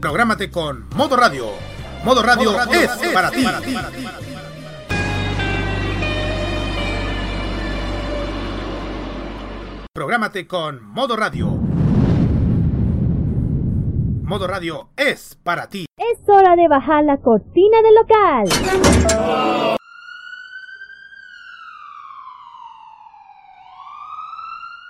Prográmate con Modo Radio. Modo Radio, es, para ti. Prográmate con Modo Radio. Modo Radio es para ti. Es hora de bajar la cortina del local.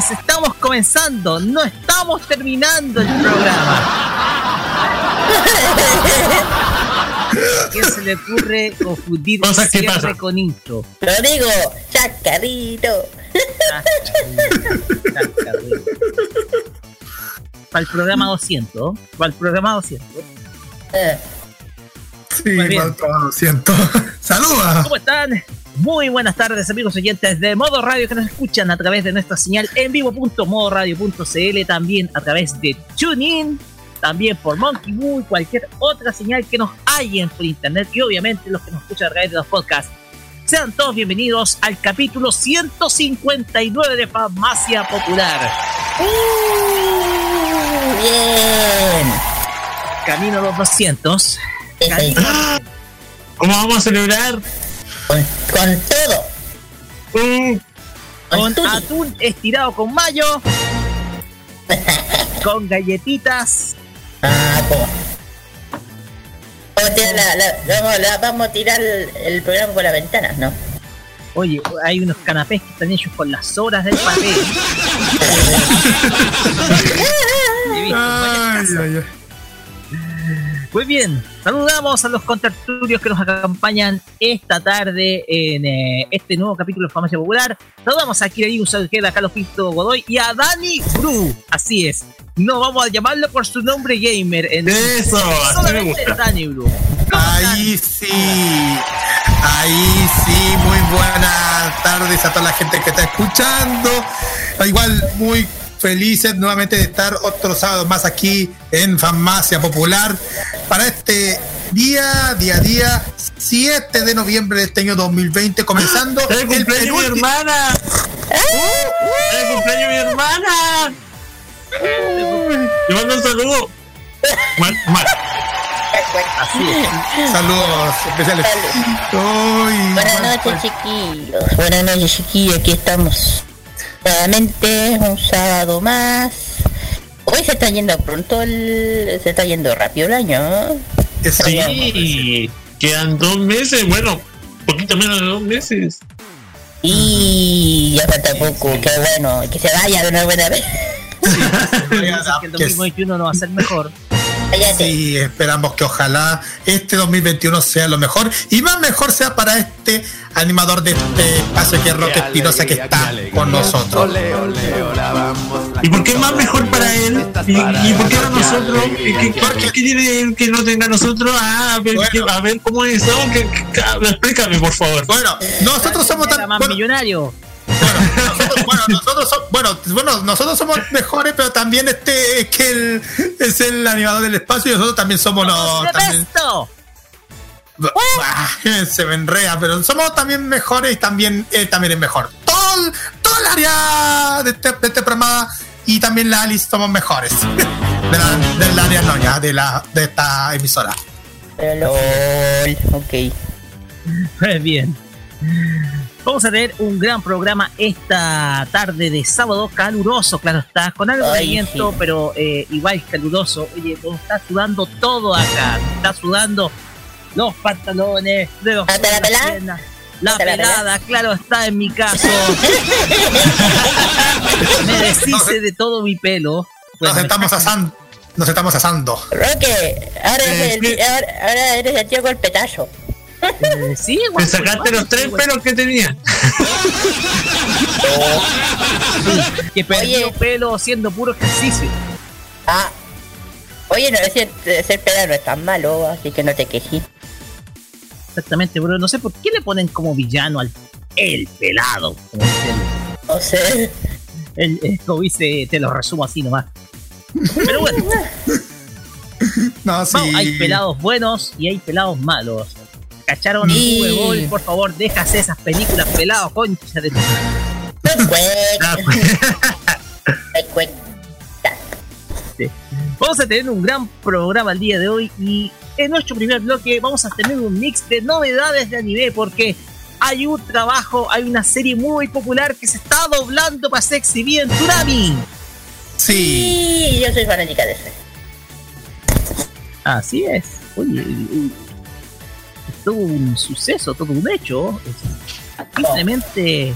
Es, estamos comenzando, no estamos terminando el programa. ¿A quién se le ocurre confundir Cosas que pasan. con intro? Lo digo, chacarito. Para el programa 200, para el programa 200. Eh, Sí, bien. mal trabajo, siento. Saluda. ¿Cómo están? Muy buenas tardes amigos oyentes de Modo Radio que nos escuchan a través de nuestra señal en vivo.modoradio.cl, también a través de TuneIn, también por Monkey Moo y cualquier otra señal que nos hallen por internet y obviamente los que nos escuchan a través de los podcasts. Sean todos bienvenidos al capítulo 159 de Farmacia Popular. uh, bien. Camino a los 200. Eso es, ¿Cómo vamos a celebrar? Con, con todo. Mm, Con atún estirado con mayo. con galletitas. Ah. Vamos a tirar, la, la- vamos, la- vamos a tirar el, el programa por la ventana, ¿no? Oye, hay unos canapés que están hechos con las horas del papel. Ay, ay, ay. Muy bien, saludamos a los contertulios que nos acompañan esta tarde en eh, este nuevo capítulo de Farmacia Popular. Saludamos a Kira Salgeda, a Carlos Pinto Godoy y a Dani Bru. Así es, no vamos a llamarlo por su nombre gamer. En Eso, así me solamente gusta. Dani Bru. ¿Cómo Ahí sí, ahí sí, muy buenas tardes a toda la gente que está escuchando. Igual muy felices nuevamente de estar otro sábado más aquí en Farmacia Popular para este día, día a día, 7 de noviembre de este año 2020, comenzando ¡El cumpleaños de mi penúltimo- hermana! ¡El cumpleaños de mi hermana! Le mando un saludo. Mal, mal. Así es. Saludos especiales. Buenas noches, chiquillos. Buenas noches, chiquillos. Aquí estamos. Nuevamente, un sábado más. Hoy se está yendo pronto el. Se está yendo rápido el año. Sí, quedan dos meses, bueno, poquito menos de dos meses. Y ya falta poco, qué bueno, que se vaya de una buena vez. Dicen que el 2021 no va a ser mejor. Cállate. Sí, esperamos que ojalá este 2021 sea lo mejor y más mejor sea para este animador de este espacio que es Roque Espinosa que está con nosotros. ¿Y por qué más mejor para él? ¿Y, y por qué no nosotros? ¿Y ¿Qué, qué, qué tiene él que no tenga nosotros? Ah, a ver, Bueno. que- a ver cómo es eso. Que, que- que- explícame, por favor. Bueno, nosotros somos tan más bueno, millonario. Nosotros, bueno, nosotros somos, bueno, bueno, nosotros somos mejores, pero también este es que el, es el animador del espacio y nosotros también somos los ¡De también, resto! Se me enrea, pero somos también mejores y también él también es mejor. Todo, el- todo el área de este, de este programa y también la Alice somos mejores. De la, del área noña, de la de esta emisora. LOL, ok. Pues bien. Vamos a tener un gran programa esta tarde de sábado caluroso, claro está, con algo de viento, sí. pero eh, igual caluroso. Oye, está sudando todo acá, está sudando los pantalones, de los ¿Hasta la pelada? piernas, La ¿Hasta la pelada, claro está en mi caso. Me deshice de todo mi pelo. Nos estamos asando. Nos estamos asando. Roque, ahora, Eh, eres, el, ahora, ahora eres el tío golpetazo. Eh, sí, Te sacaste guapo, los tres guapo. pelos que tenía. que perdió pelo haciendo puro ejercicio. Ah. Oye, no, ser, ser pelado no es tan malo, así que no te quejes. Exactamente, pero no sé por qué le ponen como villano al el pelado. Como dice el- el, como dice, te lo resumo así nomás. Pero bueno, No, sí. vamos, hay pelados buenos y hay pelados malos. ¿Cacharon Sí. el Ball? Por favor, déjase esas películas pelados, concha de tu... Vamos a tener un gran programa el día de hoy y en nuestro primer bloque vamos a tener un mix de novedades de anime porque hay un trabajo, hay una serie muy popular que se está doblando para Sexy bien Tsunami. Sí. Sí, yo soy fanática de ese. Así es. Oye, eh, es todo un suceso, todo un hecho. Simplemente,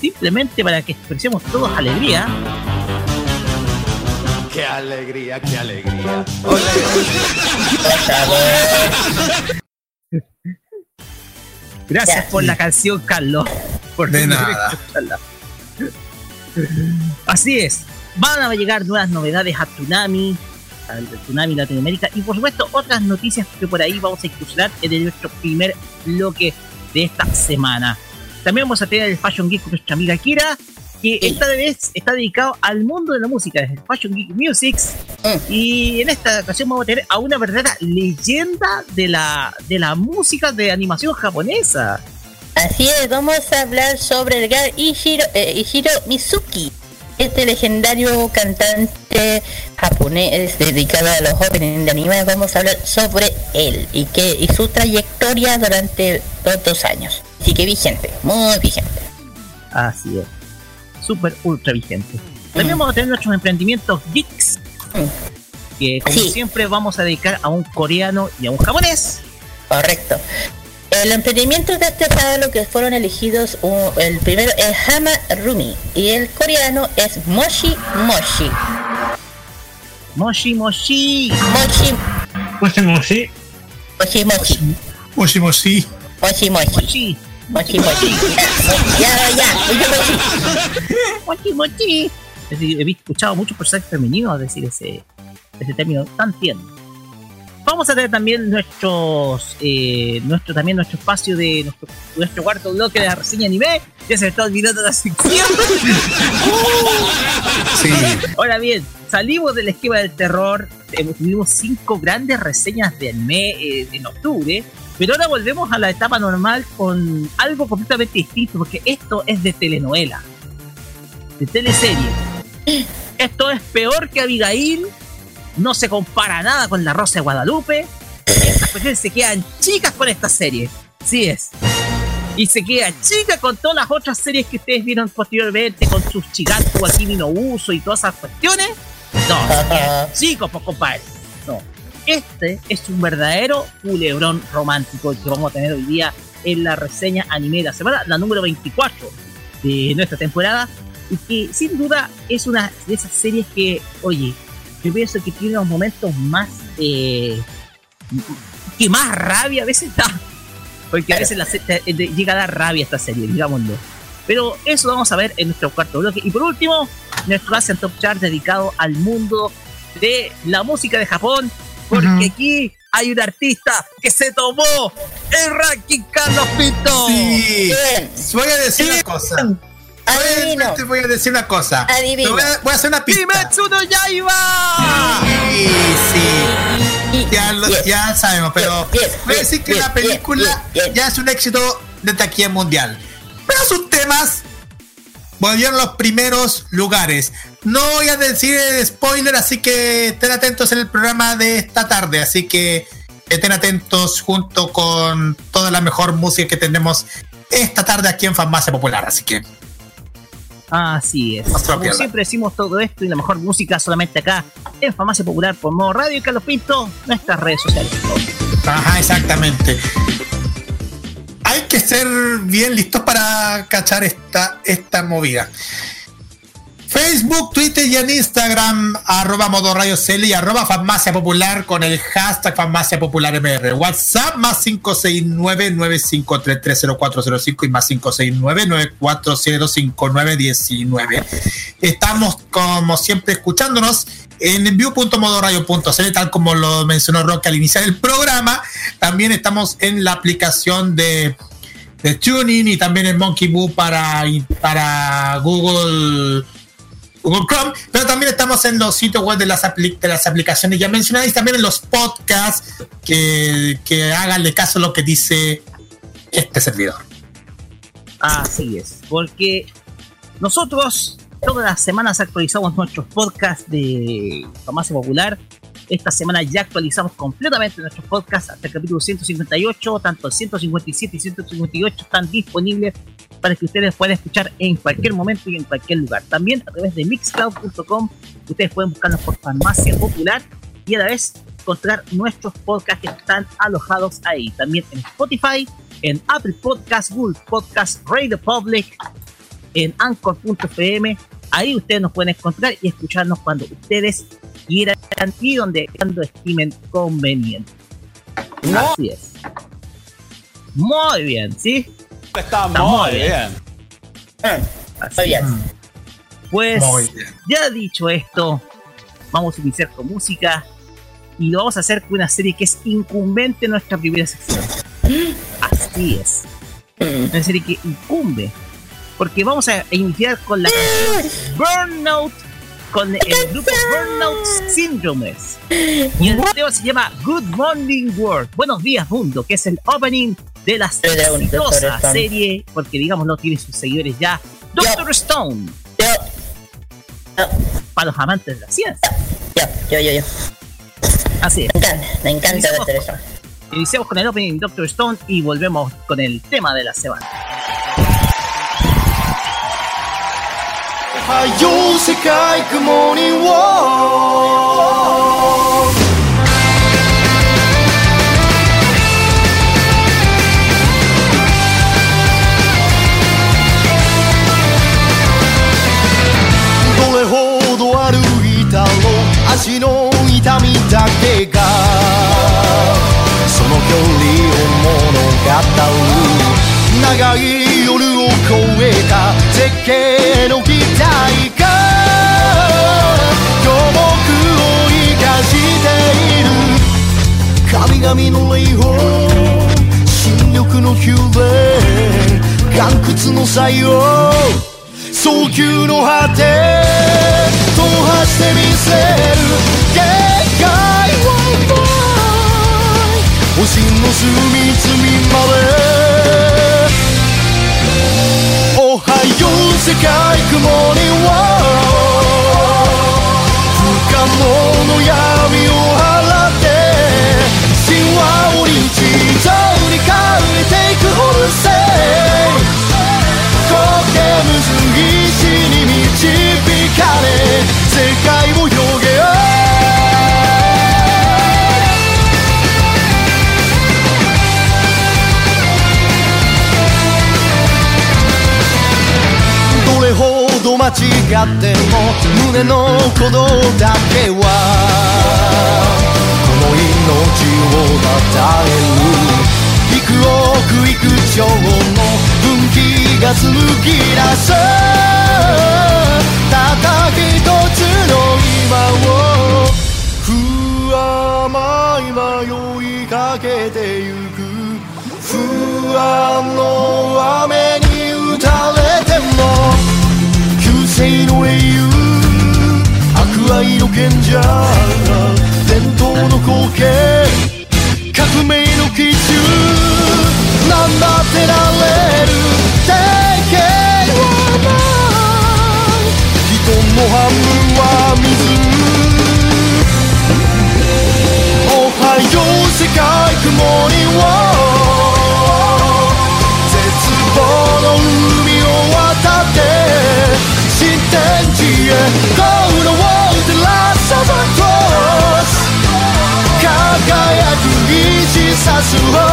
simplemente para que expresemos todos alegría. Qué alegría, qué alegría. Gracias por la canción, Carlos. Por De nada. Así es. Van a llegar nuevas novedades a Tsunami, al Tsunami Latinoamérica y por supuesto otras noticias que por ahí vamos a incursionar en nuestro primer bloque de esta semana. También vamos a tener el Fashion Geek con nuestra amiga Kira, que esta vez está dedicado al mundo de la música, desde el Fashion Geek Musics. Mm. Y en esta ocasión vamos a tener a una verdadera leyenda de la, de la música de animación japonesa. Así es, vamos a hablar sobre el gran Ishiro, eh, Ishiro Mizuki. Este legendario cantante japonés dedicado a los openings de anime, vamos a hablar sobre él y que y su trayectoria durante dos años. Así que vigente, muy vigente. Así es. Súper ultra vigente. También vamos a tener nuestros emprendimientos geeks. Que como Sí. siempre vamos a dedicar a un coreano y a un japonés. Correcto. El emprendimiento de este lo que fueron elegidos, uh, el primero es Hama Rumi y el coreano es Moshi Moshi. Moshi Moshi. Moshi sí. Moshi Moshi. Moshi Moshi. Moshi Moshi. Moshi. Mochi mochi. Ya, ya, Mochi mochi. He escuchado muchos personajes femeninos decir ese, ese término tan tierno. Vamos a tener también nuestros, eh, nuestro también nuestro espacio de nuestro, nuestro cuarto bloque de la reseña anime. Ya se me está olvidando la sección. Sí. Ahora bien, salimos del esquema del terror. eh, Tuvimos cinco grandes reseñas de anime eh, en octubre. Pero ahora volvemos a la etapa normal con algo completamente distinto, porque esto es de telenovela, de teleserie. Esto es peor que Abigail, no se compara nada con La Rosa de Guadalupe. Estas cuestiones se quedan chicas con esta serie. Sí es. y se queda chica con todas las otras series que ustedes vieron posteriormente, con sus Chigato, Akimi no Uso y todas esas cuestiones. No, se queda chico, pues compadre. No. Este es un verdadero culebrón romántico que vamos a tener hoy día en la reseña anime de la semana, la número 24 de nuestra temporada, y que sin duda es una de esas series que, oye, yo pienso que tiene los momentos más eh, que más rabia a veces da. Porque a veces la, te- llega a dar rabia esta serie, digámoslo. Pero eso lo vamos a ver en nuestro cuarto bloque. Y por último, nuestro Asian Top Chart dedicado al mundo de la música de Japón. Porque aquí hay un artista que se tomó el ranking Carlos Pinto. Sí. Voy a decir una cosa. Adivino. Realmente voy a decir una cosa. Adivino. Voy a, voy a hacer una pista. Kimetsu no Yaiba. Sí, sí. Y- Ya, lo- ya sabemos, pero voy a decir que la película ya es un éxito de taquilla mundial. Pero sus temas volvieron a los primeros lugares. No voy a decir el spoiler, así que estén atentos en el programa de esta tarde. Así que estén atentos junto con toda la mejor música que tenemos esta tarde aquí en Farmacia Popular. Así que Así es. No Como siempre decimos todo esto y la mejor música solamente acá en Farmacia Popular por modo radio y Carlos Pinto, nuestras redes sociales. Ajá, exactamente. Hay que ser bien listos para cachar esta, esta movida. Facebook, Twitter y en Instagram, arroba modo Cel y arroba farmacia popular con el hashtag farmacia popular MR. WhatsApp más 569-95330405 y más 569-9405-919. Estamos como siempre escuchándonos en envío.modoradio.cl, tal como lo mencionó Roque al iniciar el programa. También estamos en la aplicación de, de Tuning y también en Monkey Boo para, para Google. Google Chrome, pero también estamos en los sitios web de las, apli- de las aplicaciones ya mencionadas también en los podcasts que, que háganle caso a lo que dice este servidor. Así es, porque nosotros todas las semanas actualizamos nuestros podcasts de Farmacia Popular. Esta semana ya actualizamos completamente nuestros podcasts hasta el capítulo 158, tanto el 157 y 158 están disponibles para que ustedes puedan escuchar en cualquier momento y en cualquier lugar. También a través de mixcloud.com ustedes pueden buscarnos por Farmacia Popular y a la vez encontrar nuestros podcasts que están alojados ahí. También en Spotify, en Apple Podcasts, Google Podcasts, Radio Public, en Anchor.fm. Ahí ustedes nos pueden encontrar y escucharnos cuando ustedes quieran y donde cuando estimen conveniente. Así es. Muy bien, ¿sí? Está Está muy muy bien. Así Muy bien. Pues Muy bien. ya dicho esto, vamos a iniciar con música y lo vamos a hacer con una serie que es incumbente en nuestra primera sección. Así es. Una serie que incumbe. Porque vamos a iniciar con la canción Burnout, con el grupo Burnout Syndromes. Y el tema se llama Good Morning World. Buenos días, mundo, que es el opening de la Doctor exitosa Stone. serie, porque digámoslo, tiene sus seguidores ya. Doctor Stone, Yo, yo, para los amantes de la ciencia. yo, yo, yo, yo. Así es. Me encanta, me encanta Iniciamos ver eso. Iniciamos con el opening Doctor Stone y volvemos con el tema de la semana. はよ世界雲にをどれほど歩いたろう。足の痛みだけがその距離を物語る。長い夜を越えた絶景の期待が今日僕を生かしている。神々の霊峰新緑の宮殿岩窟の採用早急の果て踏破してみせる。限界を星の隅々までおはよう世界雲には不可能の闇を払って神話を臨時上に変えていくオル苔イこけむず石に導かれ世界を違っても胸の鼓動だけはこの命をたえる幾億幾兆の分岐が紡ぎ出すただ一つの今を不甘い迷いかけてゆく。不安の雨に打たれてもの英雄悪愛の賢者伝統の光景革命の基準なんだってなれる世間はない人の半分は水おはよう世界雲には 天地へ Go the world the last of the cross 輝く虹さす方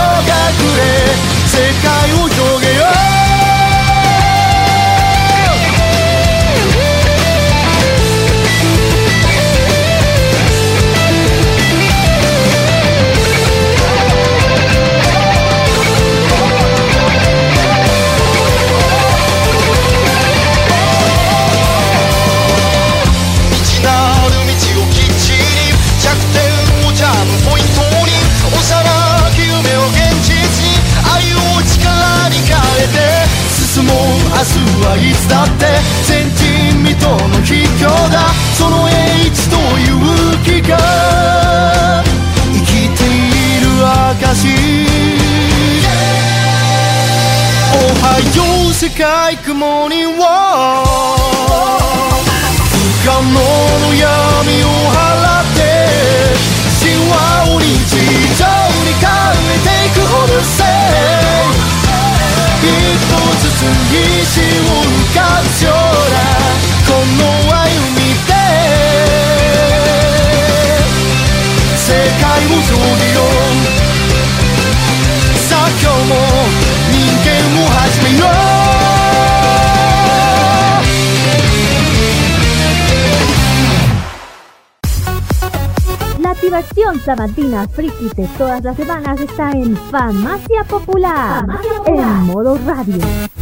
diversión sabatina friki de todas las semanas está en Farmacia Popular, en modo radio.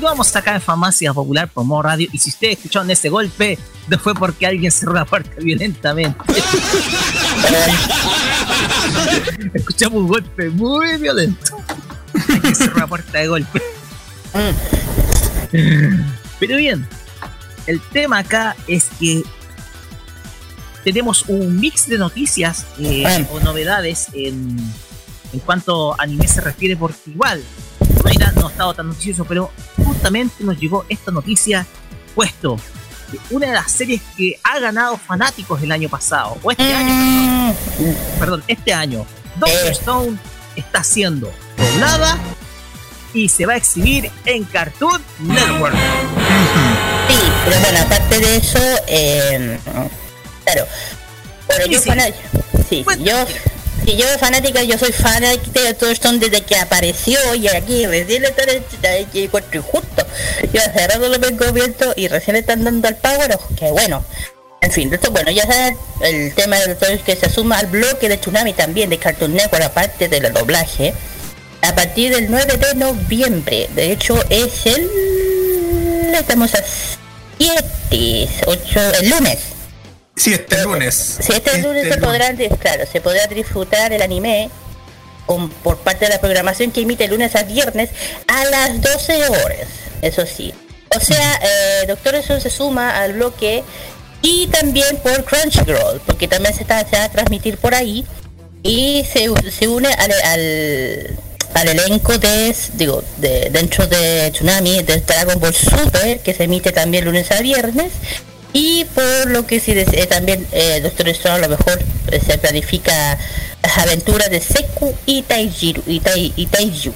Continuamos acá en Farmacia Popular por Modo Radio. Y si ustedes escucharon ese golpe, no fue porque alguien cerró la puerta violentamente. Escuchamos un golpe muy violento. Alguien cerró la puerta de golpe. Pero bien, el tema acá es que tenemos un mix de noticias eh, o novedades en, en cuanto a anime se refiere, porque igual Mayra no ha estado tan noticioso, pero justamente nos llegó esta noticia puesto de una de las series que ha ganado fanáticos el año pasado, o este año, perdón, perdón, este año. Doctor Stone está siendo doblada y se va a exhibir en Cartoon Network. Sí, pero bueno, aparte de eso, eh, claro, bueno, Sí, yo, sí. sí, Cuéntame. yo, sí, yo fanática, yo soy fanática de esto desde que apareció y aquí recién le están encuentro injusto. Yo hace rato lo vengo viendo y recién están dando al power, ojo, que bueno. En fin, esto bueno, ya saben el tema de todo es que se suma al bloque de Tsunami también de Cartoon Network, aparte del doblaje, a partir del 9 de noviembre. De hecho, es el. Estamos a 7, 8, el lunes. Sí, este lunes. Si este lunes se podrá, claro, se podrá disfrutar el anime con- por parte de la programación que emite lunes a viernes a las 12 horas. Eso sí. O sea, eh, Doctor Stone se suma al bloque y también por Crunchyroll, porque también se, está, se va a transmitir por ahí y se, se une al, al, al elenco de, digo, de dentro de Tsunami, de Dragon Ball Super, que se emite también lunes a viernes. Y por lo que sí des- eh, también eh, Doctor Stone a lo mejor eh, se planifica las aventuras de Seku y Taijiru y, Tai- y Taiju.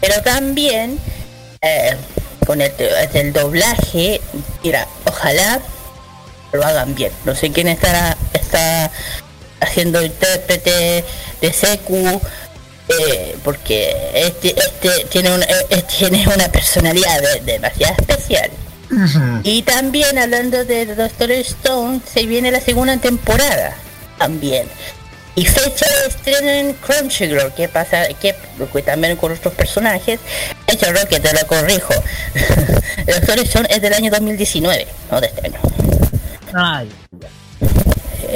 Pero también eh, con el, el doblaje, mira, ojalá lo hagan bien. No sé quién estará está haciendo intérprete de Seku, eh, porque este, este tiene una, eh, tiene una personalidad de- demasiado especial. Y también hablando de Doctor Stone, se viene la segunda temporada también. Y fecha de estreno en Crunchyroll, que pasa, que, que también con otros personajes. Hecho que te lo corrijo. Doctor Stone es del año 2019, no de este año. Ay,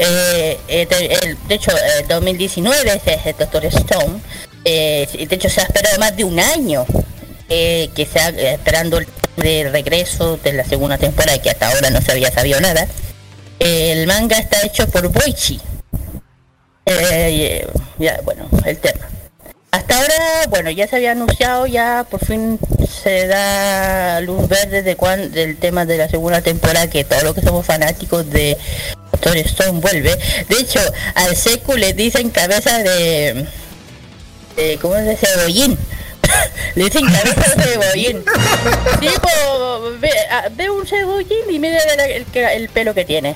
Eh, eh, de, el- de hecho, el 2019 ese es el Doctor Stone. Eh, de hecho, se ha esperado más de un año eh, que se ha esperando el de regreso de la segunda temporada, que hasta ahora no se había sabido nada. El manga está hecho por Boichi. Eh, ya, bueno, el tema. Hasta ahora, bueno, ya se había anunciado, ya por fin se da luz verde de cuan, del tema de la segunda temporada, que todos los que somos fanáticos de Doctor Stone vuelve. De hecho, al Seku le dicen cabeza de... de ¿Cómo es de cebollín? Le dicen cabeza de cebollín. Sí, po, ve, ve un cebollín y mira el, el- el pelo que tiene.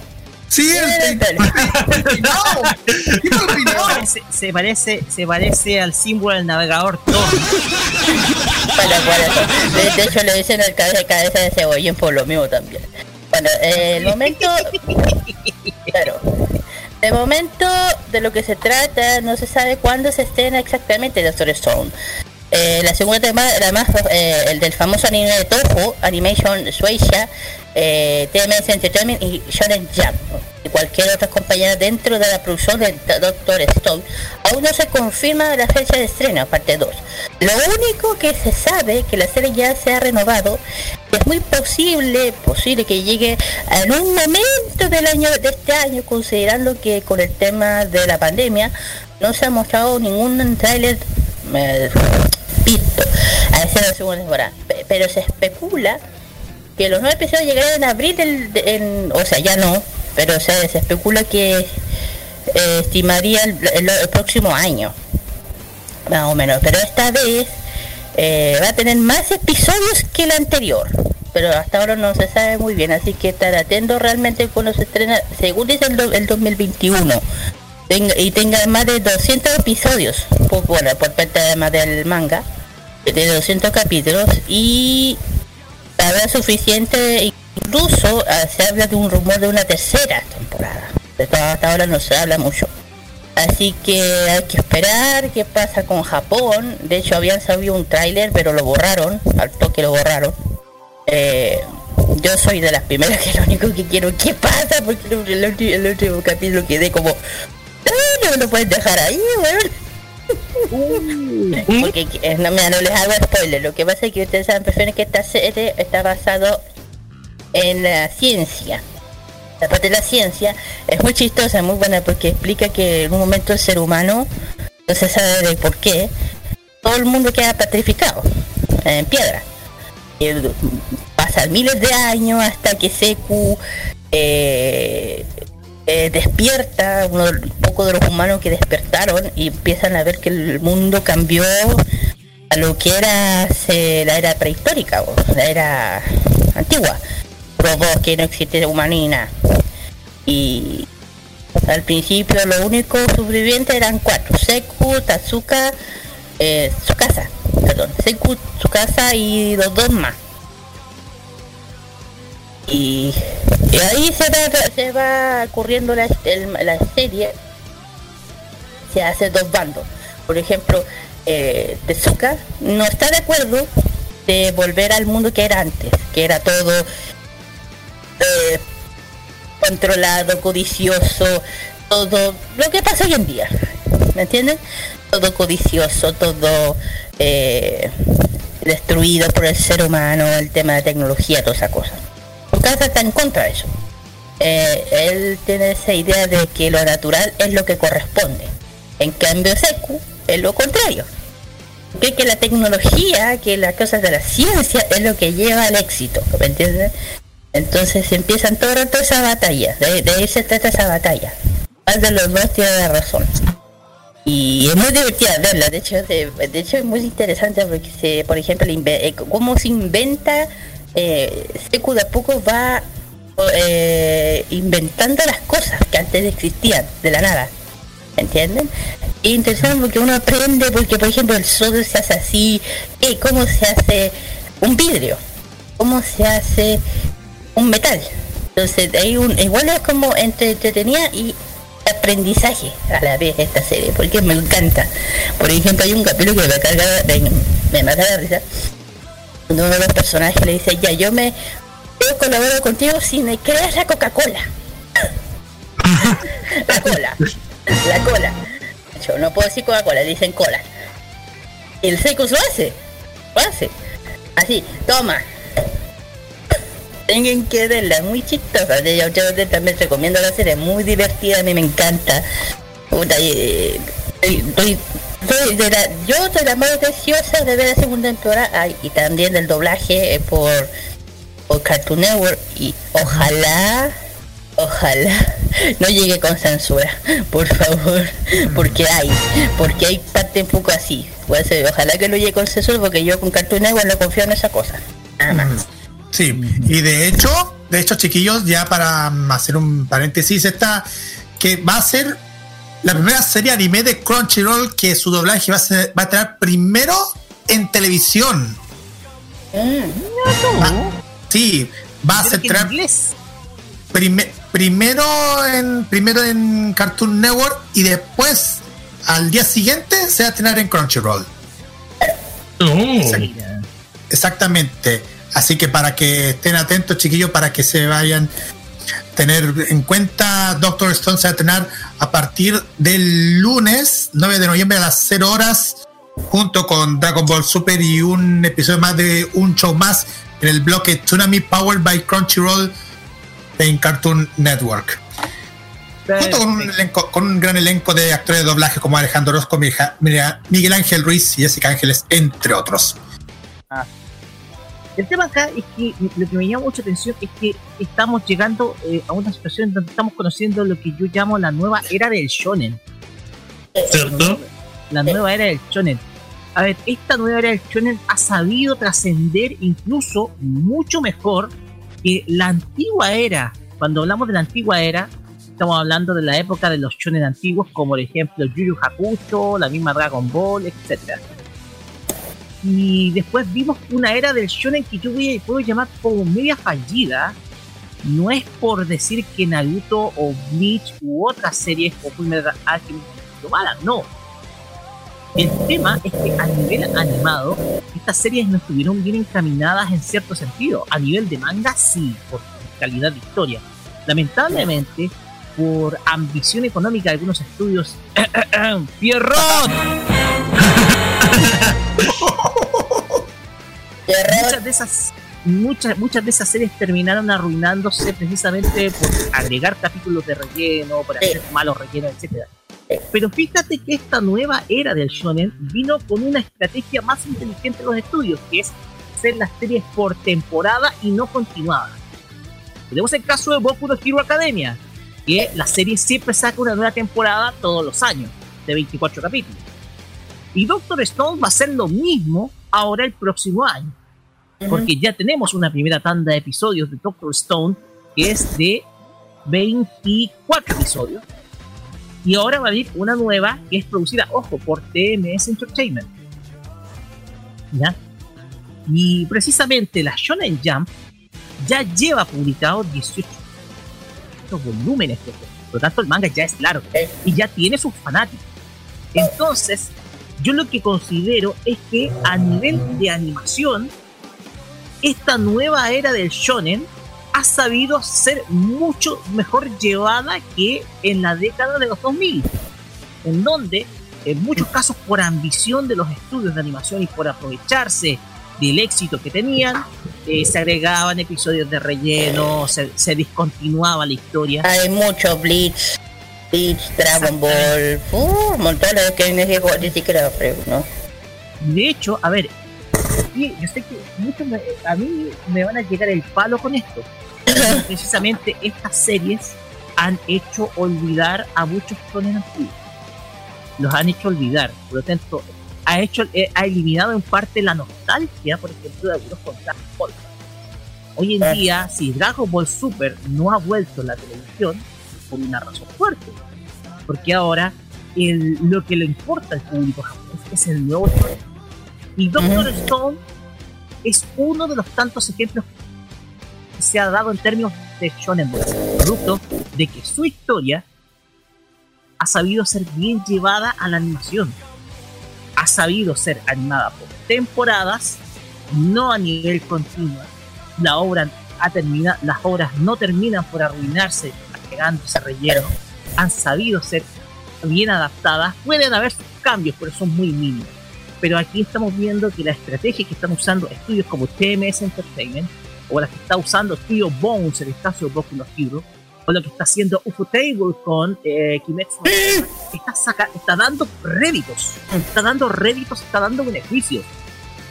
Sí, Mira el el, pelo. se, se parece, se parece al símbolo del navegador Tor. Bueno, por eso. De, de hecho, le dicen el cabeza, cabeza de cebollín por lo mismo también. Bueno, eh, el momento. Claro. De momento, de lo que se trata, no se sabe cuándo se estrena exactamente Doctor Stone. Eh, la segunda temporada, la más, eh, el del famoso anime de Toho, Animation Shueisha, eh, TMS Entertainment y Shonen Jump, y cualquier otra compañía dentro de la producción de Doctor Stone, aún no se confirma la fecha de estreno, parte 2. Lo único que se sabe que la serie ya se ha renovado, es muy posible, posible que llegue en un momento del año de este año, considerando que con el tema de la pandemia no se ha mostrado ningún tráiler eh, visto a esa la segunda temporada. Pe- Pero se especula que los nueve episodios llegarán en abril del, de- en- o sea ya no pero se, especula que eh, estimaría el, próximo año más o menos pero esta vez eh, va a tener más episodios que el anterior pero hasta ahora no se sabe muy bien así que estar atento realmente cuando se estrena según dice el, el 2021 y tenga más de 200 episodios por, por, por parte además del manga de 200 capítulos y habrá suficiente incluso se habla de un rumor de una tercera temporada. De todo hasta ahora no se habla mucho. Así que hay que esperar qué pasa con Japón. De hecho habían sabido un tráiler pero lo borraron al toque lo borraron. Eh, yo soy de las primeras que lo único que quiero qué pasa porque el, último capítulo quedé como "Ah, no lo pueden dejar ahí weón porque eh, no, mira, no les hago spoiler. Lo que pasa es que ustedes saben perfectamente que esta serie está basado en la ciencia. La parte de la ciencia es muy chistosa, muy buena porque explica que en un momento el ser humano no se sabe de por qué todo el mundo queda petrificado en piedra. Y, eh, pasan miles de años hasta que Seku eh, eh, despierta, uno de- poco de los humanos que despertaron y empiezan a ver que el mundo cambió a lo que era la era prehistórica, o la era antigua. Que no existe humanina. Y al principio los únicos sobrevivientes eran cuatro, Seku, Tatsuka, eh, Tsukasa, perdón, Seku, Tsukasa y los dos más. Y, ahí se va, ocurriendo la, la serie, se hace dos bandos. Por ejemplo, eh, Tezuka no está de acuerdo de volver al mundo que era antes, que era todo eh, controlado, codicioso, todo lo que pasa hoy en día. ¿Me entienden? Todo codicioso, todo eh, destruido por el ser humano, el tema de tecnología, toda esa cosa. Casa está en contra de eso. Eh, él tiene esa idea de que lo natural es lo que corresponde. En cambio, Seku es lo contrario. Cree que la tecnología, que las cosas de la ciencia es lo que lleva al éxito, ¿me entiendes? Entonces empiezan todo el rato esa batalla, de, de ahí se trata esa batalla. Más de los dos tiene razón. Y es muy divertida verla, de hecho, de, de hecho es muy interesante porque, se, por ejemplo, eh, cómo se inventa, eh, Seku de a poco va eh, inventando las cosas que antes existían, de la nada. ¿Entienden? Interesante porque uno aprende, porque por ejemplo el sodio se hace así, eh, cómo se hace un vidrio, cómo se hace un metal. Entonces hay un, igual es como entre entretenida y aprendizaje a la vez esta serie, porque me encanta. Por ejemplo hay un capítulo que me carga, me, me mata la risa, uno de los personajes le dice, ya yo me yo colaboro contigo si me creas la Coca-Cola. la cola. La cola. Yo no puedo decir Coca-Cola, dicen cola. El Seiko lo hace. Lo hace. Así, toma. Tengan que verla, muy chistosa. Yo, yo también recomiendo la serie, muy divertida, a mí me encanta. Puta, y- estoy- soy de la, yo soy la más deseosa de ver la segunda temporada y también del doblaje eh, por, por Cartoon Network y ojalá Ojalá no llegue con censura, por favor, porque hay, porque hay parte un poco así. Puede ser, ojalá que no llegue con censura porque yo con Cartoon Network no confío en esa cosa. Nada más. Sí, y de hecho, de hecho, chiquillos, ya para mm, hacer un paréntesis, está que va a ser la primera serie anime de Crunchyroll que su doblaje va a, ser, va a tener primero en televisión. Ah, sí, va a ser que en tra- inglés. prime- primero en primero en Cartoon Network y después al día siguiente se va a tener en Crunchyroll. Exact- Exactamente. Así que para que estén atentos, chiquillos, para que se vayan tener en cuenta, Doctor Stone se va a tener a partir del lunes 9 de noviembre a las 0 horas, junto con Dragon Ball Super y un episodio más de un show más en el bloque Tsunami Powered by Crunchyroll en Cartoon Network. Junto con un, elenco- con un gran elenco de actores de doblaje como Alejandro Orozco, Miguel Ángel Ruiz y Jessica Ángeles, entre otros. El tema acá es que lo que me llama mucha atención es que estamos llegando eh, a una situación donde estamos conociendo lo que yo llamo la nueva era del shonen. ¿Cierto? La nueva era del shonen. A ver, esta nueva era del shonen ha sabido trascender incluso mucho mejor que la antigua era. Cuando hablamos de la antigua era, estamos hablando de la época de los shonen antiguos, como por ejemplo Yu Yu Hakusho, la misma Dragon Ball, etcétera. Y después vimos una era del shonen que yo voy a- puedo llamar como media fallida. No es por decir que Naruto o Bleach u otras series o Fullmetal Alchemist lo malas, no. El tema es que a nivel animado, estas series no estuvieron bien encaminadas en cierto sentido. A nivel de manga, sí, por calidad de historia. Lamentablemente, por ambición económica de algunos estudios, ¡Pierrot! Muchas de esas muchas muchas de esas series terminaron arruinándose precisamente por agregar capítulos de relleno por hacer malos rellenos etcétera. Pero fíjate que esta nueva era del shonen vino con una estrategia más inteligente de los estudios que es hacer las series por temporada y no continuadas tenemos el caso de Boku no Hero Academia que la serie siempre saca una nueva temporada todos los años de 24 capítulos. Y Doctor Stone va a hacer lo mismo ahora el próximo año. Porque ya tenemos una primera tanda de episodios de Doctor Stone que es de 24 episodios. Y ahora va a venir una nueva que es producida, ojo, por TMS Entertainment. ¿Ya? Y precisamente la Shonen Jump ya lleva publicado 18 volúmenes. Por lo tanto, el manga ya es largo y ya tiene sus fanáticos. Entonces, yo lo que considero es que a nivel de animación, esta nueva era del shonen ha sabido ser mucho mejor llevada que en la década de los 2000, en donde en muchos casos por ambición de los estudios de animación y por aprovecharse del éxito que tenían, eh, se agregaban episodios de relleno, se, se discontinuaba la historia. Hay mucho Bleach, Bleach, Dragon Ball, uh, un montón de que ni siquiera, ¿no? De hecho, a ver, y yo sé que muchos me- a mí me van a llegar el palo con esto. Precisamente estas series han hecho olvidar a muchos shonen antiguos. los han hecho olvidar. Por lo tanto, ha hecho, eh, ha eliminado en parte la nostalgia, por ejemplo, de algunos con Dragon Ball. Hoy en día, si Dragon Ball Super no ha vuelto a la televisión, es por una razón fuerte. Porque ahora el- lo que le importa al público japonés es el nuevo shonen. Y Doctor Stone es uno de los tantos ejemplos que se ha dado en términos de Shonen producto de que su historia ha sabido ser bien llevada a la animación. Ha sabido ser animada por temporadas, no a nivel continuo. La obra ha terminado, las obras no terminan por arruinarse, agregándose relleno. Han sabido ser bien adaptadas. Pueden haber sus cambios, pero son muy mínimos. Pero aquí estamos viendo que la estrategia que están usando estudios como TMS Entertainment o la que está usando Studio Bones el caso de Boku no Hero o lo que está haciendo Ufotable con eh, Kimetsu está, saca- está dando réditos, está dando réditos, está dando beneficios.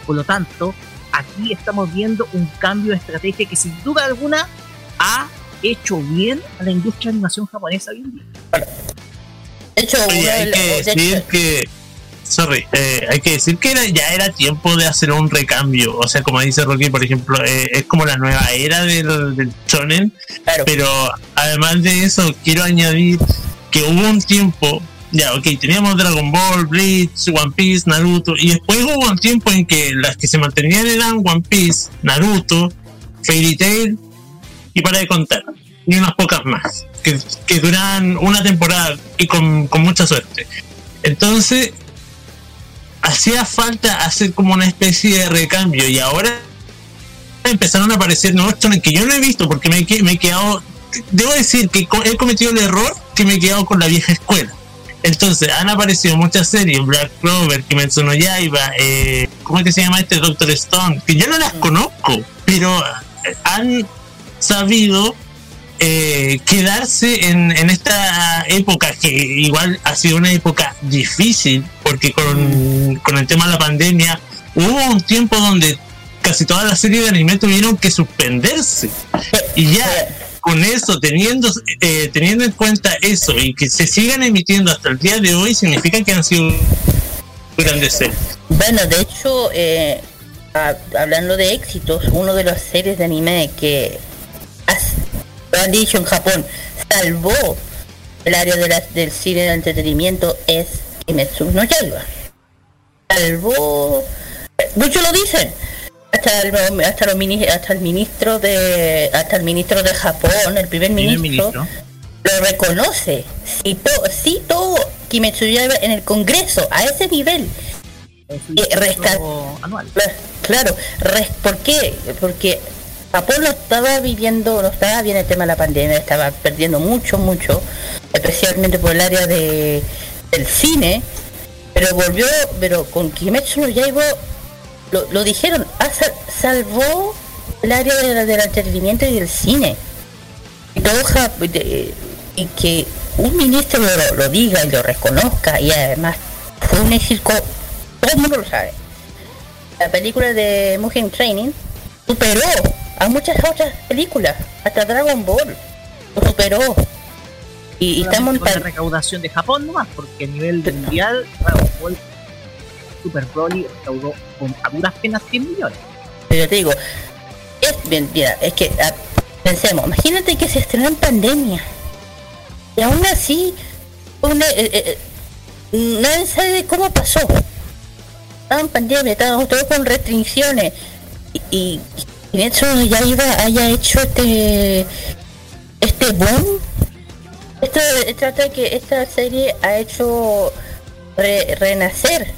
Por lo tanto, aquí estamos viendo un cambio de estrategia que sin duda alguna ha hecho bien a la industria de animación japonesa hoy en día. De hecho, Oye, hay que decir que. Sorry, eh, hay que decir que era- ya era tiempo de hacer un recambio. O sea, como dice Rocky, por ejemplo, eh, es como la nueva era del, del shonen. Claro. Pero además de eso, quiero añadir que hubo un tiempo. Ya, ok, teníamos Dragon Ball, Bleach, One Piece, Naruto. Y después hubo un tiempo en que las que se mantenían eran One Piece, Naruto, Fairy Tail y para de contar. Y unas pocas más. Que, que duran una temporada y con, con mucha suerte. Entonces, hacía falta hacer como una especie de recambio y ahora empezaron a aparecer nuevos shonen que yo no he visto porque me, que- me he quedado, debo decir que he cometido el error que me he quedado con la vieja escuela. Entonces, han aparecido muchas series, Black Clover, Kimetsu no Yaiba, eh, ¿cómo es que se llama este Doctor Stone? Que yo no las conozco, pero eh, han sabido eh, quedarse en, en esta época que igual ha sido una época difícil porque con, con el tema de la pandemia hubo un tiempo donde casi todas las series de anime tuvieron que suspenderse. Y ya con eso teniendo eh, teniendo en cuenta eso y que se sigan emitiendo hasta el día de hoy significa que han sido grandes series. Bueno, de hecho, eh, hablando de éxitos, uno de las series de anime que has- han dicho en Japón salvó el área de las- del cine de entretenimiento es Kimetsu no Yaiba. Salvó, muchos lo dicen, hasta el, hasta, los mini- hasta el ministro de hasta el ministro de Japón, el primer ministro, ministro. lo reconoce, citó, citó Kimetsu Yaiba en el Congreso a ese nivel. Eh, ciclo anual. Cla- Claro, res- ¿por qué? Porque Japón no estaba viviendo, no estaba bien el tema de la pandemia, estaba perdiendo mucho, mucho, especialmente por el área de, del cine, pero volvió, pero con Kimetsu no Yaiba lo, lo dijeron, sal- salvó el área de la- del entretenimiento y del cine. Y, y que un ministro lo, diga y lo reconozca y además fue un éxito, todo el mundo lo sabe la película de Mugen Training superó a muchas otras películas, hasta Dragon Ball lo superó. Y, y estamos en con la recaudación de Japón nomás, porque a nivel mundial Dragon Ball Super Broly recaudó con a duras penas 100 millones. pero te digo, es bien, mira, es que ah, pensemos, imagínate que se estrenó en pandemia. Y aún así, una, eh, eh, eh, nadie sabe cómo pasó. Estaba en pandemia, estábamos todos con restricciones. Y, y, y eso ya iba, haya hecho este este boom. Esto trata de que esta serie ha hecho re- renacer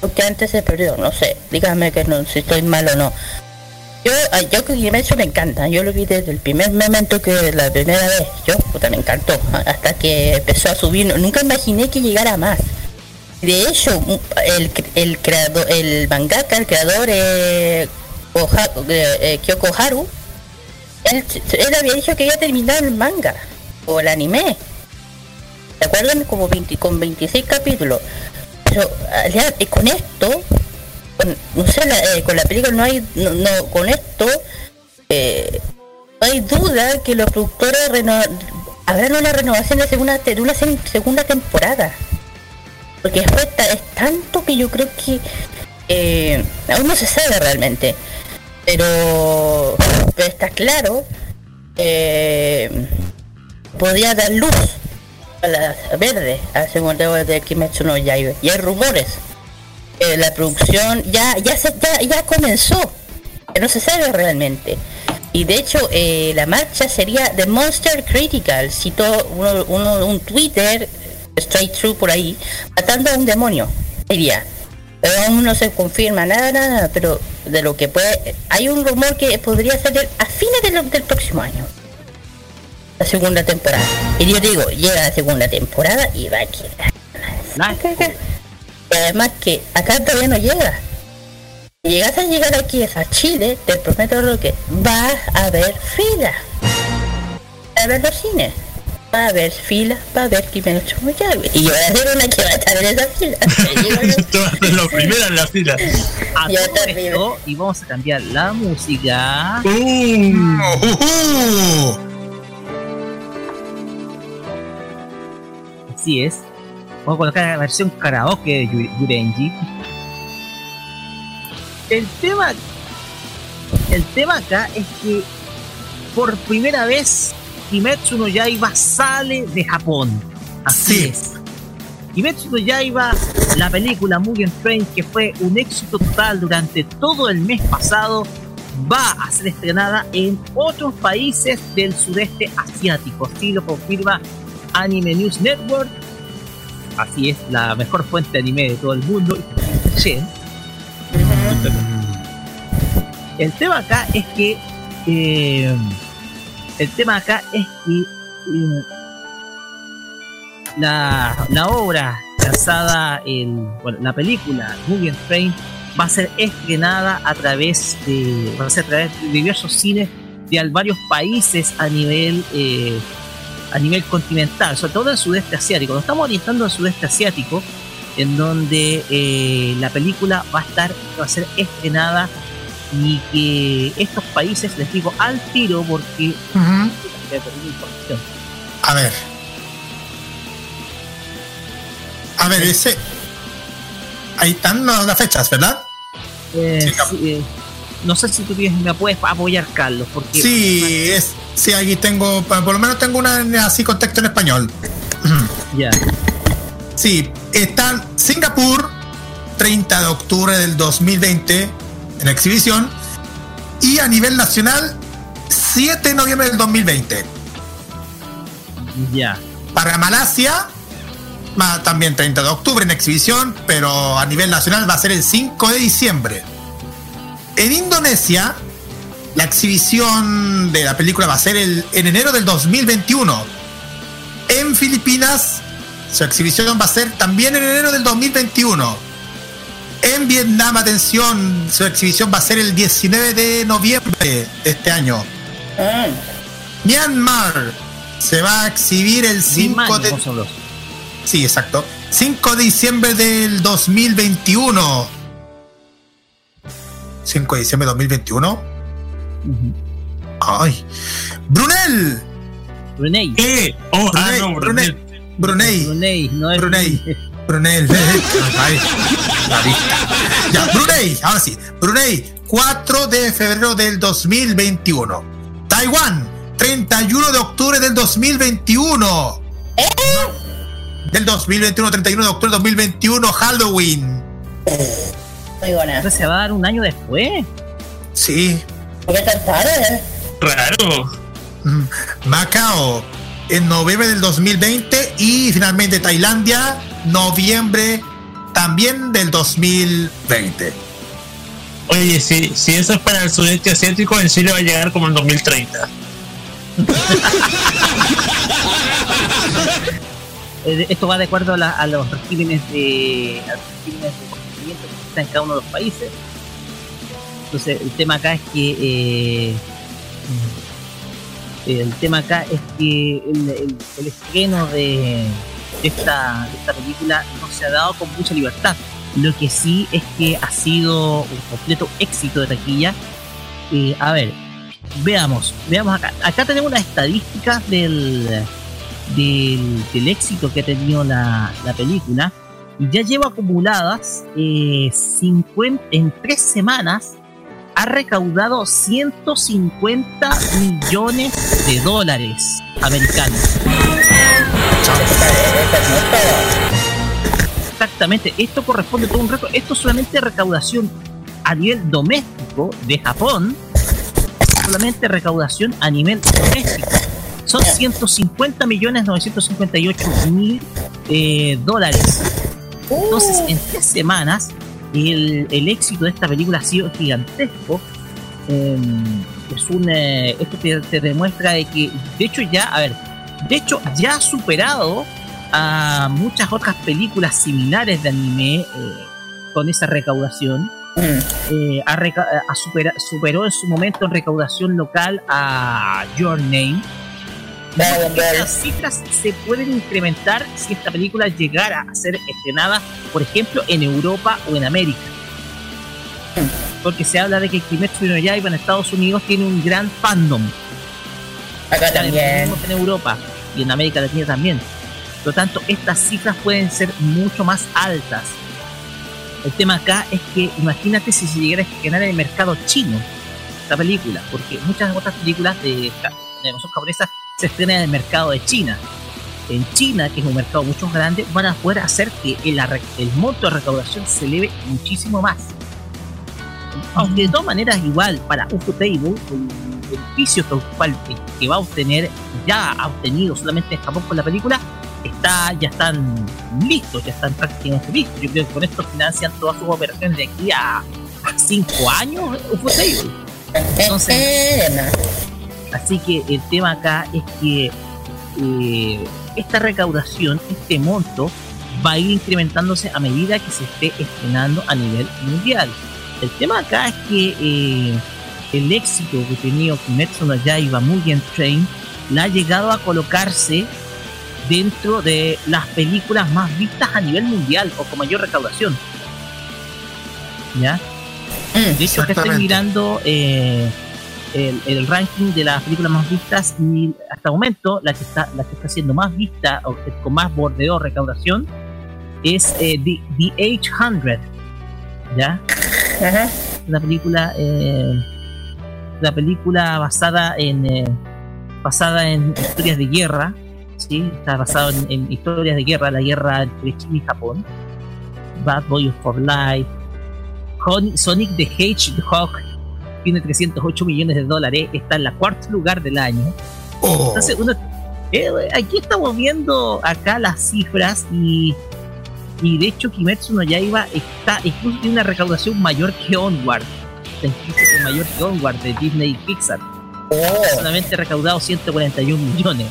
lo que antes se perdió, no sé, dígame que no, si estoy mal o no. Yo, a- yo que Kimetsu me encanta, yo lo vi desde el primer momento que la primera vez, yo puta me encantó, hasta que empezó a subir, nunca imaginé que llegara más. De hecho, el, el creador, el mangaka, el creador eh, Oha- eh, Kyoko Haru, él, él había dicho que había terminado el manga o el anime. ¿Se acuerdan? Como 20, con 26 capítulos. Pero ah, con esto, con, no sé, la- eh, con la película no hay, no, no, con esto, eh, hay duda que los productores reno, habrán una renovación de, segunda, de una se- segunda temporada. Porque es tanto que yo creo que eh, aún no se sabe realmente. Pero, pero está claro, eh, podía dar luz a la verde al segundo de Kimetsu no Yaiba. Y hay rumores. La producción ya ya se ya, ya comenzó. No se sabe realmente. Y de hecho, eh, la marcha sería The Monster Critical. Citó uno, uno- un Twitter, straight through por ahí, matando a un demonio. Sería. Aún no se confirma nada, nada, pero de lo que puede. Hay un rumor que podría salir a fines del próximo año. La segunda temporada. Y yo digo, llega la segunda temporada y va a quedar. Y además que acá todavía no llega. Si llegas a llegar aquí a Chile, te prometo lo que va a haber fila. A ver los cines. Va a haber fila para ver Kimetsu no Yaiba. Y yo voy a ser una que va a estar en esa fila. Vas primera en la fila. A Ya todo terrible. esto, y vamos a cambiar la música. Uh, Ujú. Así es. Vamos a colocar la versión karaoke de Yu- Yurenji. El tema. El tema acá es que por primera vez Kimetsu no Yaiba sale de Japón. Así Sí. es. Kimetsu no Yaiba, la película Mugen Train, que fue un éxito total durante todo el mes pasado, va a ser estrenada en otros países del sudeste asiático. Así lo confirma Anime News Network. Así es, la mejor fuente de anime de todo el mundo. Shen. El tema acá es que. eh, el tema acá es que. eh, la, la obra lanzada en. Bueno, la película Mugen Train va a ser estrenada a través de. Va a ser a través de diversos cines de varios países a nivel. eh, a nivel continental, sobre todo en el sudeste asiático. Nos estamos orientando al sudeste asiático, en donde eh, la película va a estar, va a ser estrenada y que estos países les digo al tiro porque. A ver. A ver, ese. Ahí están las fechas, ¿verdad? Eh, Sí, no. sí, eh, no sé si tú tienes, me puedes apoyar, Carlos, porque Sí, es. Sí, aquí tengo. Por lo menos tengo una así con texto en español. ya. Sí, están Singapur, 30 de octubre del 2020, en exhibición. Y a nivel nacional, 7 de noviembre del 2020. Ya. Para Malasia, ma- también 30 de octubre en exhibición, pero a nivel nacional va a ser el 5 de diciembre. En Indonesia, la exhibición de la película va a ser el, en enero del 2021. En Filipinas, su exhibición va a ser también en enero del 2021. En Vietnam, atención, su exhibición va a ser el 19 de noviembre de este año. Ah, Myanmar se va a exhibir el 5 Birmania, de... Sí, exacto. 5 de diciembre del 2021. 5 de diciembre del 2021. Ujú. Ay. Brunel. Brunei. ¿Qué? Oh, ah, Brunei, no, Brunei. Brunei. No es Brunei. Brunel. Ay, la vista. Ya, Brunei. Ahora sí. Brunei. 4 de febrero del 2021. Taiwán. 31 de octubre del 2021. Del 2021, 31 de octubre del 2021, Halloween. muy buena. Entonces se va a dar un año después. Sí. ¿Por qué tan tarde? Raro. Mm, Macao en noviembre del 2020 y finalmente Tailandia noviembre también del 2020. Oye, si, si eso es para el sudeste asiático, en Chile va a llegar como en 2030. Eh, esto va de acuerdo a, la- a los regímenes de a los regímenes de consentimiento que existen en cada uno de los países. Entonces el tema acá es que eh, el tema acá es que el, estreno de, esta, de esta película no se ha dado con mucha libertad. Lo que sí es que ha sido un completo éxito de taquilla. Eh, a ver, veamos, veamos acá. Acá tenemos las estadísticas del, del, éxito que ha tenido la, la película. y ya lleva acumuladas eh, 50, en tres semanas ha recaudado 150 millones de dólares americanos. Exactamente, esto corresponde a todo un récord. Esto es solamente recaudación a nivel doméstico de Japón. Solamente recaudación a nivel doméstico. Son 150 millones 958 mil eh, dólares. Entonces, en tres semanas, el, el éxito de esta película ha sido gigantesco. Eh, es un, eh, esto te, te demuestra de que, de hecho, ya, a ver, de hecho, ya ha superado a muchas otras películas similares de anime eh, con esa recaudación. Eh, reca- ha supera- superó en su momento en recaudación local a Your Name. Estas cifras se pueden incrementar si esta película llegara a ser estrenada, por ejemplo, en Europa o en América. Porque se habla de que Kimetsu no Yaiba en Estados Unidos tiene un gran fandom. Acá también. en Europa y en América Latina también. Por lo tanto, estas cifras pueden ser mucho más altas. El tema acá es que imagínate si se llegara a estrenar en el mercado chino esta película, porque muchas otras películas de, de animación japonesa se estrenan en el mercado de China. En China, que es un mercado mucho más grande, van a poder hacer que el, el monto de recaudación se eleve muchísimo más. Aunque de todas maneras, igual, para Ufotable, el beneficio que, va a obtener, ya ha obtenido solamente en Japón con la película, está, ya están listos, ya están prácticamente listos. Yo creo que con esto financian todas sus operaciones de aquí a, a cinco años, Ufotable. Entonces- Así que el tema acá es que eh, esta recaudación, este monto, va a ir incrementándose a medida que se esté estrenando a nivel mundial. El tema acá es que eh, el éxito que ha tenido Kimetsu no Yaiba Mugen Train la ha llegado a colocarse dentro de las películas más vistas a nivel mundial o con mayor recaudación. ¿Ya? Mm, De hecho, que estoy mirando eh, el, el ranking de las películas más vistas y hasta el momento la que está la que está siendo más vista o con más bordeo recaudación es eh, The, The 800 ya Ajá. una película eh, una película basada en eh, basada en historias de guerra sí está basado en, en historias de guerra la guerra entre China y Japón. Bad Boy for Life. Sonic the Hedgehog tiene 308 millones de dólares está en la cuarto lugar del año. Oh, entonces uno eh, aquí estamos viendo acá las cifras y y de hecho Kimetsu no Yaiba está incluso tiene una recaudación mayor que Onward está incluso mayor que Onward de Disney y Pixar. Oh, solamente recaudado 141 millones.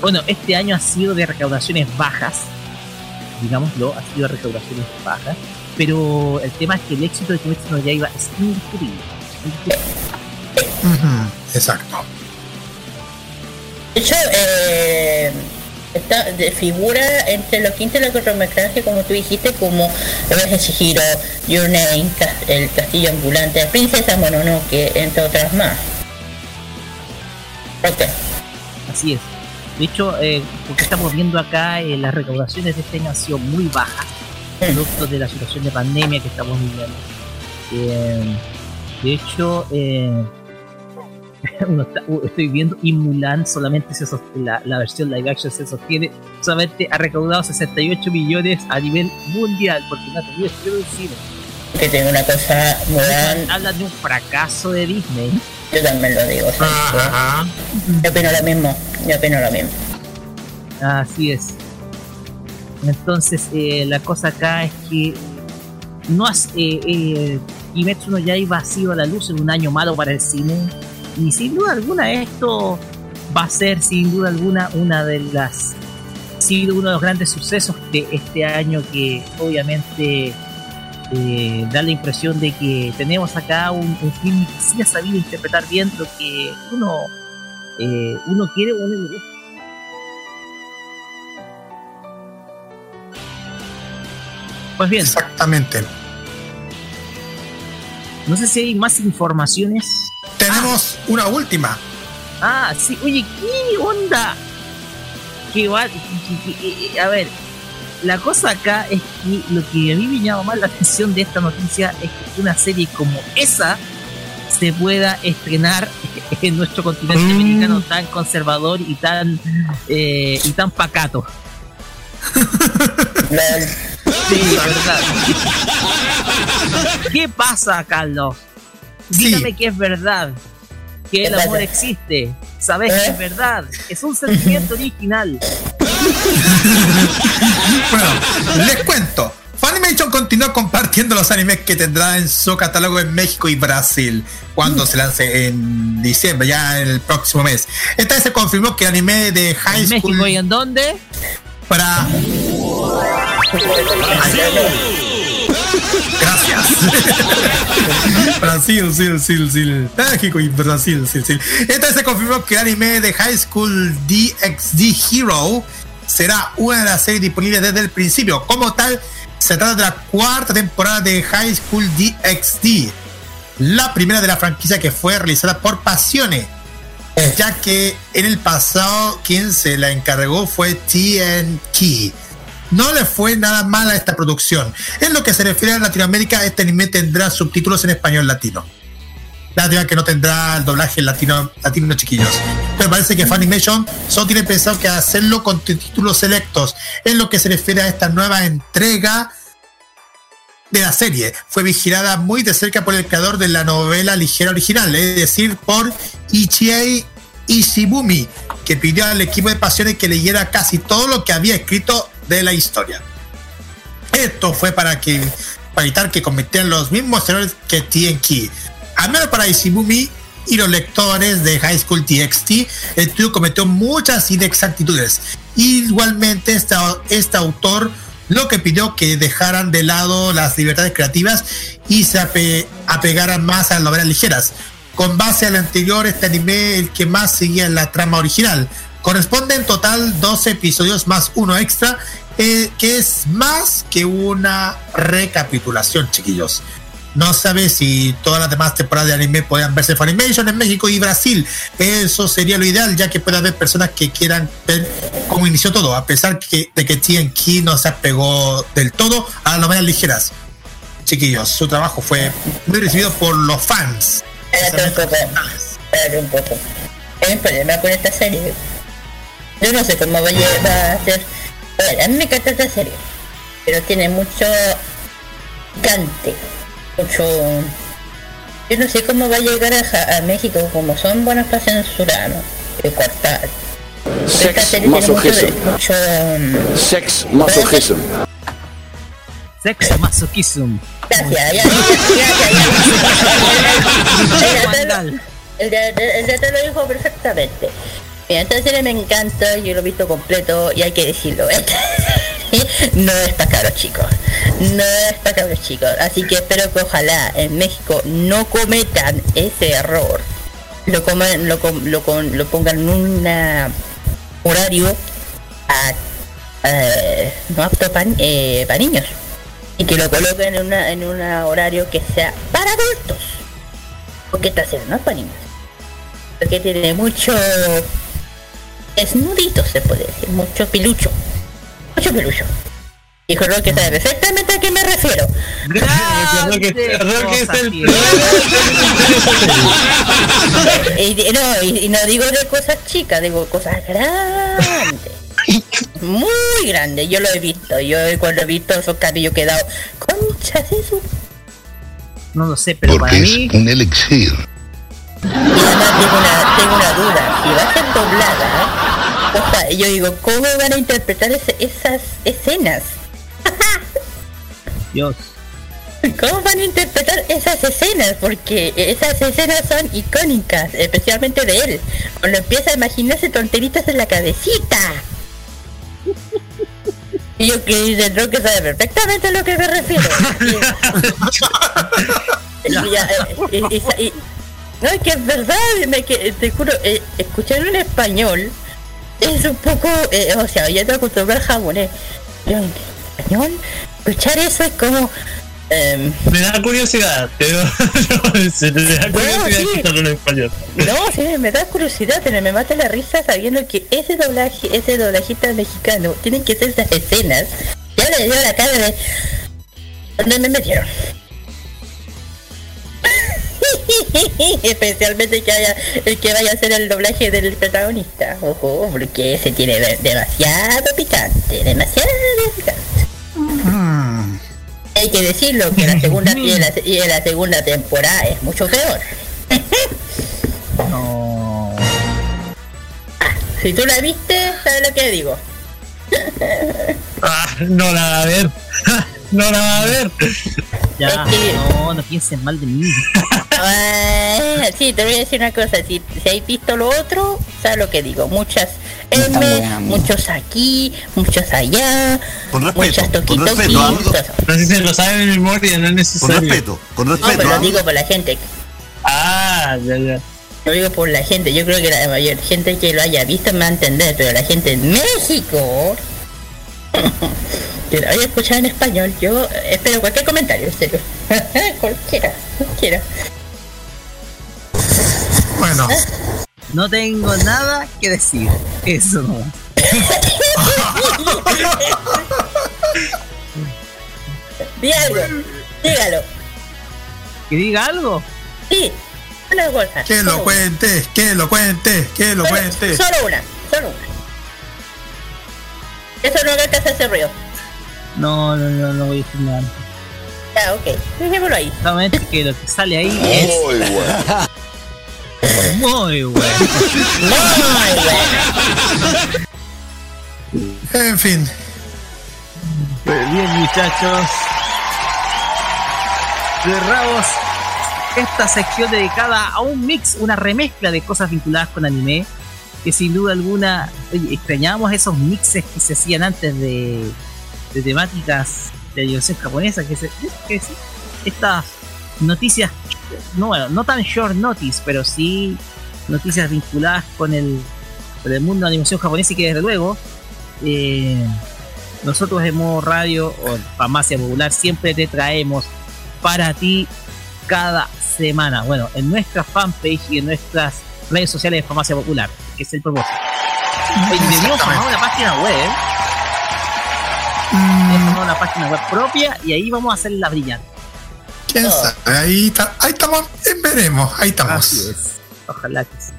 Bueno este año ha sido de recaudaciones bajas digámoslo ha sido de recaudaciones bajas pero el tema es que el éxito de Kimetsu no Yaiba es indiscutible exacto. De hecho, eh, está de figura entre los quintos de cortometraje, como tú dijiste, como de Chihiro, Your Name, El castillo ambulante, Princesa Mononoke, entre otras más. Ok. Así es. De hecho, eh, porque estamos viendo acá, eh, las recaudaciones de este año han sido muy bajas, producto de la situación de pandemia que estamos viviendo. Eh, de hecho, eh, uno está- uh, estoy viendo y Mulan solamente se sost- la, la versión live action se sostiene, solamente ha recaudado 68 millones a nivel mundial, porque no ha tenido estreno en cine. Que tengo una cosa, Mulan, Hablan de un fracaso de Disney. yo también lo digo. ¿sabes? Ajá. Yo opino lo mismo, yo opino lo mismo. Así es. Entonces, eh, la cosa acá es que no has, eh, eh, Kimetsu no Yaiba ha sido a la luz en un año malo para el cine. Y sin duda alguna esto va a ser sin duda alguna una de las sido uno de los grandes sucesos de este año que obviamente eh, da la impresión de que tenemos acá un, film que sí ha sabido interpretar bien lo que uno eh, uno quiere uno. Pues bien, Exactamente. no sé si hay más informaciones. Tenemos una última. Ah, sí, oye, ¿qué onda? Que va, que- que- que- a ver, la cosa acá es que lo que a mí me llama más la atención de esta noticia es que una serie como esa se pueda estrenar en nuestro continente Mm. americano tan conservador y tan eh, y tan pacato. Sí, verdad. ¿Qué pasa, Carlos? Sí. Dígame que es verdad. Que el ¿Qué amor existe. Sabes que ¿Eh? es verdad. Es un sentimiento original. Bueno, les cuento. Funimation continúa compartiendo los animes que tendrá en su catálogo en México y Brasil cuando se lance en diciembre, ya en el próximo mes. Esta vez se confirmó que el anime de High ¿En School México y en dónde? para Gracias. Brasil, sí, sí, sí. México y Brasil, sí, sí. Esta vez se confirmó que el anime de High School DxD Hero será una de las series disponibles desde el principio. Como tal, se trata de la cuarta temporada de High School DxD, la primera de la franquicia que fue realizada por Pasione, ya que en el pasado quien se la encargó fue TNT. No le fue nada mal a esta producción. En lo que se refiere a Latinoamérica, este anime tendrá subtítulos en español latino. Lástima que no tendrá el doblaje latino, latino chiquillos. Pero parece que Funimation solo tiene pensado que hacerlo con títulos selectos. En lo que se refiere a esta nueva entrega de la serie, fue vigilada muy de cerca por el creador de la novela ligera original, es decir, por Ichie Ishibumi, que pidió al equipo de Pasiones que leyera casi todo lo que había escrito de la historia. Esto fue para que para evitar que cometieran los mismos errores que TNK. Al menos para Ishibumi y los lectores de High School TXT, el estudio cometió muchas inexactitudes. Igualmente, este, este autor lo que pidió que dejaran de lado las libertades creativas y se ape- apegaran más a las novelas ligeras. Con base al anterior, este anime el que más seguía la trama original. Corresponde en total 12 episodios más uno extra, eh, que es más que una recapitulación, chiquillos. No sabe si todas las demás temporadas de anime puedan verse en Funimation en México y Brasil. Eso sería lo ideal, ya que puede haber personas que quieran ver cómo inició todo, a pesar que, de que TNK no se apegó del todo a las novelas ligeras. Chiquillos, su trabajo fue muy recibido por los fans. Espérate un poco. Espérate un poco. Hay un problema con esta serie. Yo no sé cómo va a, ser. A ver, a mí me encanta esta serie. Pero tiene mucho cante. Mucho. Yo no sé cómo va a llegar a, México, como son buenos para censurar, ¿no? Cortar. Esta Sex serie tiene mucho, masochism. mucho um, Sex masochism. Sex masochism. Gracias, ya, ya, ya, ya, ya. El de, el de te lo dijo perfectamente. Mira, esta me encanta, yo lo he visto completo y hay que decirlo. serie no es para cabros chicos. No es para cabros chicos. Así que espero que ojalá en México no cometan ese error. Lo, coman, lo, com- lo, con- lo pongan en un horario eh, no apto para niños y que lo coloquen en una en un horario que sea para adultos porque esta serie no para niños porque tiene mucho desnudito se puede decir. Mucho pilucho. Mucho pilucho. Y creo que sabe perfectamente a qué me refiero. Grande Roque es el y, no, y, y no digo de cosas chicas digo cosas grandes. Muy grandes. Yo lo he visto. Yo cuando he visto esos cabellos quedados conchas de su No lo sé, pero para Porque mí es un elixir. Y además tengo una, tengo una duda, si va a ser doblada, o sea, yo digo, ¿cómo van a interpretar ese- esas escenas? Dios. ¿Cómo van a interpretar esas escenas? Porque esas escenas son icónicas, especialmente de él. Cuando empieza a imaginarse tonteritas en la cabecita. Y yo que dice que sabe perfectamente a lo que me refiero. Y- ya, eh, y- y- y- no, es que es verdad, me, que, te juro, eh, escucharlo en español es un poco, eh, o sea, ya te acostumbras al japonés, pero en español, escuchar eso es como, em, Me da curiosidad, pero no, se me da curiosidad sí. escucharlo en español. no, sí, me da curiosidad, pero me mata la risa sabiendo que ese doblaje, ese doblajista mexicano, tienen que ser esas escenas le dio la cara de... ¿Dónde me metieron? Especialmente que haya, el que vaya a hacer el doblaje del protagonista. Ojo, porque ese tiene de- demasiado picante, demasiado picante. Mm. Hay que decirlo que la segunda y la, y la segunda temporada es mucho peor. No. Si tú la viste, sabes lo que digo. Ah, no la a ver. No la va a ver. Ya, no, no piensen mal de mí. Ah, sí, te voy a decir una cosa, si, si hay visto lo otro, sabes lo que digo, muchas M, buena, muchos aquí, muchos allá, Con respeto, muchas toqui con toqui, respeto, eso. No sé si se lo sabe de memoria, no es Con respeto, con No, respeto. pero lo ¿ah? digo por la gente, Ah, ya, ya. lo digo por la gente, yo creo que la mayor gente que lo haya visto me va a entender, pero la gente en México que lo haya escuchado en español, yo espero cualquier comentario, en serio. cualquiera, cualquiera. Bueno, No tengo nada que decir. Eso no. Di algo, dígalo. ¿Que diga algo? Sí, una cosa. que lo cuente, que lo cuente, que lo una. cuente. Solo, solo una, solo una. Eso no que hace ese ruido. No, no, no, no voy a decir nada. Ya, ok. Dejémoslo ahí. Solamente que lo que sale ahí es Muy bueno. muy bueno. Muy bueno. En fin, Bien, muchachos. Cerramos esta sección dedicada a un mix, una remezcla de cosas vinculadas con anime. Que sin duda alguna, oye, extrañábamos esos mixes que se hacían antes de, de temáticas de animación japonesa. Que, se, estas noticias, no, bueno, no tan short notice, pero sí noticias vinculadas con el, con el mundo de animación japonesa y que desde luego eh, nosotros en modo radio o farmacia popular siempre te traemos para ti cada semana. Bueno, en nuestra fanpage y en nuestras redes sociales de farmacia popular, que es el propósito. Oye, Debemos formar una página web. mm, formar una página web propia y ahí vamos a hacer la brillante. quién sabe, ahí, está- ahí estamos, veremos, ahí estamos. Así es. Ojalá que sí.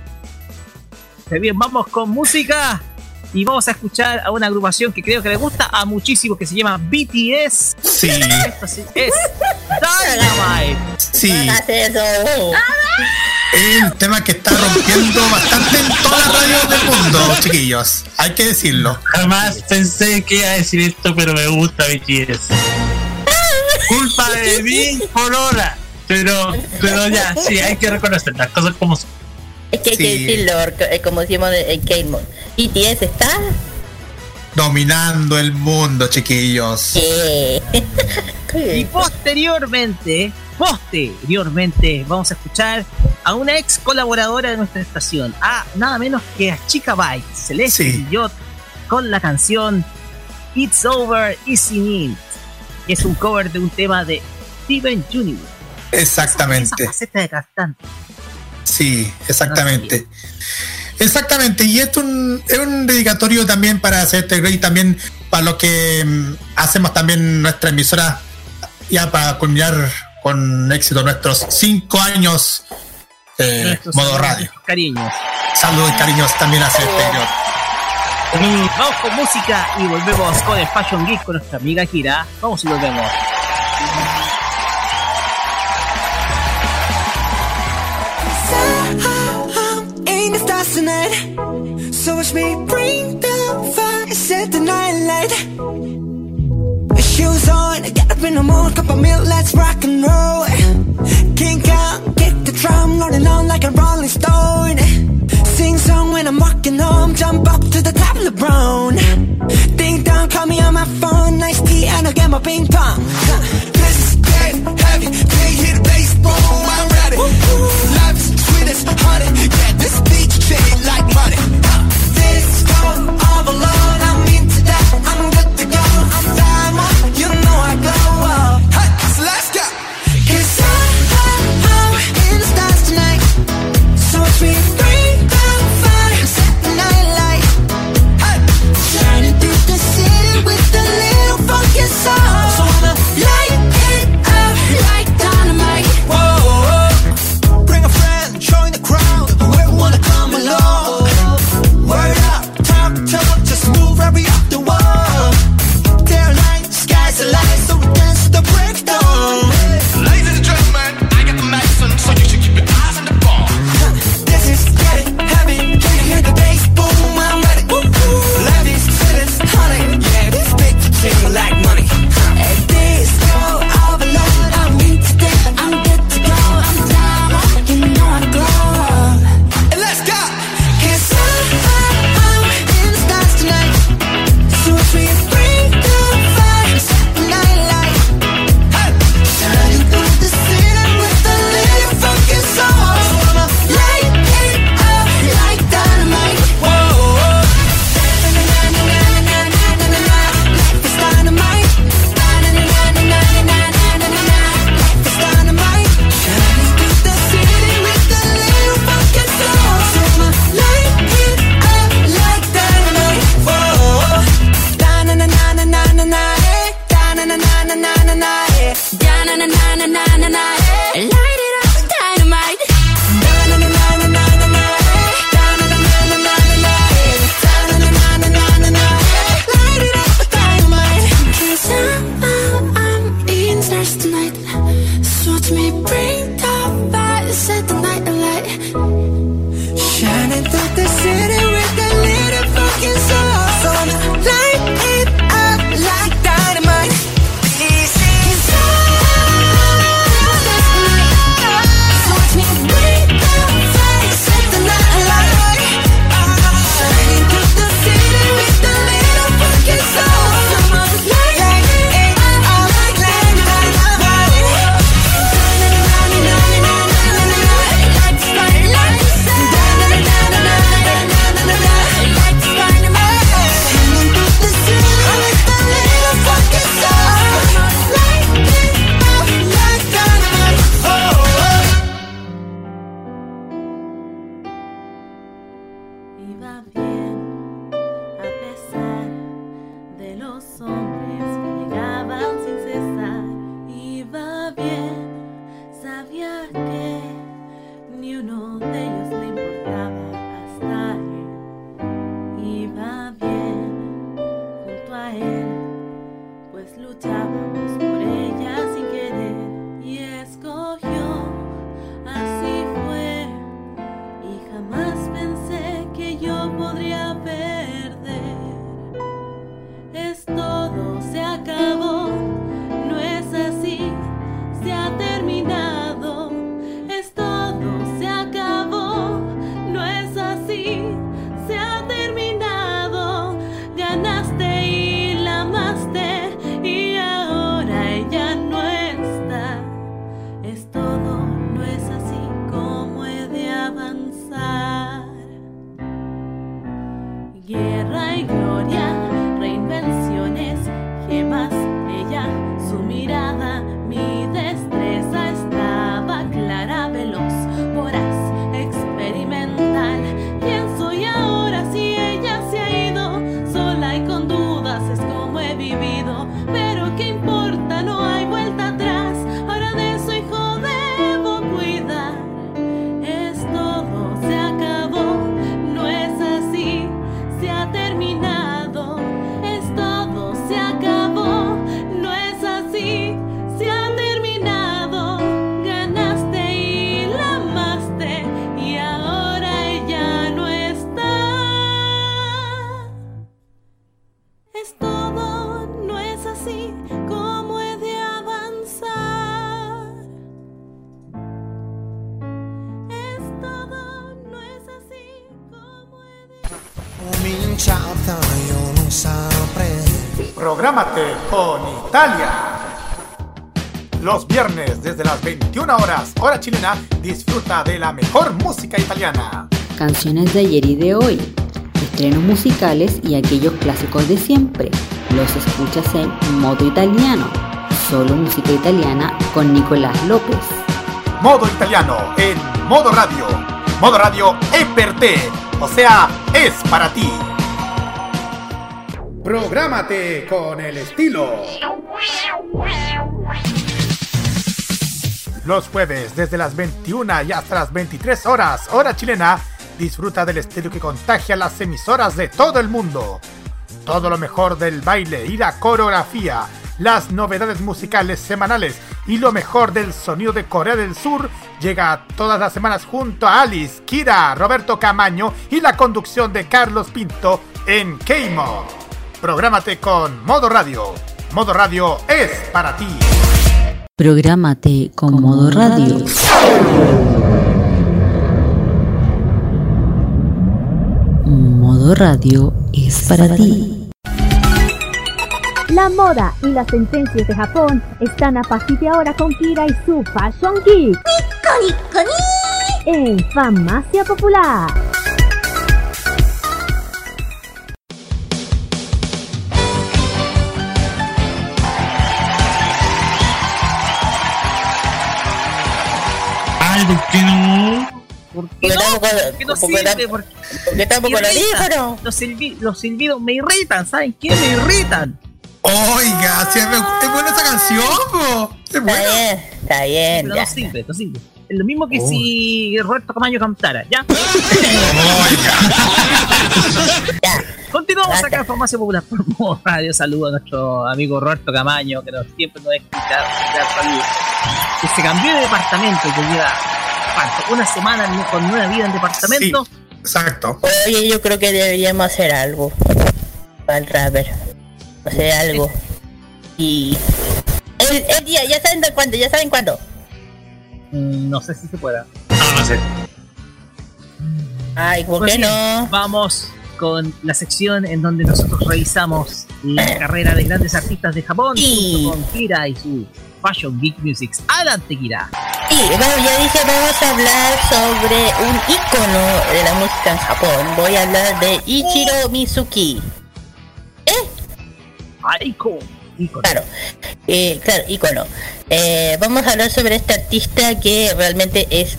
Pues Bien, vamos con música. Y vamos a escuchar a una agrupación que creo que le gusta a muchísimo que se llama BTS. Sí, Esto sí es Dynamite. sí, eso. El tema que está rompiendo bastante en todas las radios del mundo, chiquillos, hay que decirlo. Jamás pensé que iba a decir esto, pero me gusta BTS. Culpa de mí por hora. Pero, pero ya, sí, hay que reconocer las cosas como son. Es que hay que Sí. decirlo, eh, como decimos en K-Mod. BTS está. Dominando el mundo, chiquillos. ¿Qué? Y posteriormente, posteriormente, vamos a escuchar a una ex colaboradora de nuestra estación, a nada menos que a Chica Bite, Celeste Sí. Guillot, con la canción It's Over Easy Need, que es un cover de un tema de Steven Universe. Exactamente. Esa faceta de cantante. Sí, exactamente. Exactamente, y esto un- es un dedicatorio también para hacer este y también para lo que mm, hacemos también nuestra emisora, ya para culminar con éxito nuestros cinco años eh, Nuestros modo radio. cariños. Saludos y cariños también hacia este señor. Vamos con música y volvemos con el Fashion Geek con nuestra amiga Kira. Vamos y volvemos. So watch me bring the fire Set the night light Shoes on, get up in the mood Cup of milk, let's rock and roll. Kink out, kick the drum Rolling on like a rolling stone. Sing song when I'm walking home Jump up to the top of the brown Ding dong, call me on my phone Nice tea and I'll get my ping pong. Let's get heavy, can't hit the bass, boom, I'm ready. Life's sweet as honey, yeah, this beach chain like money. This go De ayer y de hoy, estrenos musicales y aquellos clásicos de siempre. Los escuchas en modo italiano, solo música italiana con Nicolás López. Modo italiano en modo radio. Modo radio es o sea, es para ti. Prográmate con el estilo. Los jueves desde las 21 y hasta las 23 horas, hora chilena, disfruta del estilo que contagia las emisoras de todo el mundo. Todo lo mejor del baile y la coreografía, las novedades musicales semanales y lo mejor del sonido de Corea del Sur llega todas las semanas junto a Alice, Kira, Roberto Camaño y la conducción de Carlos Pinto en K-Mod. Prográmate con Modo Radio. Modo Radio es para ti. Prográmate con modo radio. Modo radio es para ti. La moda y las tendencias de Japón están a partir de ahora con Kira y su Fashion Geek. En Farmacia Popular. Algo que no. ¿Por ¿Por qué qué no? estamos con- ¿Por qué no por qué sirve? estamos- Porque ¿Por qué estamos con me el irrita. hígado? Los, silbi- los silbidos me irritan, ¿saben qué? Me irritan. Oiga, si es, es buena esa canción, po. Es Está buena. bien, está bien, Pero ya. no sirve, no sirve. Es lo mismo que si Roberto Camaño cantara, ¿ya? Ya. Continuamos Basta. acá en Farmacia Popular por Modo Radio. Saludo a nuestro amigo Roberto Camaño, que nos, siempre nos escucha. Saludos. Que se cambió de departamento, que lleva una semana con nueva vida en departamento. Exacto. Oye, yo creo que deberíamos hacer algo para el rapper. Hacer algo. Y. El, el día, ya saben de cuándo, ya saben cuándo. Mm, No sé si se pueda. No, no sé. Ay, ¿por Pues qué bien, no? Vamos con la sección en donde nosotros revisamos la carrera de grandes artistas de Japón Sí. junto con Kira y su Fashion Geek Musics. Adelante, Kira. Sí, bueno, ya dije, vamos a hablar sobre un ícono de la música en Japón. Voy a hablar de Ichiro Mizuki. Aiko. Ícono. Claro, eh, claro, ícono. Eh, vamos a hablar sobre este artista que realmente es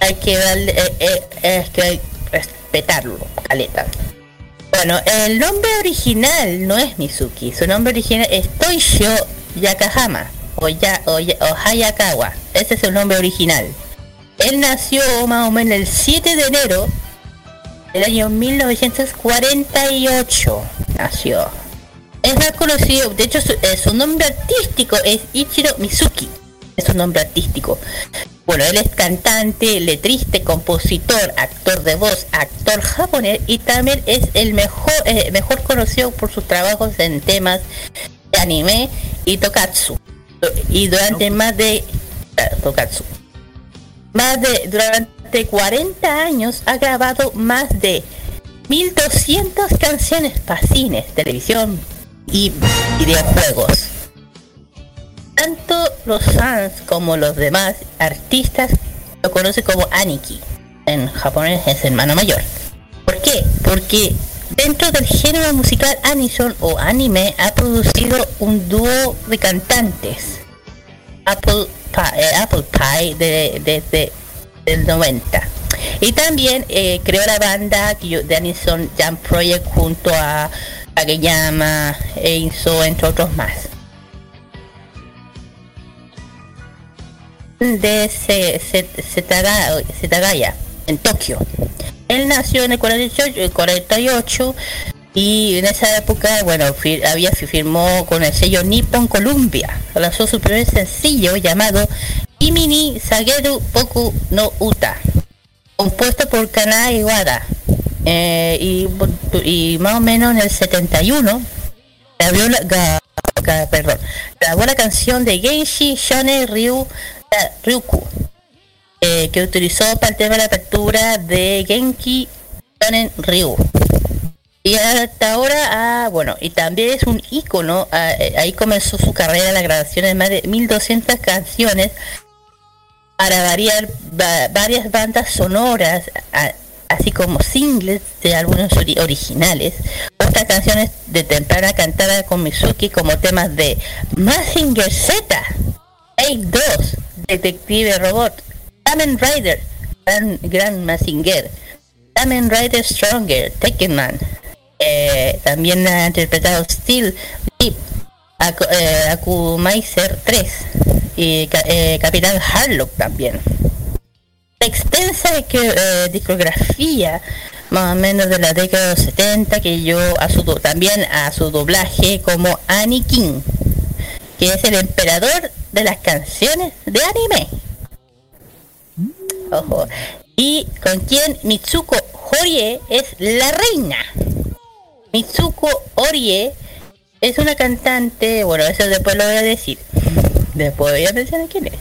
hay que darle, eh, eh, que hay respetarlo, caleta. Bueno, el nombre original no es Mizuki, su nombre original es Toishio Yakahama o, ya, o, ya- o Hayakawa. Ese es su nombre original. Él nació más o menos el 7 de enero del año 1948. Nació. Es más conocido, de hecho su, eh, nombre artístico es Ichiro Mizuki. Es su nombre artístico. Bueno, él es cantante, letrista, compositor, actor de voz, actor japonés y también es el mejor, eh, mejor conocido por sus trabajos en temas de anime y tokatsu. Y durante más de... Más de... Durante 40 años ha grabado más de 1200 canciones para cines, televisión y videojuegos. Tanto los fans como los demás artistas lo conocen como Aniki. En japonés es hermano mayor. ¿Por qué? Porque dentro del género musical Anison o anime ha producido un dúo de cantantes. Apple Pie, eh, de, de- de- del 90. Y también eh, creó la banda de Anison Jam Project junto a Kageyama, Einso, entre otros más. De Se- Se- Setaga- Setagaya, en Tokio. Él nació en el 48, el 48 y en esa época, bueno, había fi- firmó con el sello Nippon Columbia. Lanzó su primer sencillo llamado Imini Sageru Boku no Uta, compuesto por Kana Iwada. Eh, y, y más o menos en el 71 grabó la, ga- canción de Genshi Shone Ryu eh, Ryuku eh, que utilizó para el tema de la apertura de Genki Shonen Ryu Y hasta ahora, ah, bueno, y también es un ícono, ah, eh, ahí comenzó su carrera, la grabación de más de 1200 canciones para variar va- varias bandas sonoras, así como singles de álbumes ori- originales. Otras canciones de temprana cantada con Mizuki como temas de Mazinger Z, 8-2, Detective Robot, Kamen Rider, Gran, Gran Mazinger, Kamen Rider Stronger, Tekken Man. Eh, también ha interpretado Steel Deep, Aku- eh, Akumaiser 3 y eh, Capitán Harlock también. Extensa que, eh, discografía más o menos de la década de los 70 que yo a su también a su doblaje como Anakin que es el emperador de las canciones de anime ojo. Y con quien Mitsuko Horie es la reina. Mitsuko Horie es una cantante bueno eso después lo voy a decir. Después voy a mencionar quién es.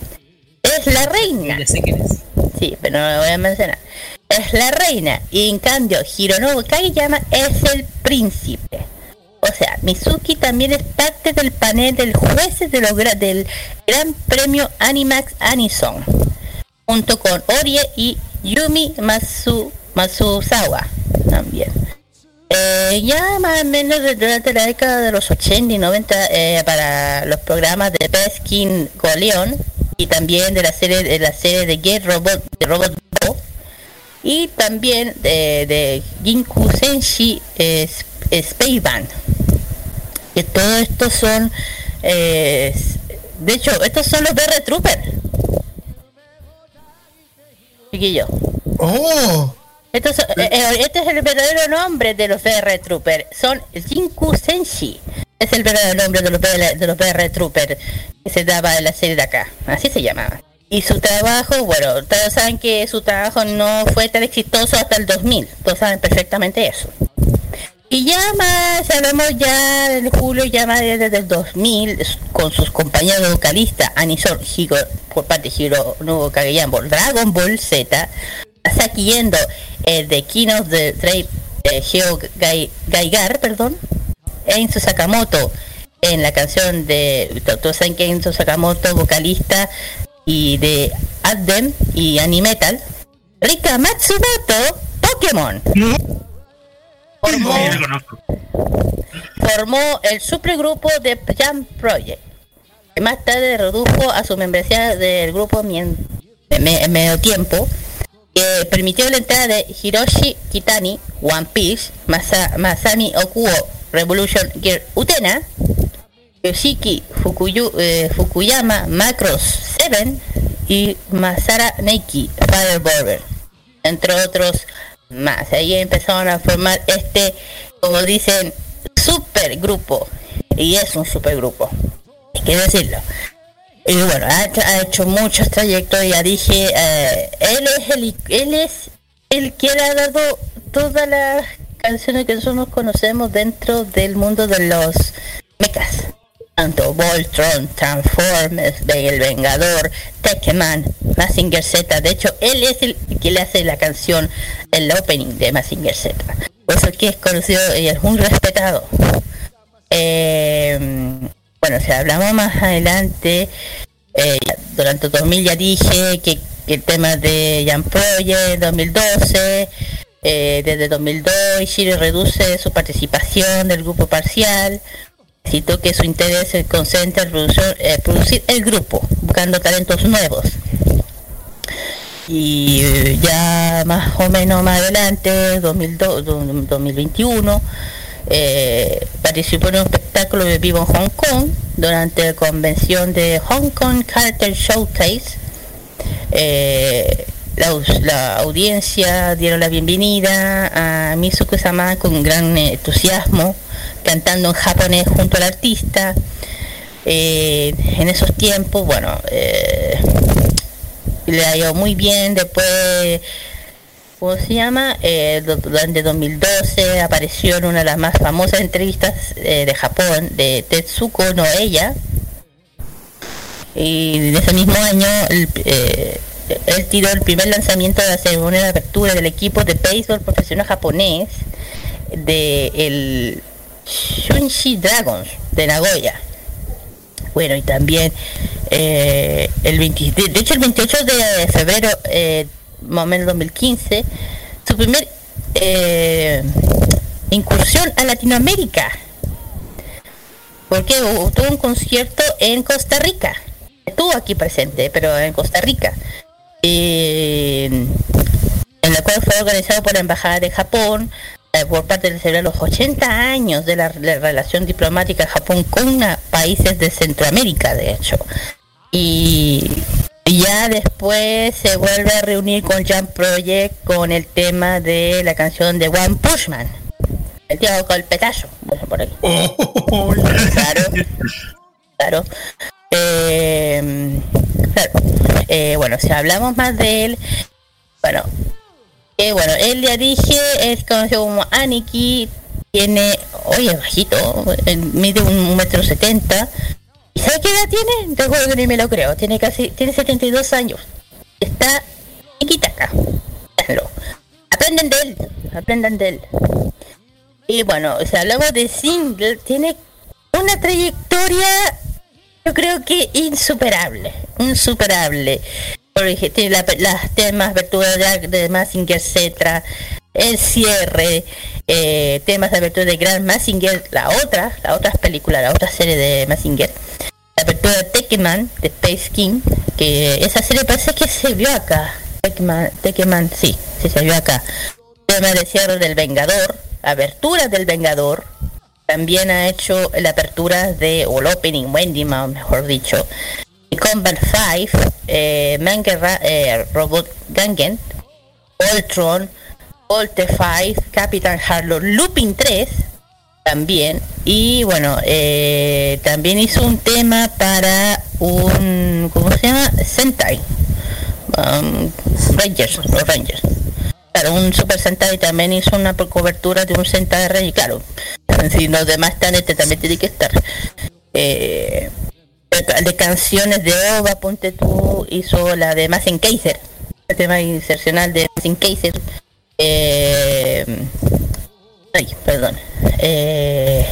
Es la reina. Ya sé quién es. Sí, pero no lo voy a mencionar. Es la reina y en cambio Hironobu Kageyama es el príncipe. O sea, Mizuki también es parte del panel del jueces de los gra- del Gran Premio Animax Anison, junto con Orie y Yumi Masu, Masuzawa también. Eh, ya más o menos durante la década de los 80 y 90 eh, para los programas de Peskin Goleon y también de la serie de la serie de Get Robot de Robot Bo, y también de, Ginku Senshi eh, Sp- Space Band que todo esto son eh, de hecho estos son los BR Trooper chiquillo Oh, estos son- eh, eh, este es el verdadero nombre de los BR Trooper. Son Jinku Senshi. Es el verdadero nombre de los, BR, de los BR Trooper que se daba en la serie de acá. Así se llamaba. Y su trabajo, bueno, todos saben que su trabajo no fue tan exitoso hasta el 2000. Todos saben perfectamente eso. Y ya más, hablamos ya del julio, más desde el 2000, s- con sus compañeros vocalistas Anison Higo, por parte de Hiro Nuevo Kageyama por Dragon Ball Z, Saki Endo eh, de Kino de Drake eh, Hiro Gai- Gaigar, perdón, Enzo Sakamoto en la canción de, saben que Enzo Sakamoto, vocalista y de Adem y Animetal, Rika Matsumoto, Pokémon. Formó, el supergrupo de Jam Project, que más tarde redujo a su membresía del grupo en me- en medio tiempo, que permitió la entrada de Hiroshi Kitani, One Piece, Masa- Masami Okuo, Revolution Gear Utena, Yoshiki Fukuyu- eh, Fukuyama, Macros 7 y Masara Neiki, Fireborder, entre otros más. Ahí empezaron a formar este, como dicen, supergrupo. Y es un supergrupo, hay que decirlo. Y bueno, ha, hecho muchos trayectos, ya dije, eh, él es el él es el que le ha dado todas las canciones que nosotros conocemos dentro del mundo de los mechas. Tanto Voltron, Transformers, El Vengador, Tekman, Mazinger Z. De hecho, él es el que le hace la canción, el opening de Mazinger Z. Por eso que es conocido y es muy respetado. Eh, bueno, si hablamos más adelante, eh, durante 2000 ya dije que, el tema de Jan Project 2012, eh, desde 2002 Ishiro reduce su participación del grupo parcial, citó que su interés se concentra en producir, eh, producir el grupo, buscando talentos nuevos. Y eh, ya más o menos más adelante, 2002, do- 2021, eh, participó en un espectáculo de vivo en Hong Kong durante la convención de Hong Kong Character Showcase. Eh, la, audiencia dieron la bienvenida a Mizuko Sama con gran entusiasmo, cantando en japonés junto al artista. Eh, en esos tiempos, bueno, eh, le ha ido muy bien después ¿cómo se llama? Eh, durante 2012 apareció en una de las más famosas entrevistas eh, de Japón de Tetsuko no ella y en ese mismo año el- eh, él tiró el primer lanzamiento de la ceremonia de apertura del equipo de béisbol profesional japonés de el Shunshi Dragons de Nagoya. Bueno, y también eh, el 20 de hecho el 28 de febrero, eh, más o menos 2015, su primer eh, incursión a Latinoamérica. Porque tuvo un concierto en Costa Rica. Estuvo aquí presente, pero en Costa Rica. En la cual fue organizado por la Embajada de Japón por parte de celebrar los 80 años de la, la relación diplomática Japón con países de Centroamérica, de hecho. Y, ya después se vuelve a reunir con Jump Project con el tema de la canción de One Punch Man. El tío golpetazo, bueno, por ahí. Claro, claro. Eh, claro. Eh, bueno, si hablamos más de él, bueno, eh, bueno, él ya dije, es conocido como Aniki, tiene, oye, bajito, eh, mide un metro setenta. ¿Y sabe qué edad tiene? Te juro que ni me lo creo, tiene casi, tiene 72 años. Está. Véanlo. Aprendan de él, aprendan de él. Y bueno, si hablamos de single, tiene una trayectoria, yo creo que insuperable, insuperable. La- las temas, abertura de, de Massinger Z, el cierre, eh, temas de abertura de Grand Massinger, la otra, la otra película, la otra serie de Massinger, la apertura de Tekken de Space King, que esa serie parece que se vio acá. Tekken, sí, sí se vio acá. Tema de cierre del Vengador, abertura del Vengador, también ha hecho la apertura de, o el opening, Wendy, mejor dicho, Combat 5, eh, Manga eh, Robot Gangen, Voltron, Volte 5, Capitán Harlow, Looping 3, también, y bueno, eh, también hizo un tema para un, ¿cómo se llama? Sentai, um, Rangers, los Rangers. Claro, un Super Sentai también hizo una cobertura de un Sentai Rey, claro. Si los demás están, este también tiene que estar. Eh, de, canciones de OVA, ponte tú, hizo la de Mazen Kaiser, el tema insercional de Mazen Kaiser. Eh, ay, perdón. Eh,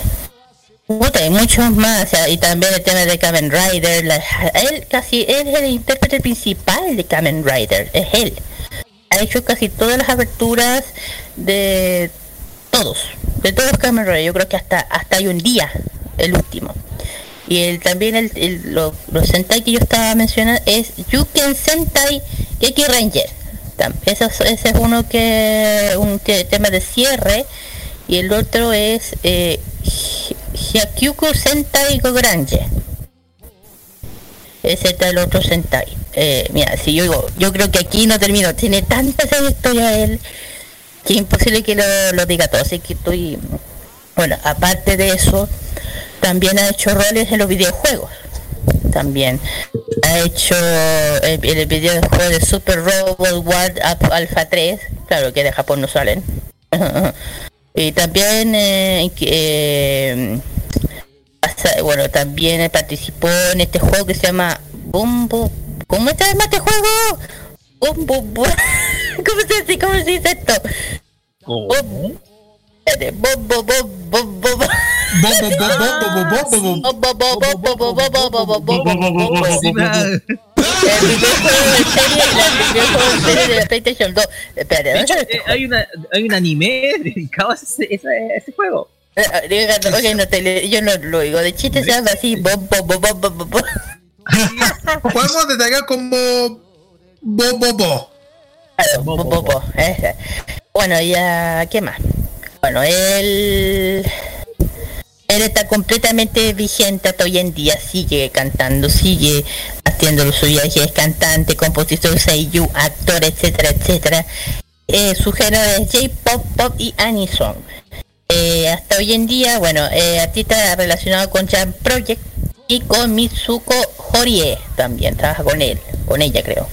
hay muchos más, y también el tema de Kamen Rider. la- él casi, él es el intérprete principal de Kamen Rider, es él ha hecho casi todas las aberturas de todos, de todos los Kamen Rider. Yo creo que hasta hasta hay un día, el último. Y el, también el, el- lo- los Sentai que yo estaba mencionando es Yuken Sentai Keki Ranger. Tam- Eso es- ese es uno que un te- tema de cierre y el otro es eh, Hy- Hyakyuku Sentai Gogrange. Ese está el otro Sentai. Eh, mira, si yo digo, yo creo que aquí no termino. Tiene tanta trayectoria él que es imposible que lo, lo diga todo. Así que estoy. Bueno, aparte de eso, también ha hecho roles en los videojuegos. También ha hecho el, el videojuego de Super Robot World Alpha 3. Claro que de Japón no salen. y también eh, eh, bueno, también eh, participó en este juego que se llama Bombo. ¿Cómo se llama este juego? Bombo. Bo- ¿Cómo se dice, cómo se dice esto? Bom- hay, una, hay un anime dedicado a ese, a ese juego. Eh, eh, no, te yo no lo digo de chiste se llama así. Podemos detallar como bo bo. Claro, bueno ya qué más bueno él él está completamente vigente hasta hoy en día. Sigue cantando sigue haciendo su viaje es cantante compositor seiyuu actor etcétera etcétera. Eh, su género es J-pop pop y anison Eh, hasta hoy en día, bueno, eh, artista relacionado con Jam Project y con Mitsuko Horie también, trabaja con él, con ella creo.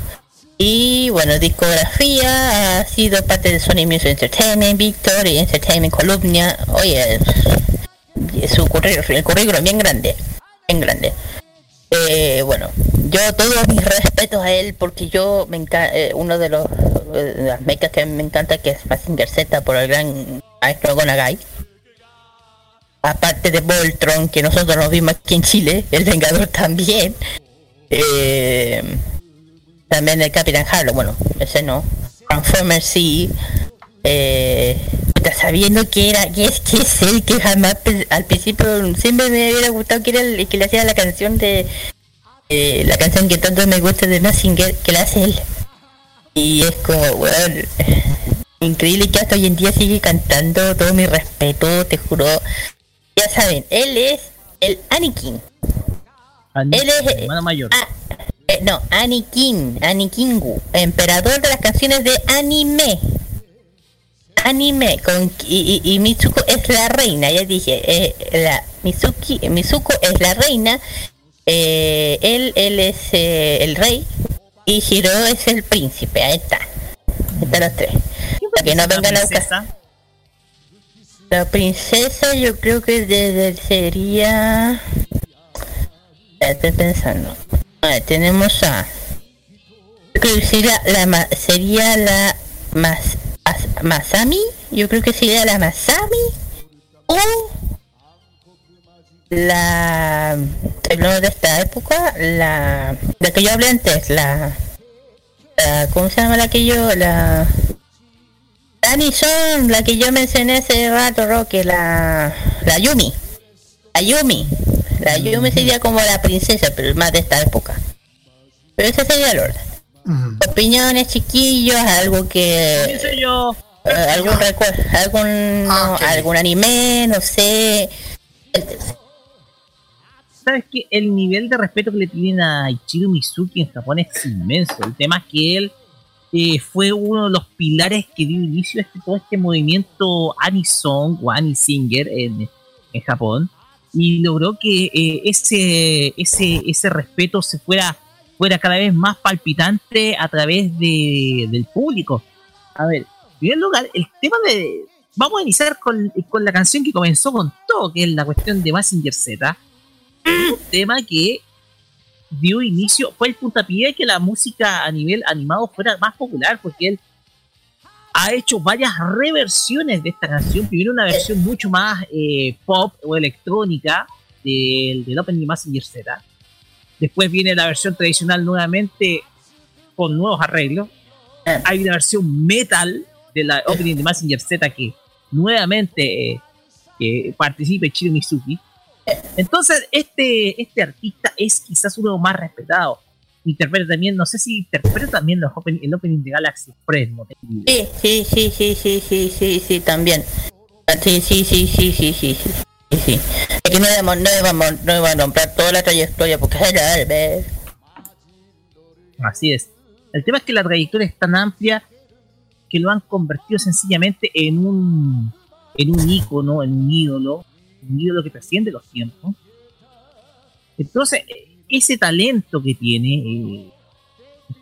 Y bueno, discografía ha sido parte de Sony Music Entertainment, Victory Entertainment Columnia, oye, su currículum, el currículum bien grande, bien grande. Eh, bueno, yo todos mis respetos a él porque yo me encanta, uno de los eh, de las mecas que me encanta que es Mazinger Z por el gran Maestro Gonagai. Aparte de Voltron, que nosotros nos vimos aquí en Chile, el Vengador también. Eh, también el Capitán Harlow, bueno, ese no. Transformers sí. Eh, sabiendo que era, que es, que es él, que jamás al principio siempre me hubiera gustado que era el que le hacía la canción de eh, la canción que tanto me gusta de Massinger, que la hace él. Y es como, weón, increíble que hasta hoy en día sigue cantando, todo mi respeto, te juro. Ya saben, él es el Anakin. Él es hermano mayor. ah, eh, no, Anakin, Anakingu, emperador de las canciones de anime. Anime con y, y- y Mitsuko es la reina, ya dije, eh, la Mizuki, Mizuko es la reina, eh, él él es eh, el rey y Hiro es el príncipe, ahí está. Ahí están los tres. Para que no vengan a buscar. La princesa yo creo que desde sería... Estoy pensando. Tenemos a... Que sería la, ma- sería la mas, as- Masami. Yo creo que sería la Masami. O la... De esta época. La... La que yo hablé antes. La... la ¿Cómo se llama la que yo? La... Dani son la que yo mencioné hace rato, Roque, la, la Yumi. La Yumi. La Yumi sería como la princesa, pero más de esta época. Pero esa sería el orden. Opiniones, chiquillos, algo que... Pienso yo. eh, algún recuerdo, algún, no, algún anime, no sé. ¿Sabes que El nivel de respeto que le tienen a Ichiro Mizuki en Japón es inmenso. El tema es que él eh, fue uno de los pilares que dio inicio a este, todo este movimiento Anisong o Anisinger en, en Japón y logró que eh, ese, ese, ese respeto se fuera, fuera cada vez más palpitante a través de, del público. A ver, en primer lugar, el tema de... Vamos a iniciar con, con la canción que comenzó con todo, que es la cuestión de Massinger Z. Un tema que dio inicio, fue el puntapié que la música a nivel animado fuera más popular, porque él ha hecho varias reversiones de esta canción. Primero una versión mucho más eh, pop o electrónica del, del Opening de Massinger Z. Después viene la versión tradicional nuevamente con nuevos arreglos. Hay una versión metal de la Opening de Massinger Z que nuevamente eh, participa Chiro Mizuki. Entonces, este, este artista es quizás uno de los más respetados interpreta también, no sé si interpreta también los open, el opening de Galaxy Express. ¿no? Sí, sí, sí, sí, sí, sí, sí, sí, también. Sí, sí, sí, sí, sí, sí. sí, sí. Es que no debemos, no debemos, no nombrar toda la trayectoria porque es enorme. Así es. El tema es que la trayectoria es tan amplia que lo han convertido sencillamente en un en un ícono, en un ídolo, un ídolo que trasciende los tiempos. Entonces, ese talento que tiene eh,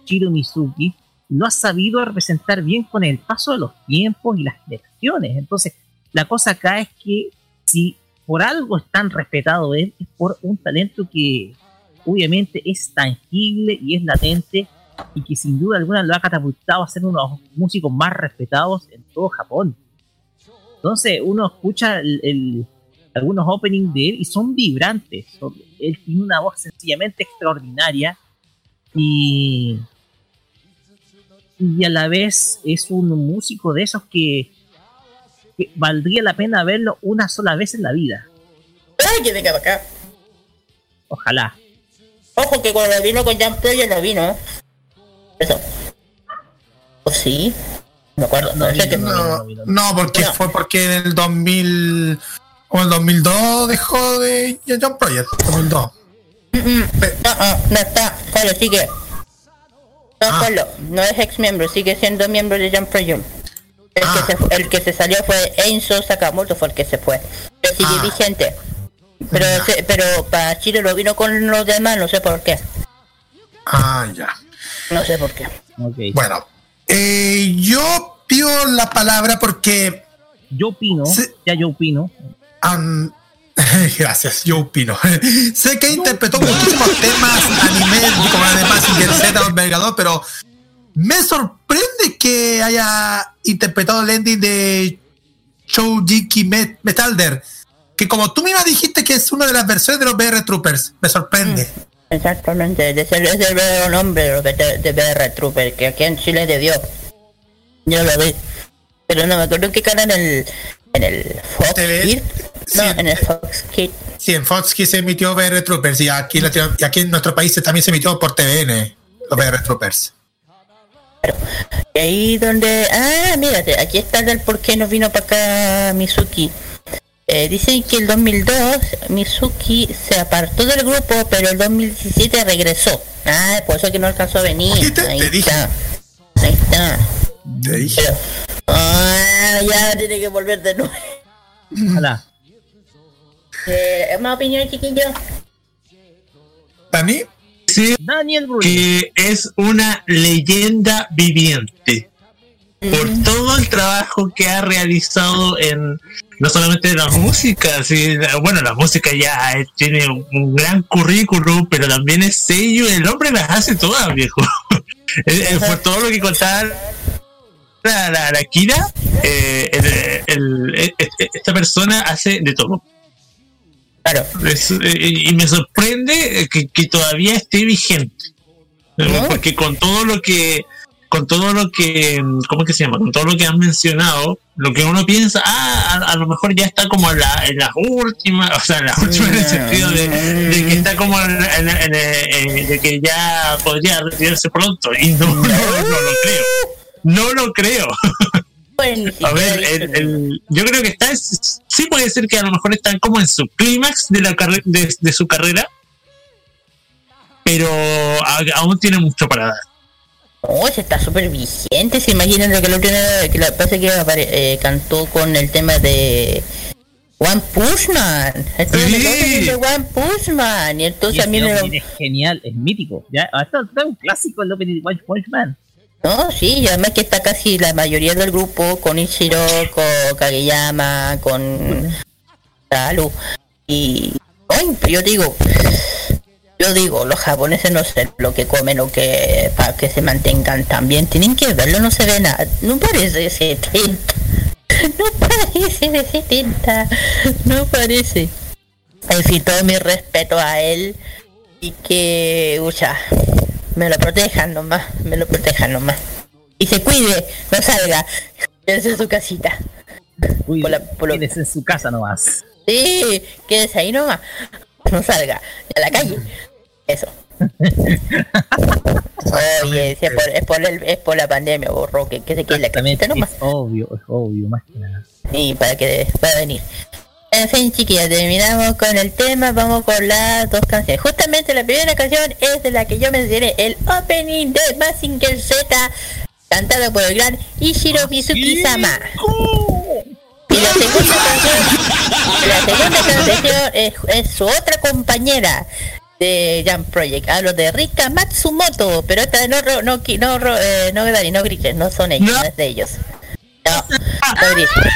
Shiro Mizuki lo ha sabido representar bien con el paso de los tiempos y las generaciones. Entonces, la cosa acá es que si por algo es tan respetado él, es por un talento que obviamente es tangible y es latente y que sin duda alguna lo ha catapultado a ser uno de los músicos más respetados en todo Japón. Entonces uno escucha el- algunos openings de él y son vibrantes. Son- él tiene una voz sencillamente extraordinaria y, y a la vez es un músico de esos que, que valdría la pena verlo una sola vez en la vida. ¡Ay, que venga acá! Ojalá. Ojo que cuando vino con Player no vino. Eso. ¿O sí? Acuerdo. No, no, porque fue porque en el 2000 o el 2002 dejó de Jump Project. 2002. No, no, no está. Solo sigue. No, Ah. solo. No es ex miembro, sigue siendo miembro de Jump Project. El, Ah. que se, el que se salió fue Enzo Sakamoto, fue el que se fue. Pero sigue Ah. vigente. Pero, se- pero para Chile lo vino con los demás, no sé por qué. Ah, ya. No sé por qué. Bueno, eh, yo pido la palabra porque. Yo opino, ya yo opino. Am, gracias, yo opino. sé que interpretó muchísimos temas anime, como además Mazinger Z o Vengador, pero me sorprende que haya interpretado el ending de Shoujiki Met- Metalder, que como tú misma dijiste que es una de las versiones de los BR Troopers, me sorprende. Exactamente, es el, es el verdadero nombre de, de BR Trooper, que aquí en Chile debió. Yo lo vi. Pero no me acuerdo en qué canal, en el, en el Fox Kid. No, en el Fox Kid. Sí, en Fox que se emitió BR Troopers y aquí, en Latino- y aquí en nuestro país también se emitió por TVN, los BR Troopers. Y ahí donde... Ah, mírate, aquí está el por qué no vino para acá Mizuki. Eh, dicen que el 2002 Mizuki se apartó del grupo, pero el 2017 regresó. Ah, por eso que no alcanzó a venir. Ahí está. Ahí está. Pero- ah, ya tiene que volver de nuevo. Ojalá. Eh, ¿Más opinión, chiquillo? ¿Dani? Sí, Daniel que es una leyenda viviente por todo el trabajo que ha realizado en no solamente la música, sí, bueno, la música ya tiene un- gran currículum, pero también es sello, el hombre las hace todas, viejo. Eh, eh, por todo lo que contaba la, la, la Kira, eh, el- el- eh, esta persona hace de todo. Claro. y me sorprende eh, que, que todavía esté vigente. Eh, Porque con todo lo que, con todo lo que, mm, ¿cómo es que se llama? Con todo lo que han mencionado, lo que uno piensa, ah, a, a lo mejor ya está como en, la, en las últimas, o sea, en las últimas en el sentido de, de que está como en, en- de que ya podría retirarse pronto. Y no, no, no lo creo. No lo creo. A ver, el- el- yo creo que está, es- sí puede ser que a lo mejor están como en su clímax de la de, de su carrera, pero a- aún tiene mucho para dar. Oh, se está súper vigente. Se imaginan lo que vez que la parece que apare- eh, cantó con el tema de One Punch Man. Estuvo en el opening de One Punch Man. Y entonces Y a mí me lo- es genial, es mítico. Ya, hasta está un clásico el opening de One Punch Man. No, sí, y además que está casi la mayoría del grupo con Ichiro, con Kageyama, con Salu. Y pero yo digo, yo digo, los japoneses no sé lo que comen o que para que se mantengan tan bien, tienen que verlo, no se ve nada, no parece de 70, no parece de 70, no parece. En todo mi respeto a él. Y que, ucha, me lo protejan nomás, me lo protejan nomás. Y se cuide, no salga, quédese en su casita. Uy, Por la- por lo- Quédese en su casa nomás. Sí, quédese ahí nomás, no salga, a la calle. Eso. Oye, es por, es por, el- es por la pandemia, borro, que, que se quede la casita nomás. Es obvio, es obvio, más que nada. Y para que pueda venir. En fin, chiquillas, terminamos con el tema, vamos con las dos canciones. Justamente la primera canción es de la que yo mencioné, el opening de Mazinger Z, cantado por el gran Ishiro Mizuki-sama. Y la segunda canción, la segunda canción es, es su otra compañera de Jump Project, hablo de Rika Matsumoto, pero esta no, ro- no, no, ro- eh, no, Dani, no grites, no son ellos, no es de ellos. No, no grites.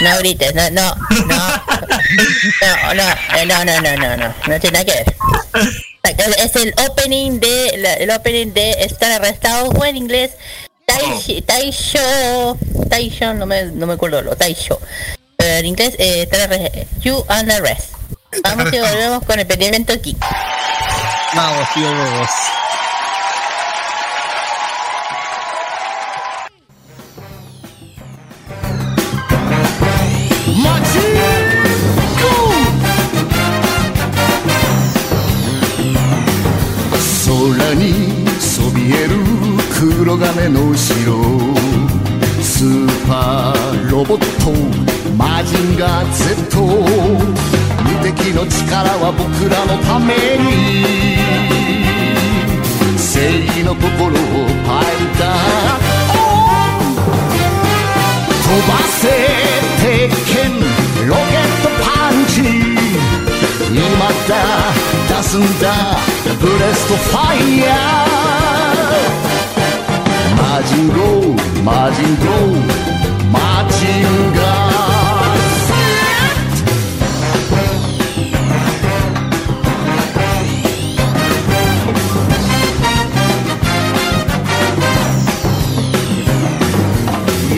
No grites, no, no, no, no, no, no, no, no, no, no, no tiene nada que ver. Es el opening de, la- el opening de estar arrestado o en inglés Taishi, Taisho, Taisho, no me, no me acuerdo lo, Taisho. Pero en inglés, eh, estar arre- You under arrest. Vamos y volvemos con el pedimento aquí. Vamos, tío, vamos. にそびえる黒金の城スーパーロボットマジンガー Z 無敵の力は僕らのために。正義の心をパイター飛ばせ。だ出すんだブレストファイヤーマジンゴーマジンゴーマジンガー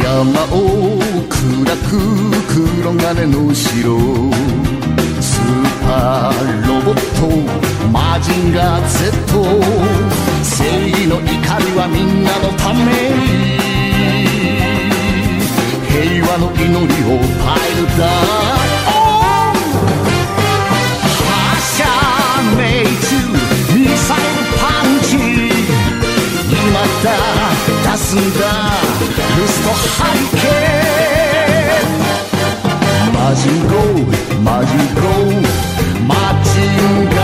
山を暗く黒金の城スーロボットマジンガー Z 正義の怒りはみんなのため。平和の祈りをパイルダ発射命中ミサイルパンチ。今だ出すんだ。ルストハリケーンマジンゴーマジンゴー。to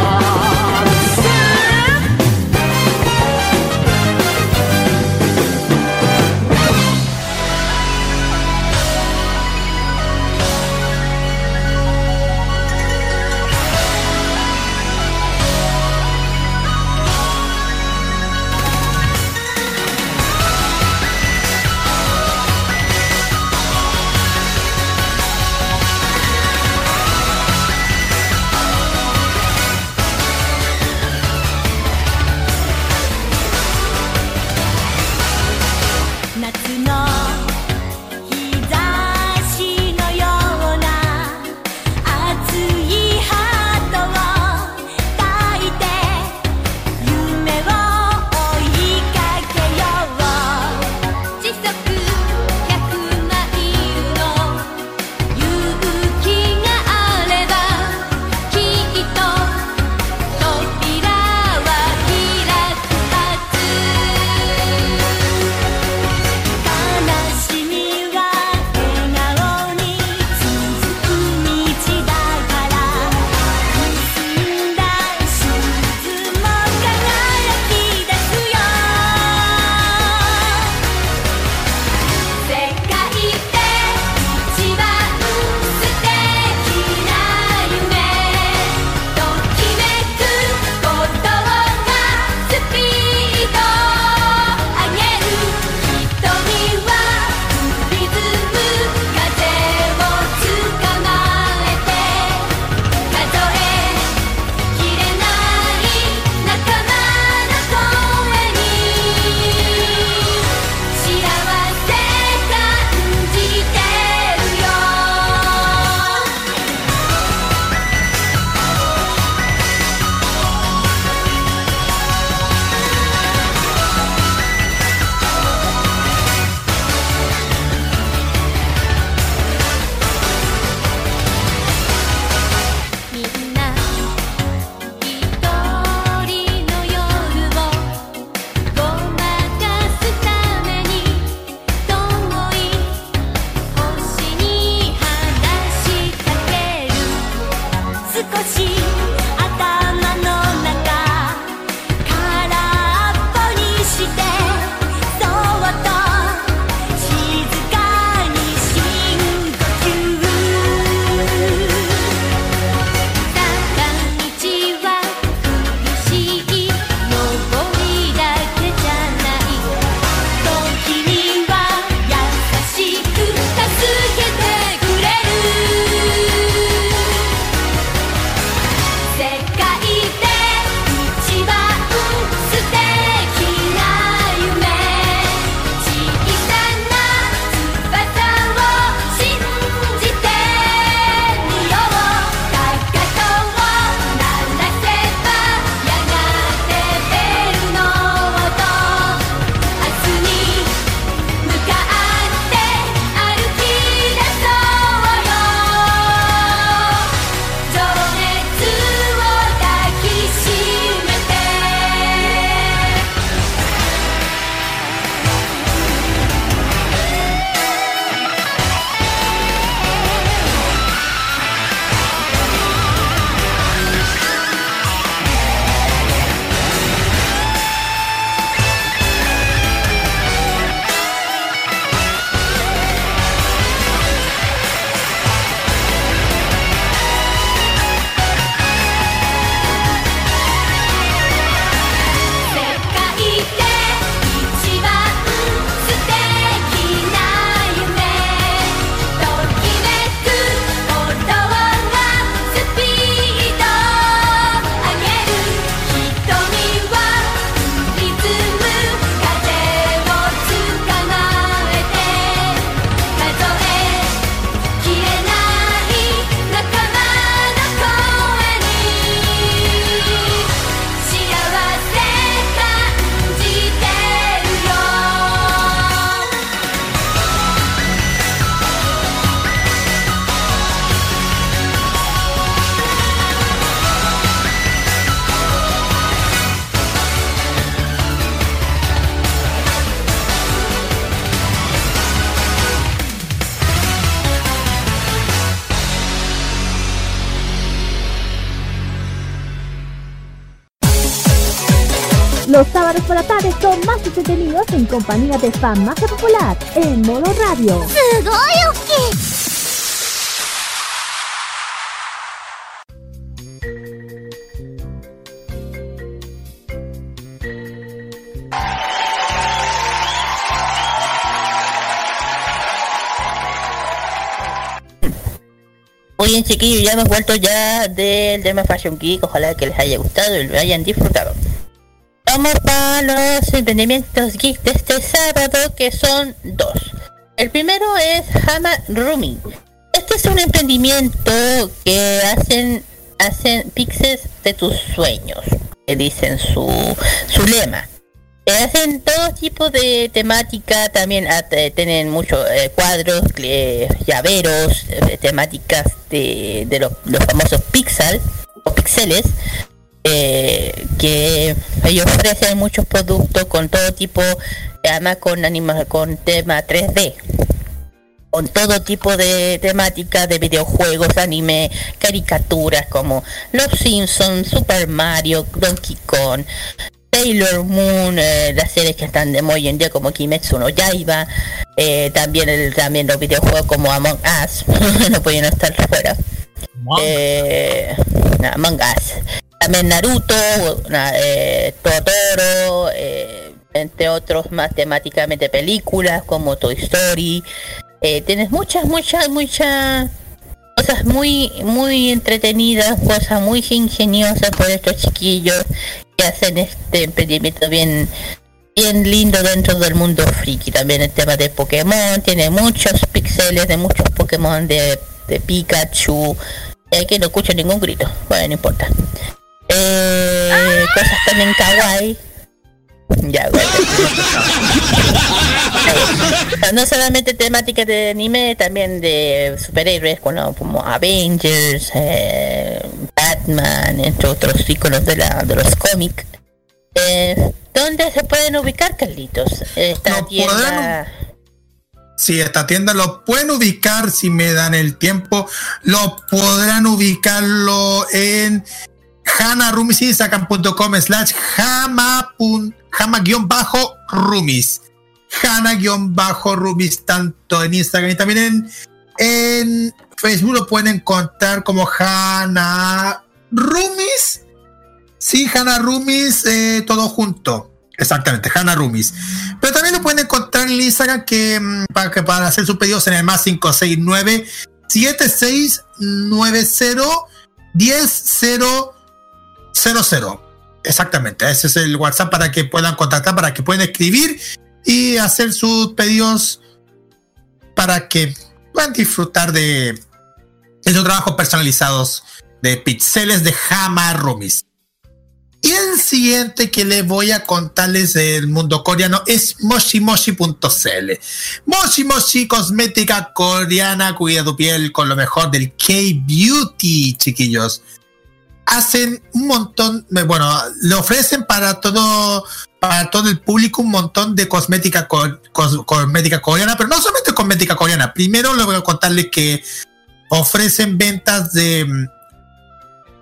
compañía de fan más Popular en modo radio. Muy bien chiquillos, ya hemos vuelto ya del tema Fashion Geek, ojalá que les haya gustado y lo hayan disfrutado. Los emprendimientos geek de este sábado que son dos. El primero es Hama Rumi. Este es un emprendimiento que hacen hacen pixels de tus sueños, que dicen su, su lema. Eh, hacen todo tipo de temática, también te- tienen muchos eh, cuadros, eh, llaveros, eh, temáticas de, de los, los famosos pixel o pixeles, eh, que ellos ofrecen muchos productos con todo tipo, además con anima, con tema 3D con todo tipo de temática de videojuegos, anime, caricaturas como Los Simpsons, Super Mario, Donkey Kong, Sailor Moon, eh, las series que están de hoy en día como Kimetsu no Yaiba, eh, también el, también los videojuegos como Among Us, no pueden estar fuera. Eh, Among Us. También Naruto, na- eh, Totoro, eh, entre otros más temáticamente películas como Toy Story. Eh, tienes muchas, muchas, muchas cosas muy, muy entretenidas, cosas muy ingeniosas por estos chiquillos que hacen este emprendimiento bien, bien lindo dentro del mundo friki. También el tema de Pokémon, tiene muchos píxeles de muchos Pokémon de, de Pikachu. Aquí no escucho ningún grito, bueno, no importa. Eh, cosas también kawaii. Ya, bueno. No solamente temática de anime, también de superhéroes como, como Avengers, eh, Batman, entre otros iconos de, la, de los cómics. Eh, ¿Dónde se pueden ubicar, Carlitos? Esta tienda... Sí, esta tienda lo pueden ubicar si me dan el tiempo. Lo podrán ubicarlo en hanarumis.com slash hama-rumis. Hana-rumis tanto en Instagram y también en, en Facebook lo pueden encontrar como Hana Rumis. Sí, Hana Rumis, eh, todo junto. Exactamente, Hana Rumis. Pero también lo pueden encontrar en Instagram que, mm, para, que para hacer sus pedidos en el más 569 7690 10000. Exactamente, ese es el WhatsApp para que puedan contactar, para que puedan escribir y hacer sus pedidos para que puedan disfrutar de esos trabajos personalizados de pixeles de Hama Rumis. Y el siguiente que les voy a contarles del mundo coreano es moshimoshi.cl. Moshi Moshi, cosmética coreana, cuida tu piel con lo mejor del K-Beauty, chiquillos. Hacen un montón, bueno, le ofrecen para todo, para todo el público un montón de cosmética, co- cos- cosmética coreana, pero no solamente cosmética coreana. Primero les voy a contarles que ofrecen ventas de mm,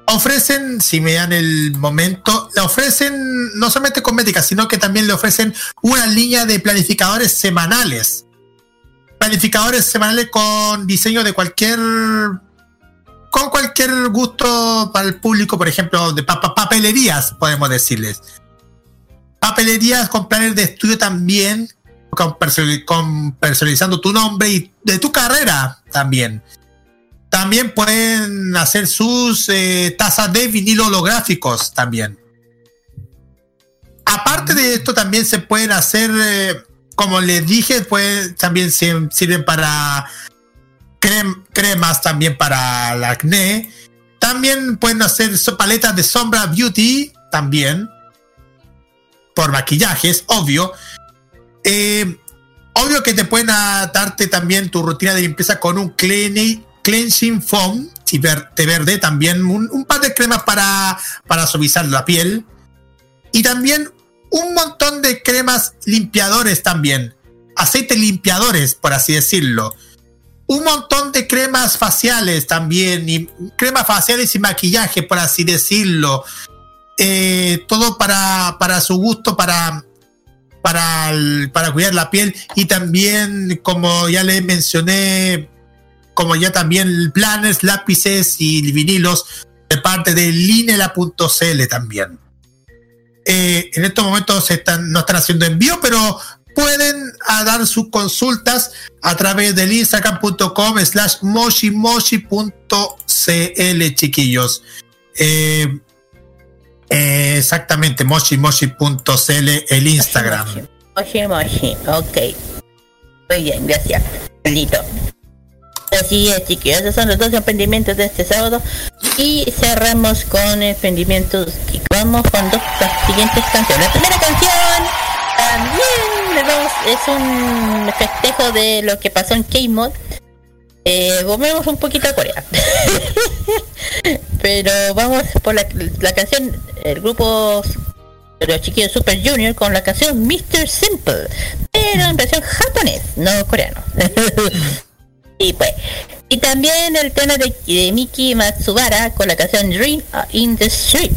ofrecen, si me dan el momento, le ofrecen no solamente cosmética, sino que también le ofrecen una línea de planificadores semanales. Planificadores semanales con diseño de cualquier con cualquier gusto para el público, por ejemplo, de pa- pa- papelerías, podemos decirles. Papelerías con planes de estudio también, con, personali- con personalizando tu nombre y de tu carrera también. También pueden hacer sus eh, tazas de vinilo holográficos también. Aparte de esto, también se pueden hacer, eh, como les dije, pues también sir- sirven para crem- cremas también para el acné. También pueden hacer paletas de sombra beauty también. Por maquillajes, obvio. Eh, obvio que te pueden darte también tu rutina de limpieza con un cleansing foam de verde también un, un par de cremas para, para suavizar la piel y también un montón de cremas limpiadores también aceites limpiadores por así decirlo un montón de cremas faciales también y cremas faciales y maquillaje por así decirlo eh, todo para, para su gusto, para, para, para cuidar la piel y también, como ya les mencioné, como ya también planes, lápices y vinilos de parte de linela.cl también. Eh, en estos momentos están, no están haciendo envío, pero pueden a dar sus consultas a través del instagram.com slash moshimoshi.cl chiquillos. Eh, eh, exactamente, moshimoshi.cl el Instagram. Moshi Moshi, ok. Muy bien, gracias. Listo. Así es, chiquillos, esos son los dos emprendimientos de este sábado. Y cerramos con emprendimientos y vamos con dos las siguientes canciones. La primera canción también es un festejo de lo que pasó en K-Mod. Eh, volvemos un poquito a Corea. Pero vamos por la, la canción, el grupo de los chiquillos Super Junior con la canción Mr. Simple, pero en versión japonés, no coreano. y pues, y también el tema de, de Miki Matsubara con la canción Dream in the Street.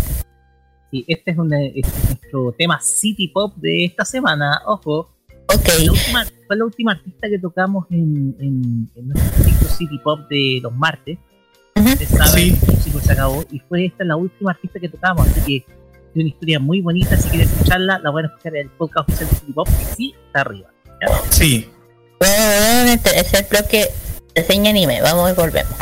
Sí, este es, un, este es nuestro tema City Pop de esta semana. Ojo. Ok. La última, fue la última artista que tocamos en, en, en nuestro City Pop de los martes. Ustedes saben, el músico se acabó. Y fue esta la última artista que tocamos. Así que es una historia muy bonita. Si quieren escucharla, la pueden escuchar en el podcast oficial de City Pop, que sí está arriba. ¿ya? Sí. Bueno, es el bloque de seña anime, vamos y volvemos.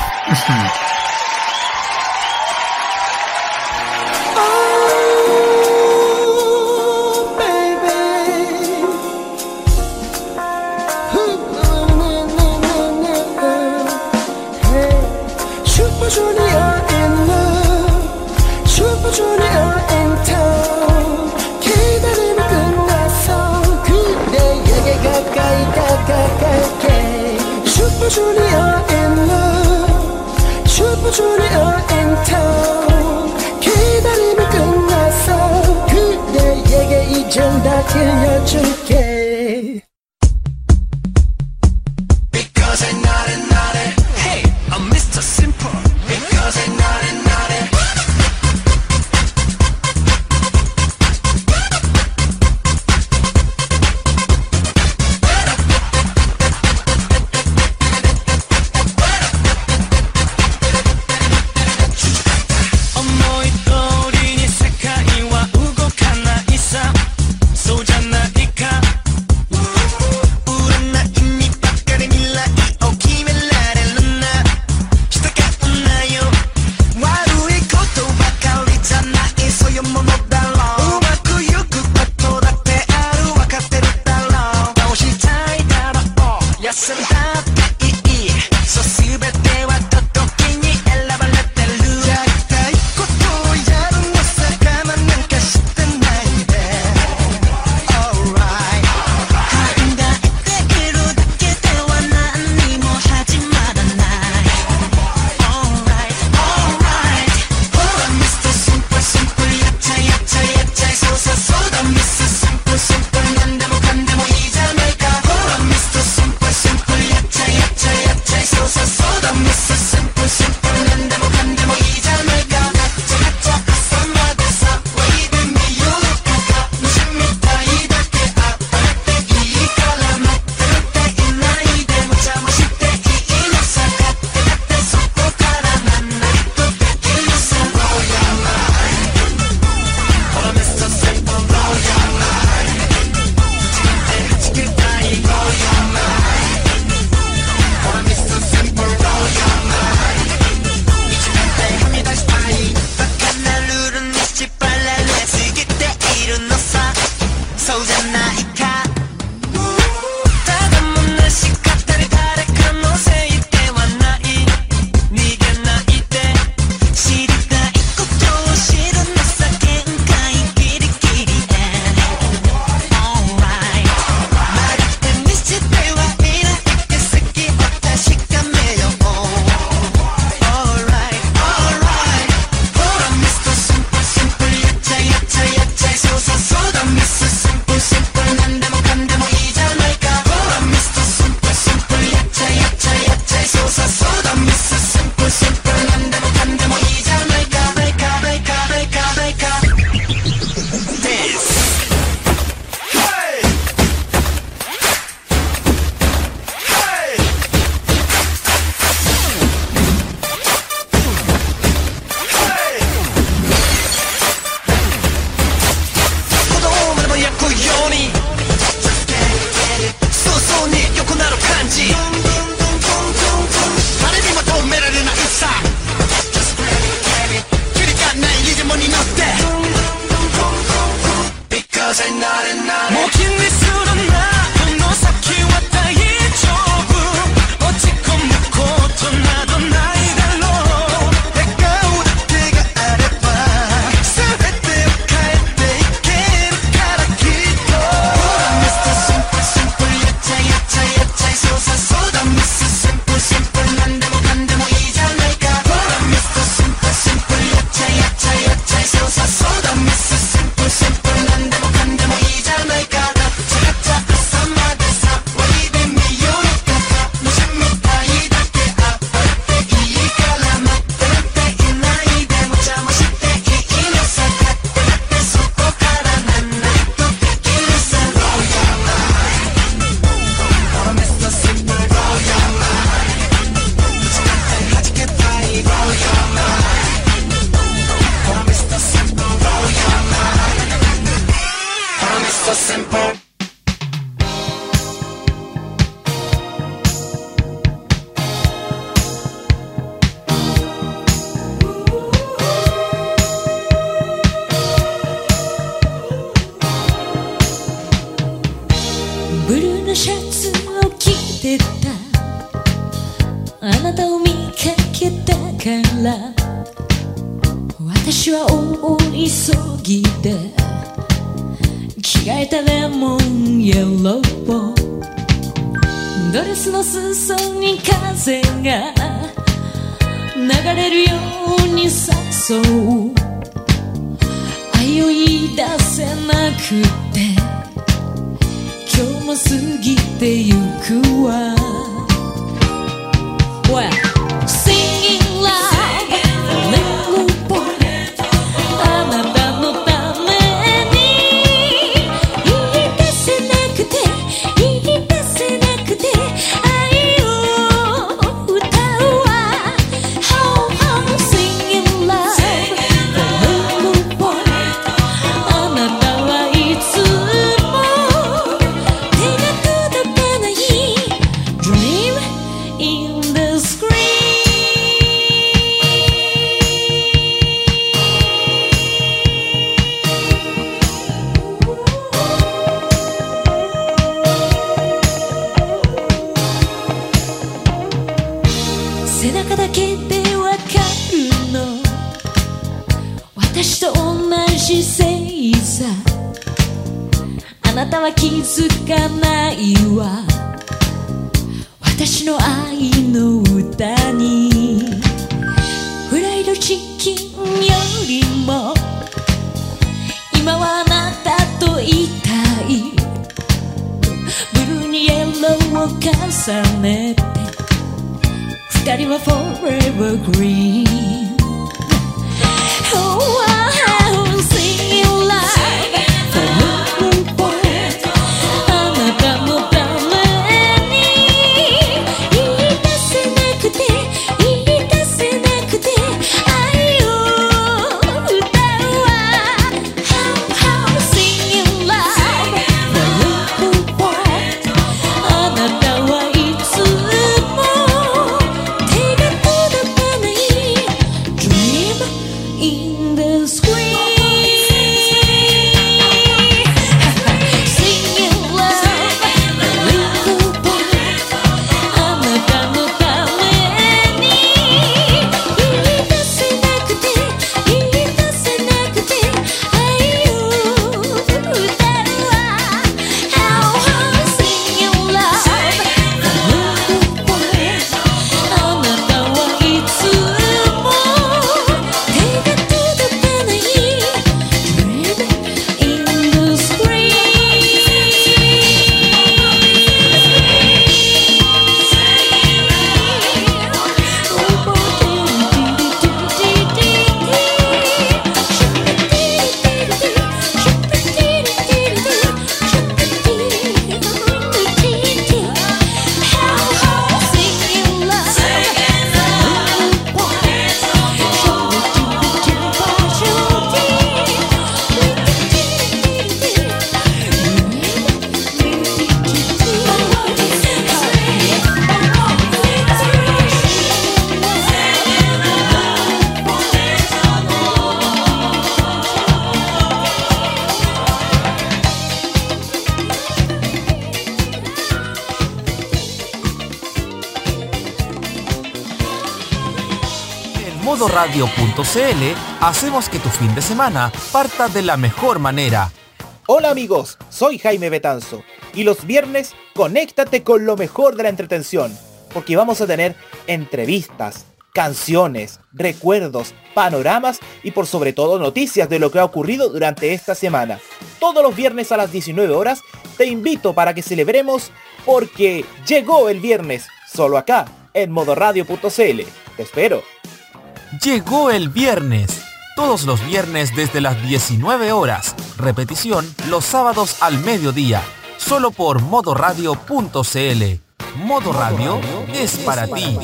Junior in love Super Junior in town 기다림이 끝났어 그대에게 이젠 다 들려줄게 Because I'm naughty, naughty. Hey, I'm modoradio.cl hacemos que tu fin de semana parta de la mejor manera. Hola amigos, soy Jaime Betanzo y los viernes conéctate con lo mejor de la entretención, porque vamos a tener entrevistas, canciones, recuerdos, panoramas y por sobre todo noticias de lo que ha ocurrido durante esta semana. Todos los viernes a las 19 horas te invito para que celebremos porque llegó el viernes, solo acá, en modoradio.cl. Te espero. Llegó el viernes. Todos los viernes desde las 19 horas. Repetición los sábados al mediodía. Solo por modoradio.cl. Modo Radio es para ti.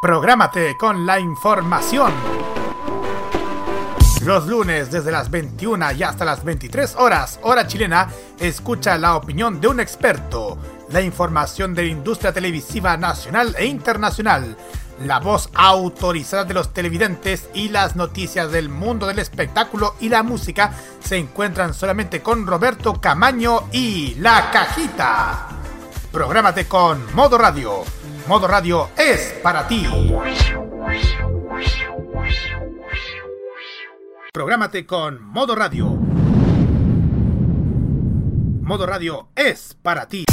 Prográmate con la información. Los lunes desde las 21 y hasta las 23 horas, hora chilena, escucha la opinión de un experto, la información de la industria televisiva nacional e internacional, la voz autorizada de los televidentes y las noticias del mundo del espectáculo y la música se encuentran solamente con Roberto Camaño y La Cajita. Prográmate con Modo Radio. Modo Radio es para ti. Prográmate con Modo Radio. Modo Radio es para ti.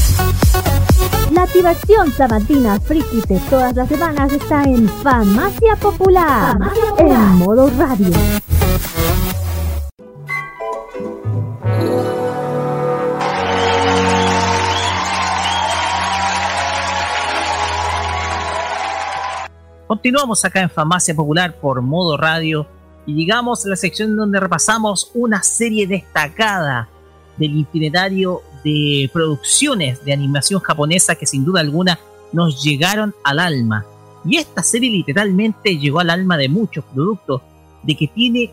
La activación sabatina friki de todas las semanas está en Farmacia Popular, en modo radio. Continuamos acá en Farmacia Popular por modo radio y llegamos a la sección donde repasamos una serie destacada del itinerario de producciones de animación japonesa que sin duda alguna nos llegaron al alma. Y esta serie literalmente llegó al alma de muchos productos, de que tiene,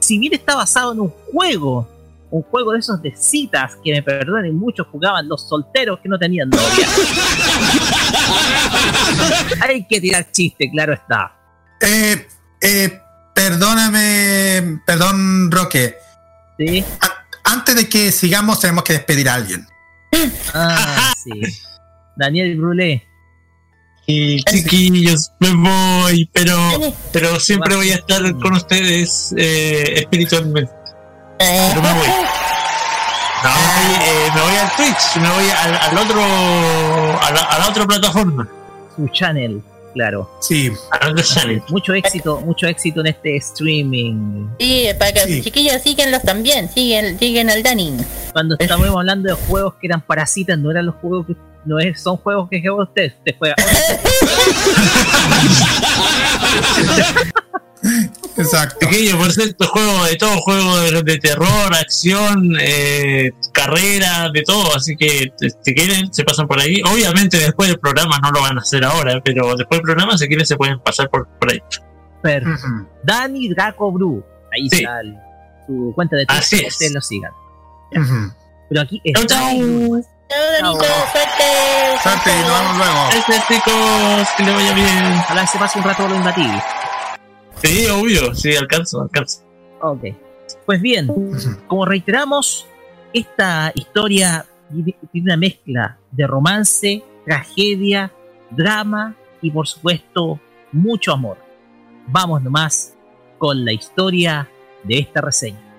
si bien está basado en un juego, un juego de esos de citas, que me perdonen, muchos jugaban los solteros que no tenían novia. Hay que tirar chiste, claro está. Eh, eh, perdóname, perdón, Roque. Sí. Antes de que sigamos, tenemos que despedir a alguien. Ah, sí. Daniel Brulé. Y chiquillos, me voy, pero, pero siempre voy a estar con ustedes eh, espiritualmente. Pero me voy. No, me voy, eh, me voy al Twitch, me voy al, al otro, a la, a la otra plataforma. Su channel, claro. Sí. Mucho éxito, mucho éxito en este streaming. Sí, para que los chiquillos síguenlos también, siguen, siguen al Dani. Cuando estamos hablando de juegos que eran parasitas, no eran los juegos que no es, son juegos que juega usted, usted juega. Exacto. Pequeño, por cierto, juego de todo, juego de, de terror, acción, eh, carrera, de todo, así que si quieren, se pasan por ahí. Obviamente después del programa no lo van a hacer ahora, pero después del programa, si quieren, se pueden pasar por, por ahí. Perfecto. Dani Draco Bru. Ahí Sí. está el- su cuenta de Twitter, Así ustedes lo sigan. Ujú. Pero aquí es Chau, chau. Chao, Danito, suerte. Suerte nos vemos luego. Gracias, chicos, que le vaya bien. Ojalá se pase un rato lo imbatible. Sí, obvio, sí, alcanzo, alcanzo. Ok. Pues bien, como reiteramos, esta historia tiene tiene una mezcla de romance, tragedia, drama y por supuesto mucho amor. Vamos nomás con la historia de esta reseña.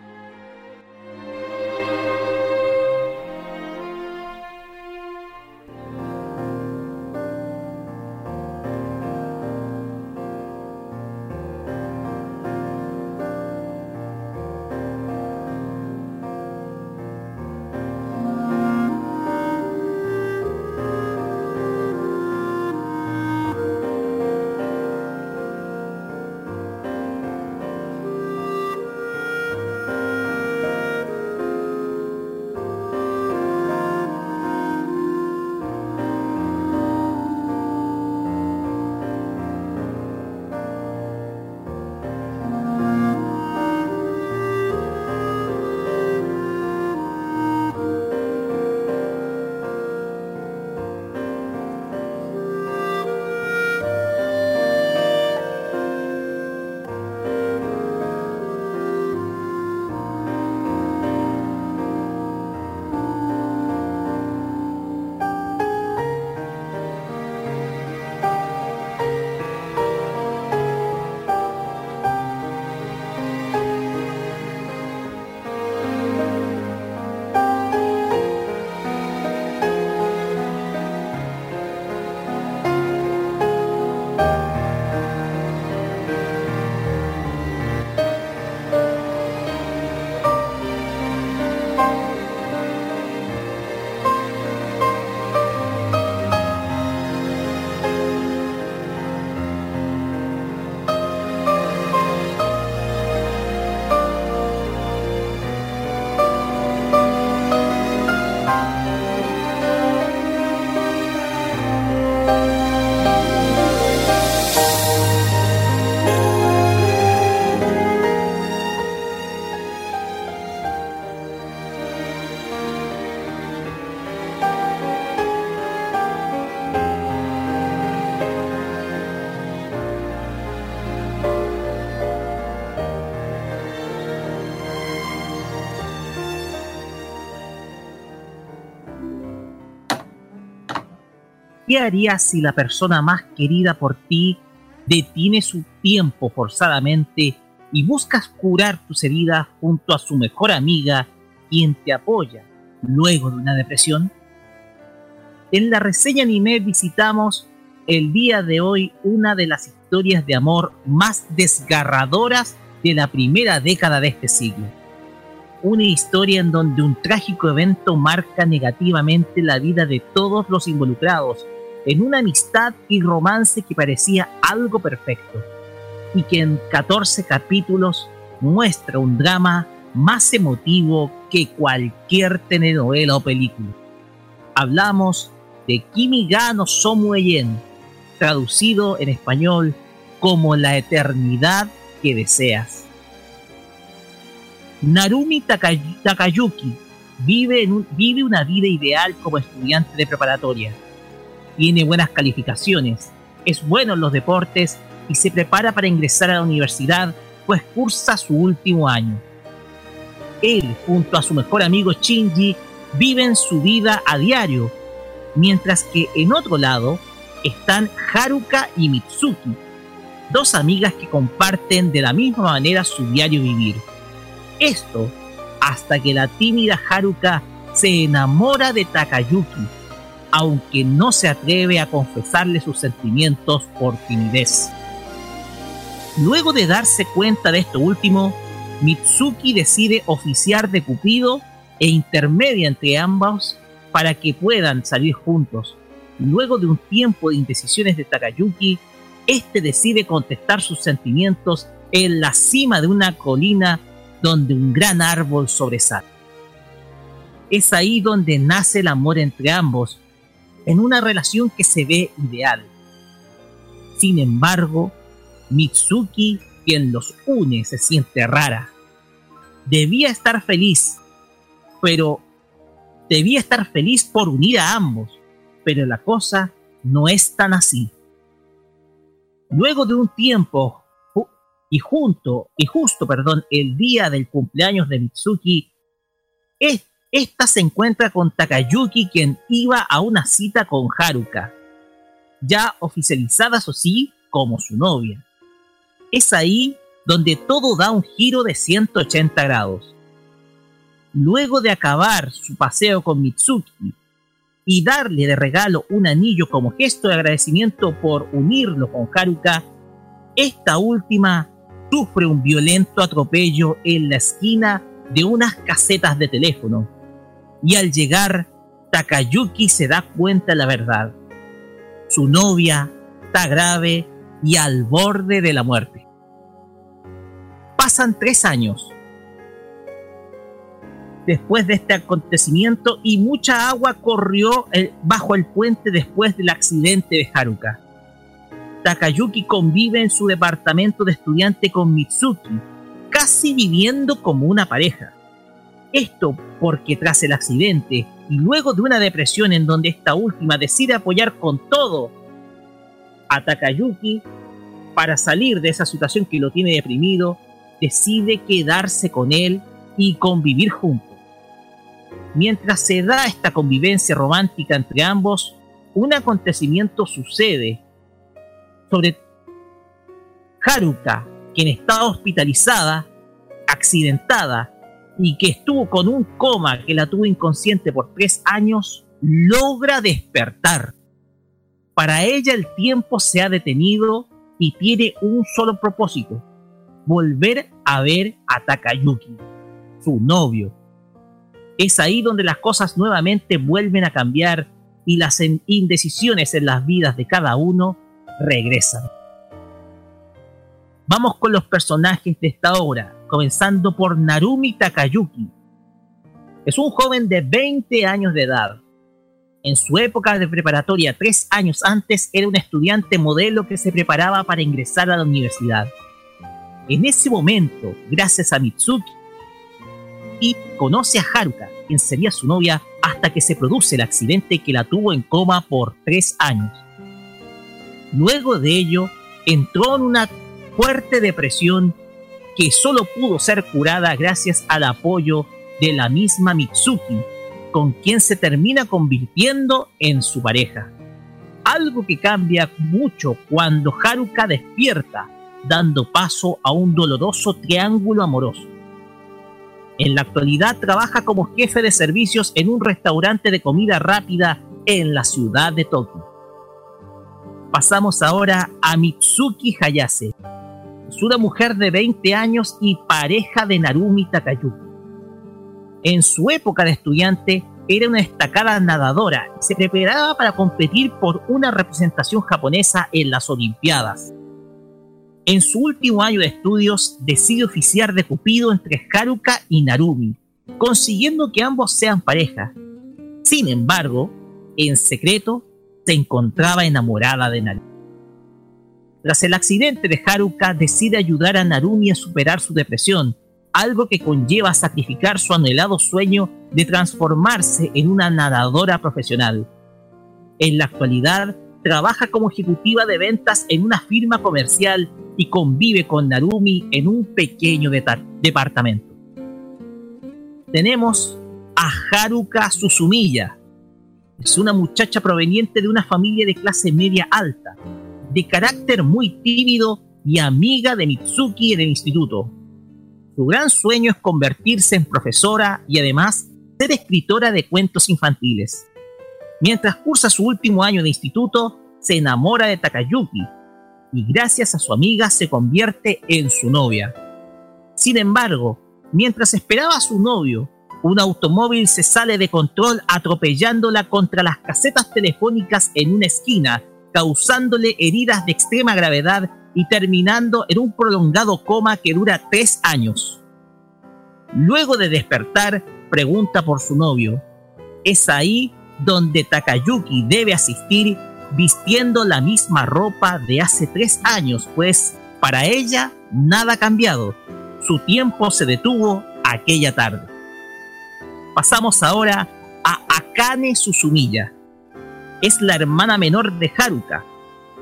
¿Qué harías si la persona más querida por ti detiene su tiempo forzadamente y buscas curar tus heridas junto a su mejor amiga, quien te apoya luego de una depresión? En la reseña anime visitamos el día de hoy una de las historias de amor más desgarradoras de la primera década de este siglo. Una historia en donde un trágico evento marca negativamente la vida de todos los involucrados en una amistad y romance que parecía algo perfecto y que en 14 capítulos muestra un drama más emotivo que cualquier telenovela o película. Hablamos de Kimi ga no Somueyen, traducido en español como la eternidad que deseas. Narumi Takay- Takayuki vive una vida ideal como estudiante de preparatoria. Tiene buenas calificaciones, es bueno en los deportes y se prepara para ingresar a la universidad, pues cursa su último año. Él, junto a su mejor amigo Shinji, viven su vida a diario, mientras que en otro lado están Haruka y Mitsuki, dos amigas que comparten de la misma manera su diario vivir. Esto hasta que la tímida Haruka se enamora de Takayuki, aunque no se atreve a confesarle sus sentimientos por timidez. Luego de darse cuenta de esto último, Mitsuki decide oficiar de Cupido e intermedia entre ambos para que puedan salir juntos. Luego de un tiempo de indecisiones de Takayuki, este decide contestar sus sentimientos en la cima de una colina donde un gran árbol sobresale. Es ahí donde nace el amor entre ambos, en una relación que se ve ideal. Sin embargo, Mitsuki, quien los une, se siente rara. Debía estar feliz, pero debía estar feliz por unir a ambos, pero la cosa no es tan así. Luego de un tiempo y junto y justo, perdón, el día del cumpleaños de Mitsuki, es- esta se encuentra con Takayuki, quien iba a una cita con Haruka, ya oficializada, eso sí, como su novia. Es ahí donde todo da un giro de 180 grados. Luego de acabar su paseo con Mitsuki y darle de regalo un anillo como gesto de agradecimiento por unirlo con Haruka, esta última sufre un violento atropello en la esquina de unas casetas de teléfono. Y al llegar, Takayuki se da cuenta de la verdad. Su novia está grave y al borde de la muerte. Pasan tres años después de este acontecimiento y mucha agua corrió eh, bajo el puente después del accidente de Haruka. Takayuki convive en su departamento de estudiante con Mitsuki, casi viviendo como una pareja. Esto porque tras el accidente y luego de una depresión en donde esta última decide apoyar con todo a Takayuki para salir de esa situación que lo tiene deprimido, decide quedarse con él y convivir juntos. Mientras se da esta convivencia romántica entre ambos, un acontecimiento sucede sobre Haruka, quien está hospitalizada, accidentada y que estuvo con un coma que la tuvo inconsciente por tres años, logra despertar. Para ella el tiempo se ha detenido y tiene un solo propósito, volver a ver a Takayuki, su novio. Es ahí donde las cosas nuevamente vuelven a cambiar y las indecisiones en las vidas de cada uno regresan. Vamos con los personajes de esta obra, comenzando por Narumi Takayuki. Es un joven de 20 años de edad. En su época de preparatoria, tres años antes, era un estudiante modelo que se preparaba para ingresar a la universidad. En ese momento, gracias a Mitsuki, y conoce a Haruka, quien sería su novia hasta que se produce el accidente que la tuvo en coma por tres años. Luego de ello, entró en una fuerte depresión que solo pudo ser curada gracias al apoyo de la misma Mitsuki, con quien se termina convirtiendo en su pareja. Algo que cambia mucho cuando Haruka despierta, dando paso a un doloroso triángulo amoroso. En la actualidad trabaja como jefe de servicios en un restaurante de comida rápida en la ciudad de Tokio. Pasamos ahora a Mitsuki Hayase. Una mujer de 20 años y pareja de Narumi Takayuki. En su época de estudiante era una destacada nadadora y se preparaba para competir por una representación japonesa en las Olimpiadas. En su último año de estudios decide oficiar de cupido entre Haruka y Narumi, consiguiendo que ambos sean pareja. Sin embargo, en secreto, se encontraba enamorada de Narumi. Tras el accidente de Haruka, decide ayudar a Narumi a superar su depresión, algo que conlleva sacrificar su anhelado sueño de transformarse en una nadadora profesional. En la actualidad, trabaja como ejecutiva de ventas en una firma comercial y convive con Narumi en un pequeño departamento. Tenemos a Haruka Suzumiya. Es una muchacha proveniente de una familia de clase media alta, de carácter muy tímido y amiga de Mitsuki en el instituto. Su gran sueño es convertirse en profesora y además ser escritora de cuentos infantiles. Mientras cursa su último año de instituto, se enamora de Takayuki y gracias a su amiga se convierte en su novia. Sin embargo, mientras esperaba a su novio, un automóvil se sale de control atropellándola contra las casetas telefónicas en una esquina, causándole heridas de extrema gravedad y terminando en un prolongado coma que dura tres años. Luego de despertar, pregunta por su novio. Es ahí donde Takayuki debe asistir vistiendo la misma ropa de hace tres años, pues para ella nada ha cambiado. Su tiempo se detuvo aquella tarde. Pasamos ahora a Akane Suzumiya. Es la hermana menor de Haruka.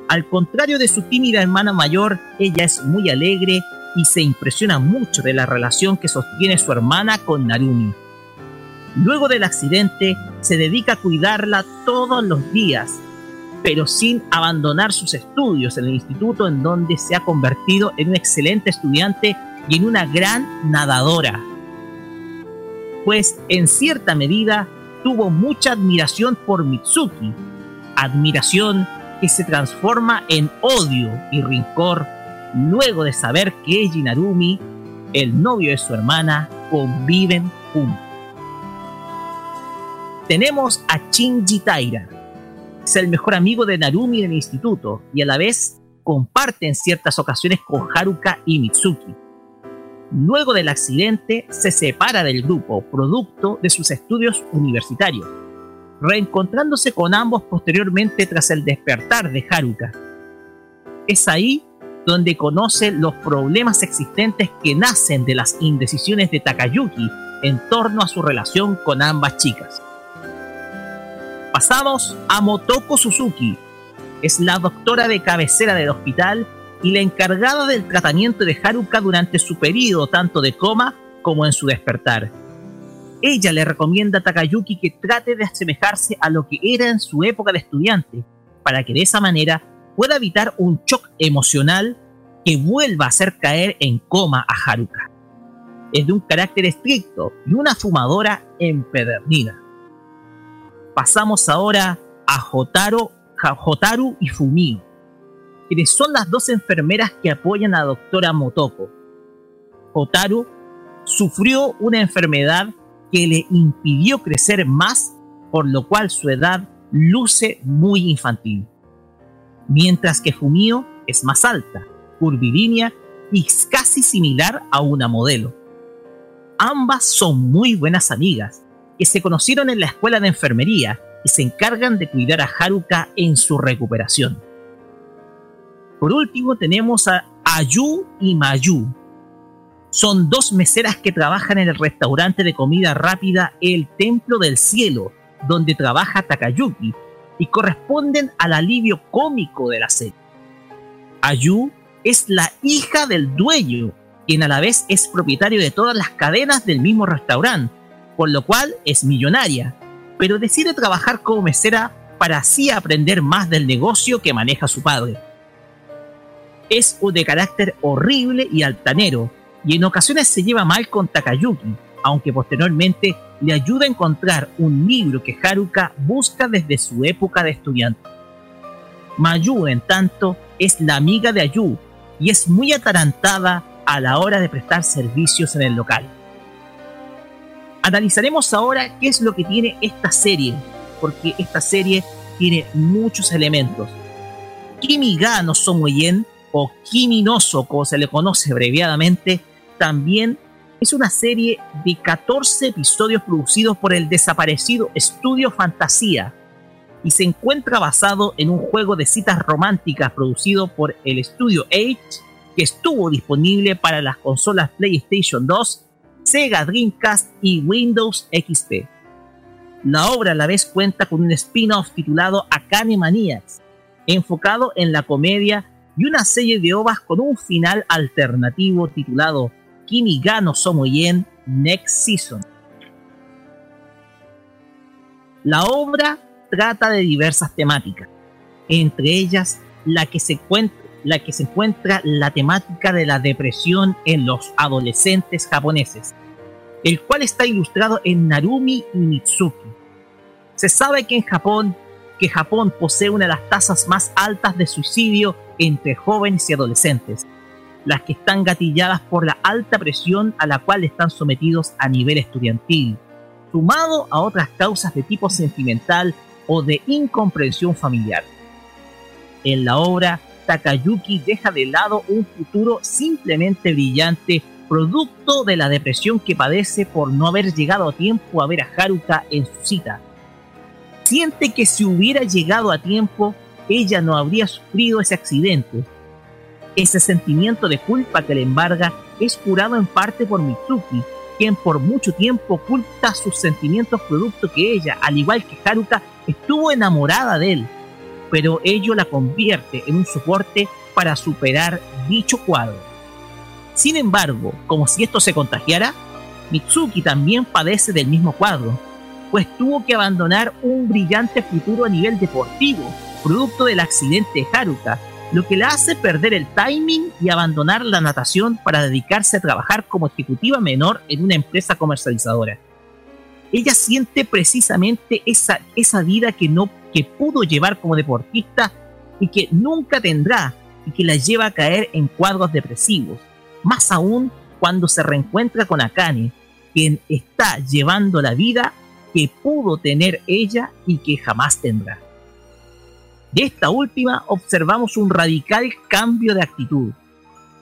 Al contrario de su tímida hermana mayor, ella es muy alegre y se impresiona mucho de la relación que sostiene su hermana con Narumi. Luego del accidente, se dedica a cuidarla todos los días pero sin abandonar sus estudios en el instituto en donde se ha convertido en un excelente estudiante y en una gran nadadora. Pues en cierta medida tuvo mucha admiración por Mitsuki, admiración que se transforma en odio y rincor luego de saber que ella y Narumi, el novio de su hermana, conviven juntos. Tenemos a Shinji Taira, es el mejor amigo de Narumi en el instituto y a la vez comparte en ciertas ocasiones con Haruka y Mitsuki. Luego del accidente se separa del grupo, producto de sus estudios universitarios, reencontrándose con ambos posteriormente tras el despertar de Haruka. Es ahí donde conoce los problemas existentes que nacen de las indecisiones de Takayuki en torno a su relación con ambas chicas. Pasamos a Motoko Suzuki. Es la doctora de cabecera del hospital y la encargada del tratamiento de Haruka durante su periodo tanto de coma como en su despertar. Ella le recomienda a Takayuki que trate de asemejarse a lo que era en su época de estudiante, para que de esa manera pueda evitar un shock emocional que vuelva a hacer caer en coma a Haruka. Es de un carácter estricto y una fumadora empedernida. Pasamos ahora a Jotaro, Jotaru y Fumio, quienes son las dos enfermeras que apoyan a la doctora Motoko. Jotaru sufrió una enfermedad que le impidió crecer más, por lo cual su edad luce muy infantil. Mientras que Fumio es más alta, curvilínea y casi similar a una modelo. Ambas son muy buenas amigas que se conocieron en la escuela de enfermería y se encargan de cuidar a Haruka en su recuperación. Por último tenemos a Ayu y Mayu. Son dos meseras que trabajan en el restaurante de comida rápida El Templo del Cielo, donde trabaja Takayuki, y corresponden al alivio cómico de la serie. Ayu es la hija del dueño, quien a la vez es propietario de todas las cadenas del mismo restaurante, por lo cual es millonaria, pero decide trabajar como mesera para así aprender más del negocio que maneja su padre. Es de carácter horrible y altanero, y en ocasiones se lleva mal con Takayuki, aunque posteriormente le ayuda a encontrar un libro que Haruka busca desde su época de estudiante. Mayu, en tanto, es la amiga de Ayu y es muy atarantada a la hora de prestar servicios en el local. Analizaremos ahora qué es lo que tiene esta serie, porque esta serie tiene muchos elementos. Kimi ga no Somoyen, o Kimi no como se le conoce abreviadamente, también es una serie de 14 episodios producidos por el desaparecido Estudio Fantasía y se encuentra basado en un juego de citas románticas producido por el estudio H que estuvo disponible para las consolas PlayStation 2, Sega Dreamcast y Windows XP. La obra a la vez cuenta con un spin-off titulado Akane Maniacs, enfocado en la comedia y una serie de ovas con un final alternativo titulado Next Season. La obra trata de diversas temáticas, entre ellas la que se encuentra la que se encuentra la temática de la depresión en los adolescentes japoneses, el cual está ilustrado en Narumi y Mitsuki. Se sabe que en Japón, que Japón posee una de las tasas más altas de suicidio entre jóvenes y adolescentes, las que están gatilladas por la alta presión a la cual están sometidos a nivel estudiantil, sumado a otras causas de tipo sentimental o de incomprensión familiar. En la obra, Takayuki deja de lado un futuro simplemente brillante, producto de la depresión que padece por no haber llegado a tiempo a ver a Haruka en su cita. Siente que si hubiera llegado a tiempo, ella no habría sufrido ese accidente. Ese sentimiento de culpa que le embarga es curado en parte por Mitsuki, quien por mucho tiempo oculta sus sentimientos producto que ella, al igual que Haruka, estuvo enamorada de él, pero ello la convierte en un soporte para superar dicho cuadro. Sin embargo, como si esto se contagiara, Mitsuki también padece del mismo cuadro, pues tuvo que abandonar un brillante futuro a nivel deportivo, producto del accidente de Haruka, lo que le hace perder el timing y abandonar la natación para dedicarse a trabajar como ejecutiva menor en una empresa comercializadora. Ella siente precisamente esa, esa vida que no que pudo llevar como deportista y que nunca tendrá y que la lleva a caer en cuadros depresivos, más aún cuando se reencuentra con Akane, quien está llevando la vida que pudo tener ella y que jamás tendrá. De esta última observamos un radical cambio de actitud.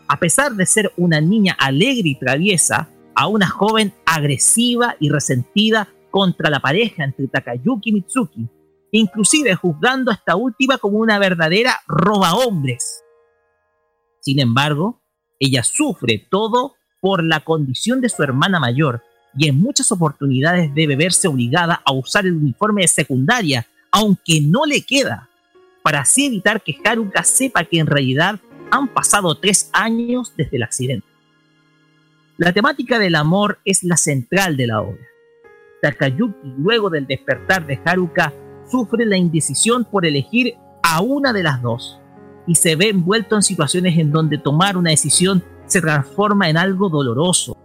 A pesar de ser una niña alegre y traviesa, a una joven agresiva y resentida contra la pareja entre Takayuki y Mitsuki, inclusive juzgando a esta última como una verdadera roba hombres. Sin embargo, ella sufre todo por la condición de su hermana mayor y en muchas oportunidades debe verse obligada a usar el uniforme de secundaria, aunque no le queda, para así evitar que Haruka sepa que en realidad han pasado tres años desde el accidente. La temática del amor es la central de la obra. Takayuki, luego del despertar de Haruka, sufre la indecisión por elegir a una de las dos y se ve envuelto en situaciones en donde tomar una decisión se transforma en algo doloroso,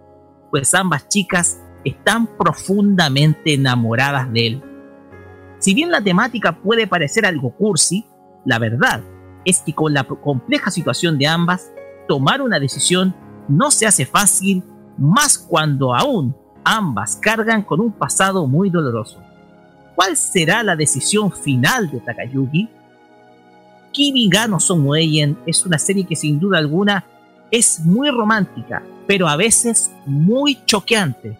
pues ambas chicas están profundamente enamoradas de él. Si bien la temática puede parecer algo cursi, la verdad es que con la compleja situación de ambas, tomar una decisión no se hace fácil, más cuando aún ambas cargan con un pasado muy doloroso. ¿Cuál será la decisión final de Takayuki? Kimi ga no Somueyen es una serie que sin duda alguna es muy romántica, pero a veces muy choqueante.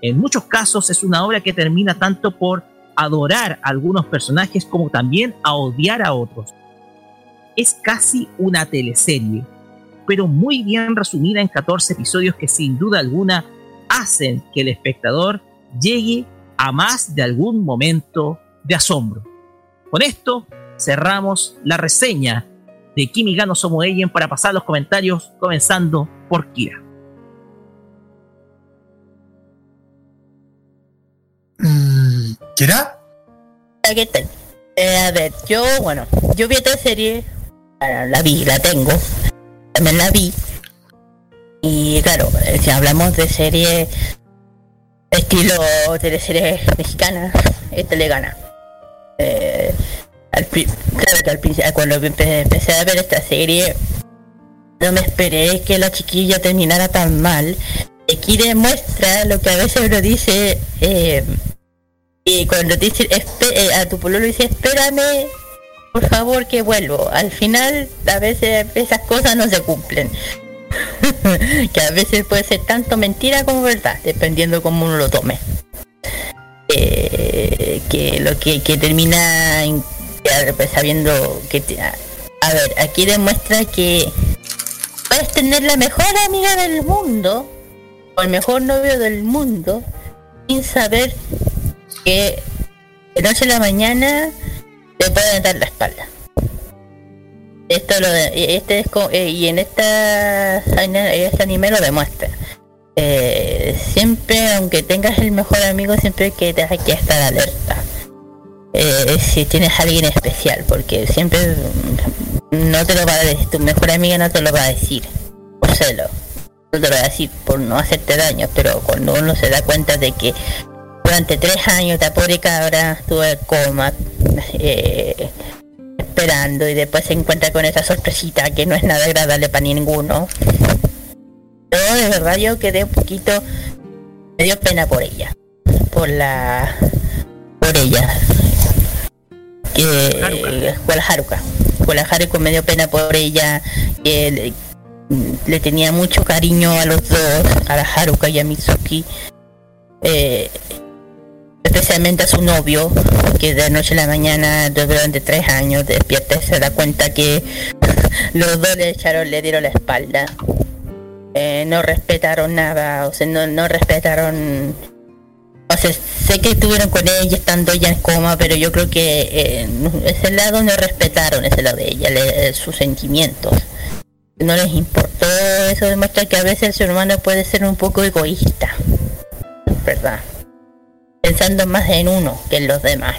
En muchos casos es una obra que termina tanto por adorar a algunos personajes como también a odiar a otros. Es casi una teleserie, pero muy bien resumida en 14 episodios que sin duda alguna hacen que el espectador llegue a más de algún momento de asombro. Con esto cerramos la reseña de Kimi Gano Somo Eien para pasar los comentarios, comenzando por Kira. ¿Qué tal? Eh, a ver, yo, bueno, yo vi esta serie, la vi, la tengo, también la vi. Y claro, eh, si hablamos de serie estilo teleserie mexicana, este le gana. Eh, al claro que al principio, cuando empe- empecé a ver esta serie, no me esperé que la chiquilla terminara tan mal. Aquí demuestra lo que a veces uno dice, eh, y cuando te dice eh, a tu pololo dice espérame, por favor que vuelvo. Al final a veces esas cosas no se cumplen. que a veces puede ser tanto mentira como verdad, dependiendo cómo uno lo tome. Eh, que lo que, que termina pues, sabiendo que a ver, aquí demuestra que puedes tener la mejor amiga del mundo o el mejor novio del mundo sin saber que de noche a la mañana te pueden dar la espalda. Esto lo de- este es eh, y en esta este anime lo demuestra. Eh, siempre, aunque tengas el mejor amigo, siempre que, hay que estar alerta. Eh, si tienes a alguien especial, porque siempre no te lo va a decir, tu mejor amiga no te lo va a decir, por celo. No te lo va a decir por no hacerte daño, pero cuando uno se da cuenta de que durante tres años la pobre cabra estuvo en coma, eh, esperando y después se encuentra con esa sorpresita que no es nada agradable para ninguno. Yo de verdad yo quedé un poquito, me dio pena por ella, por la, por ella, que por la Haruka, por la Haruka me dio pena por ella, que le, le tenía mucho cariño a los dos, a la Haruka y a Mitsuki. Eh, especialmente a su novio, que de noche a la mañana durante tres años despierta se da cuenta que los dos le echaron, le dieron la espalda. Eh, no respetaron nada, o sea, no, no respetaron. O sea, sé que estuvieron con ella estando ella en coma, pero yo creo que eh, ese lado no respetaron ese lado de ella, le- eh, sus sentimientos. No les importó, eso demuestra que a veces el ser humano puede ser un poco egoísta, ¿verdad? Pensando más en uno que en los demás.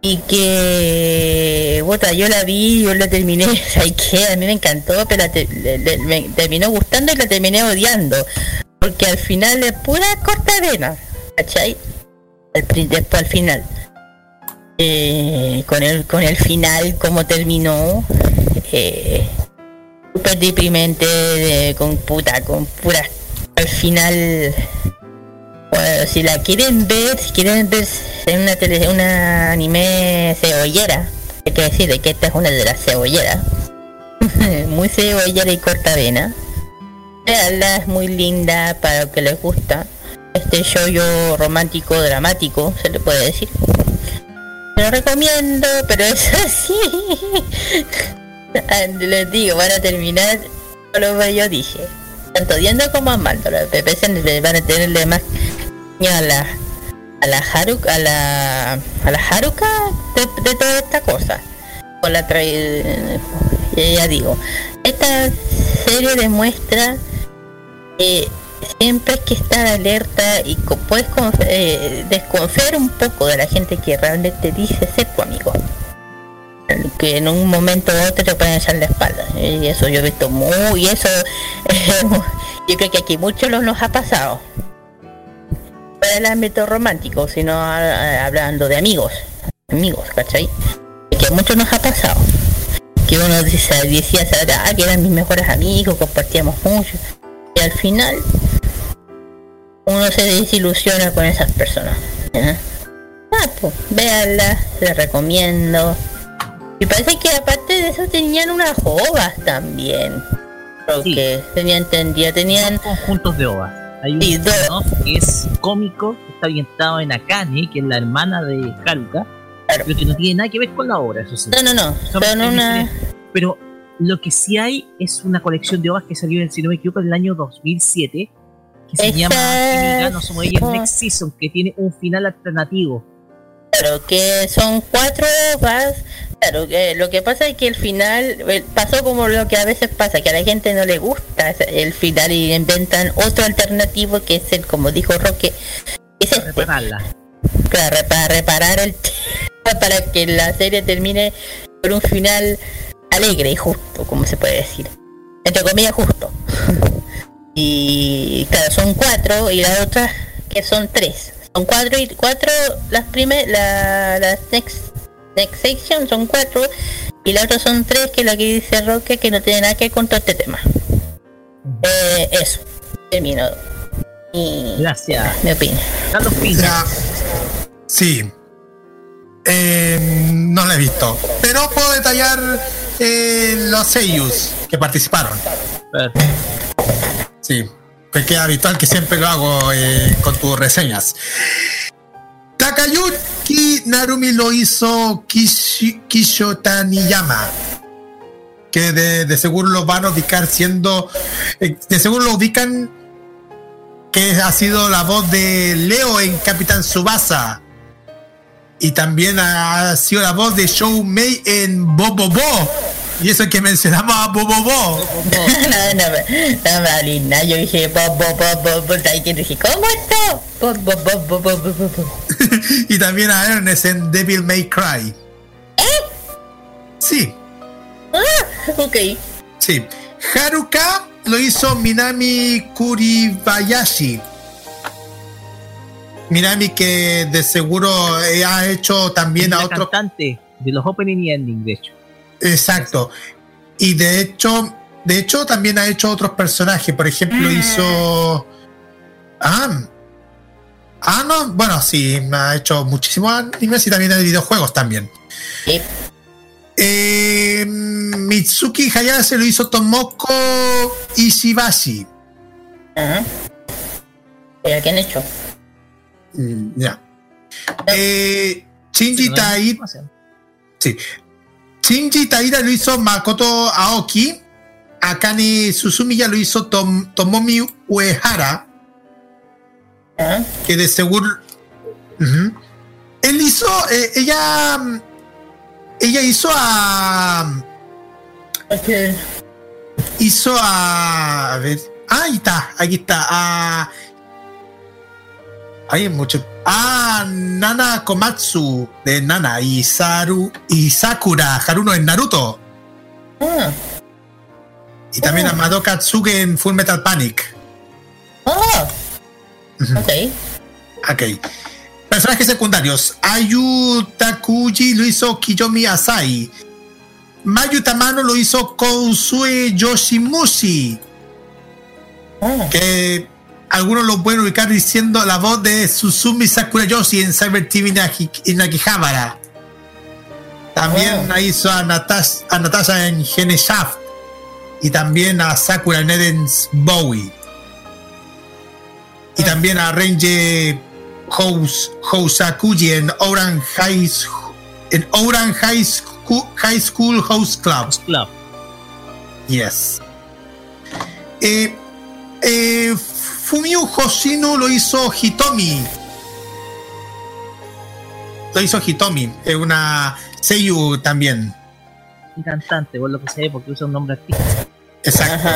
Y que, puta, yo la vi, yo la terminé, ¿sabes qué? A mí me encantó, pero te- terminó gustando y la terminé odiando. Porque al final es pura cortadena, ¿cachai? Al, después al final. Eh, con el con el final, como terminó, eh, súper deprimente, de- con puta, con puras. Al final, bueno, si la quieren ver, si quieren ver en una tele, una anime cebollera, hay que decir de que esta es una de las cebolleras, muy cebollera y cortavena. Veanla, es muy linda para lo que les gusta. Este yo romántico dramático, se le puede decir. Lo recomiendo, pero es así. Ah, Les digo, van a terminar con lo que yo dije. Tanto odiando como amando. Los PPC le van a tenerle más a la a la Haruka a la a la Haruka de, de toda esta cosa. Con la tra- eh, ya digo, esta serie demuestra que siempre hay que estar alerta y puedes eh, desconfiar un poco de la gente que realmente dice ser tu amigo que en un momento u otro te pueden echar la espalda. Y eso yo he visto muy eso yo creo que aquí muchos los nos ha pasado. Para el ámbito romántico sino hablando de amigos amigos ¿cachai? que a muchos nos ha pasado. Que uno dice, decía ah, que eran mis mejores amigos compartíamos mucho y al final uno se desilusiona con esas personas ¿eh? ah, pues, véanla, les recomiendo y parece que aparte de eso tenían unas ovas también. Porque tenía entendido, tenían conjuntos de ovas. Hay un Sí, que es cómico, que está ambientado en Akane, que es la hermana de Haruka, pero que no tiene nada que ver con la obra, eso sí. No, no, no, son una-. Pero lo que sí hay es una colección de ovas que salió, si no me equivoco, en el año 2007, que se llama no es- Somoya Next Season, que tiene un final alternativo. Claro, que son cuatro ovas. Claro, que lo que pasa es que el final eh, pasó como lo que a veces pasa, que a la gente no le gusta el final y inventan otro alternativo que es el, como dico Roque, es este. Repararla. Claro, para reparar el para que la serie termine con un final alegre y justo, como se puede decir. Entre comillas, justo. y claro, son cuatro y las otras que son tres. Son cuatro y cuatro las primeras, la, las next, next section son cuatro y las otras son tres que es la que dice Roque que no tiene nada que ver con todo este tema. Eh, eso, termino. Y Gracias. mi opinión. Carlos Piña. Sí. Eh, no la he visto. Pero puedo detallar eh, los seiyus que participaron. Sí. Porque es habitual que siempre lo hago eh, con tus reseñas. Takayuki Narumi lo hizo Kishi- Kisho Taniyama. Que de, seguro lo van a ubicar siendo. eh, De seguro lo ubican. Que ha sido la voz de Leo en Capitán Subasa. Y también ha sido la voz de Show Mei en Bobobo. Y eso que mencionamos a Bobobo. no, no, me- no me hablé nada, yo dije, bo, bo, bo, bo, bo, ¿sabes qué? dije, ¿cómo esto? Bo, bo, bo, bo, bo, bo, bo, bo. y también a Ernest en Devil May Cry. Sí, Ah, ok. sí. Haruka lo hizo Minami Kuribayashi. Minami que de seguro eh, ha hecho también a otro cantante de los opening y ending, de hecho. Exacto. Y de hecho, de hecho también ha hecho otros personajes. Por ejemplo, hizo. Ah. Ah, no. Bueno, sí, ha hecho muchísimos animes y también de videojuegos también. Eh, Mitsuki Hayase lo hizo Tomoko Ishibashi. ¿Pero qué han hecho? Mm, Ya. Eh, Shinji Taira. Sí. Shinji Taira lo hizo Makoto Aoki. Akane Susumi ya lo hizo Tom- Tomomi Uehara. Que de seguro. Él hizo. eh, ella. Ella hizo a. Hizo a. A ver. Ah, ahí está. Aquí está. A. Hay mucho. Ah, Nana Komatsu de Nana y Saru y Sakura Haruno en Naruto. Y también a Madoka Tsuge en Full Metal Panic. Oh, ok. Ok. Personajes secundarios. Ayu Takuji lo hizo Kiyomi Asai. Mayu Tamano lo hizo Kousue Yoshimushi. Que algunos lo pueden ubicar diciendo la voz de Susumi Sakura Yoshi en Cyber TV Naki- en Akihabara. También hizo a, Natas- a Natasha en Gene Shaft. Y también a Sakura en Eden's Bowie. Y también a Renji Hous- Housakuji en Oran High, en Oran High, School, High School House Club. Club. Yes. Eh, eh, Fumio Hoshino lo hizo Hitomi. Lo hizo Hitomi. Es una Seiyu también. Y cantante, por lo que sé, porque usa un nombre artístico. Exacto.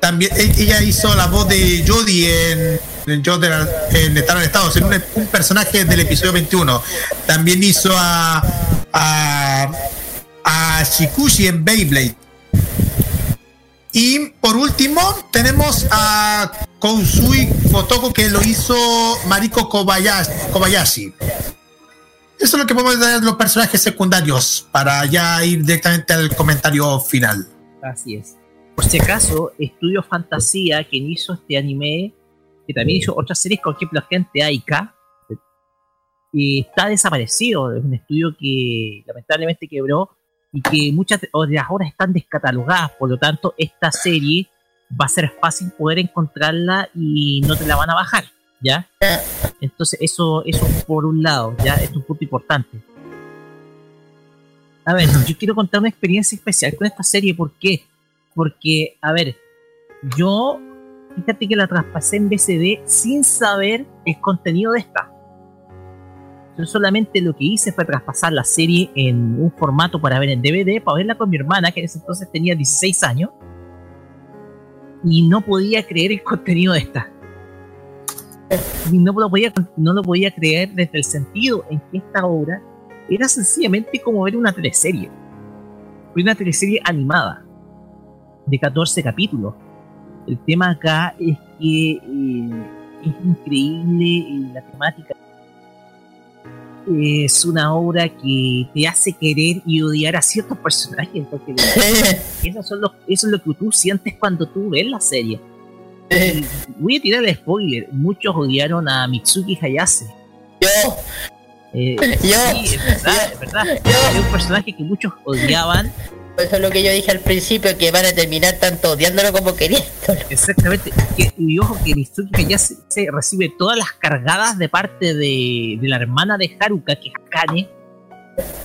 También e- ella hizo la voz de Jodie en, en Jodie en Estar en Estados, en un, un personaje del episodio 21. También hizo a a, a Shikushi en Beyblade. Y por último tenemos a Kousui Fotoko que lo hizo Mariko Kobayashi. Eso es lo que podemos dar los personajes secundarios para ya ir directamente al comentario final. Así es. Por si acaso, Estudio Fantasía, quien hizo este anime, que también hizo otras series, por ejemplo, Agente Aika, y está desaparecido. Es un estudio que lamentablemente quebró y que muchas de las obras están descatalogadas. Por lo tanto, esta serie va a ser fácil poder encontrarla y no te la van a bajar, ¿ya? Entonces, eso, eso por un lado, ¿ya? Es un punto importante. A ver, yo quiero contar una experiencia especial con esta serie. ¿Por qué? Porque, a ver, yo, fíjate que la traspasé en BCD sin saber el contenido de esta. Yo solamente lo que hice fue traspasar la serie en un formato para ver en DVD, para verla con mi hermana, que en ese entonces tenía 16 años, y no podía creer el contenido de esta. Y no lo podía, no lo podía creer desde el sentido en que esta obra era sencillamente como ver una teleserie. Una teleserie animada de 14 capítulos. El tema acá es que eh, es increíble eh, la temática. Es una obra que te hace querer y odiar a ciertos personajes. porque eso, son los- eso es lo que tú sientes cuando tú ves la serie. Y voy a tirar el spoiler. Muchos odiaron a Mitsuki Hayase. Yo. Eh, Yo. sí, es verdad, es verdad. Es un personaje que muchos odiaban. Eso es lo que yo dije al principio, que van a terminar tanto odiándolo como queriéndolo. Exactamente. Y ojo que Mitsuki se recibe todas las cargadas de parte de, de la hermana de Haruka, que es Akane.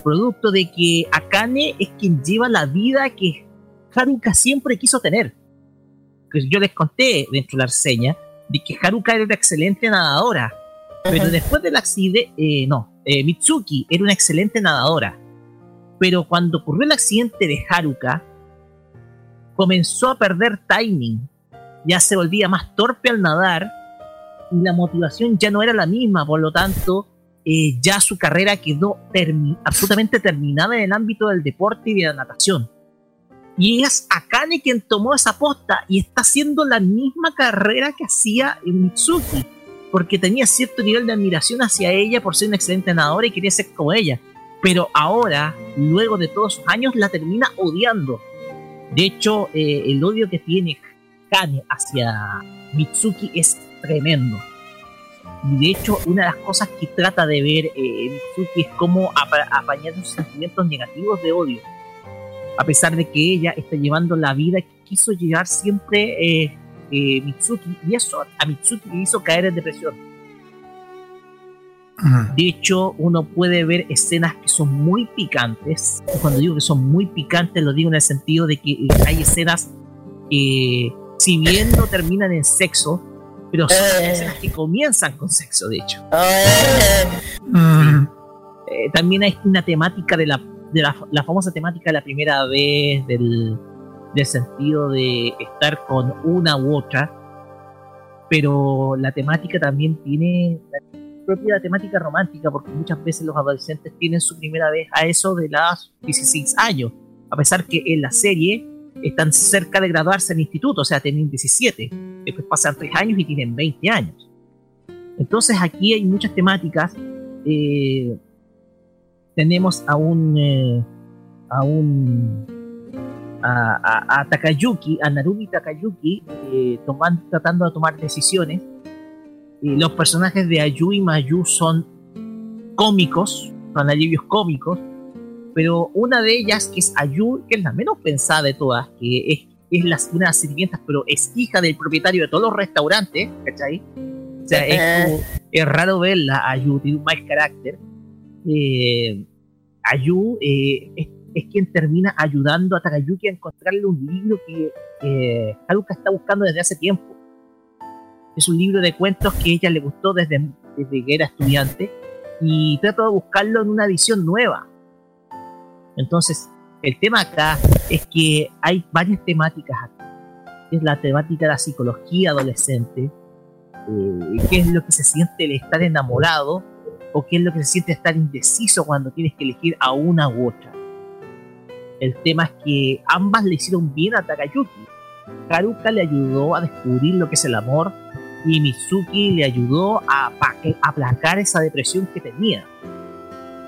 Producto de que Akane es quien lleva la vida que Haruka siempre quiso tener. Que yo les conté dentro de la reseña de que Haruka era una excelente nadadora. Pero después del accidente, eh, no, eh, Mitsuki era una excelente nadadora. Pero cuando ocurrió el accidente de Haruka, comenzó a perder timing. Ya se volvía más torpe al nadar y la motivación ya no era la misma. Por lo tanto, eh, ya su carrera quedó absolutamente terminada en el ámbito del deporte y de la natación. Y es Akane quien tomó esa posta y está haciendo la misma carrera que hacía Mitsuki, porque tenía cierto nivel de admiración hacia ella por ser una excelente nadadora y quería ser como ella. Pero ahora, luego de todos sus años, la termina odiando. De hecho, eh, el odio que tiene Kane hacia Mitsuki es tremendo. Y de hecho, una de las cosas que trata de ver eh, Mitsuki es cómo apa- apañar sus sentimientos negativos de odio. A pesar de que ella está llevando la vida que quiso llevar siempre eh, eh, Mitsuki. Y eso a Mitsuki le hizo caer en depresión. De hecho, uno puede ver escenas que son muy picantes. Y Cuando digo que son muy picantes, lo digo en el sentido de que eh, hay escenas que, si bien no terminan en sexo, pero son escenas que comienzan con sexo, de hecho. Eh, también hay una temática de la, de la, la famosa temática de la primera vez, del, del sentido de estar con una u otra. Pero la temática también tiene la propia temática romántica, porque muchas veces los adolescentes tienen su primera vez a eso de las 16 años, a pesar que en la serie están cerca de graduarse en instituto, o sea, tienen 17, después pasan 3 años y tienen 20 años. Entonces aquí hay muchas temáticas. eh, tenemos a un eh, a un a, Takayuki, a Narumi Takayuki, eh, tratando de tomar decisiones. Los personajes de Ayu y Mayu son cómicos, son alivios cómicos, pero una de ellas, que es Ayu, que es la menos pensada de todas, que es, es una de las sirvientas, pero es hija del propietario de todos los restaurantes, ¿cachai? O sea, es, como- es raro verla, Ayu, tiene un mal carácter. Eh, Ayu eh, es, es quien termina ayudando a Takayuki a encontrarle un libro que eh, Haruka está buscando desde hace tiempo. Es un libro de cuentos que ella le gustó desde, desde que era estudiante y trata de buscarlo en una edición nueva. Entonces, el tema acá es que hay varias temáticas acá. Es la temática de la psicología adolescente, eh, qué es lo que se siente el estar enamorado o qué es lo que se siente estar indeciso cuando tienes que elegir a una u otra. El tema es que ambas le hicieron bien a Takayuki. Haruka le ayudó a descubrir lo que es el amor y Mitsuki le ayudó a pa- aplacar esa depresión que tenía.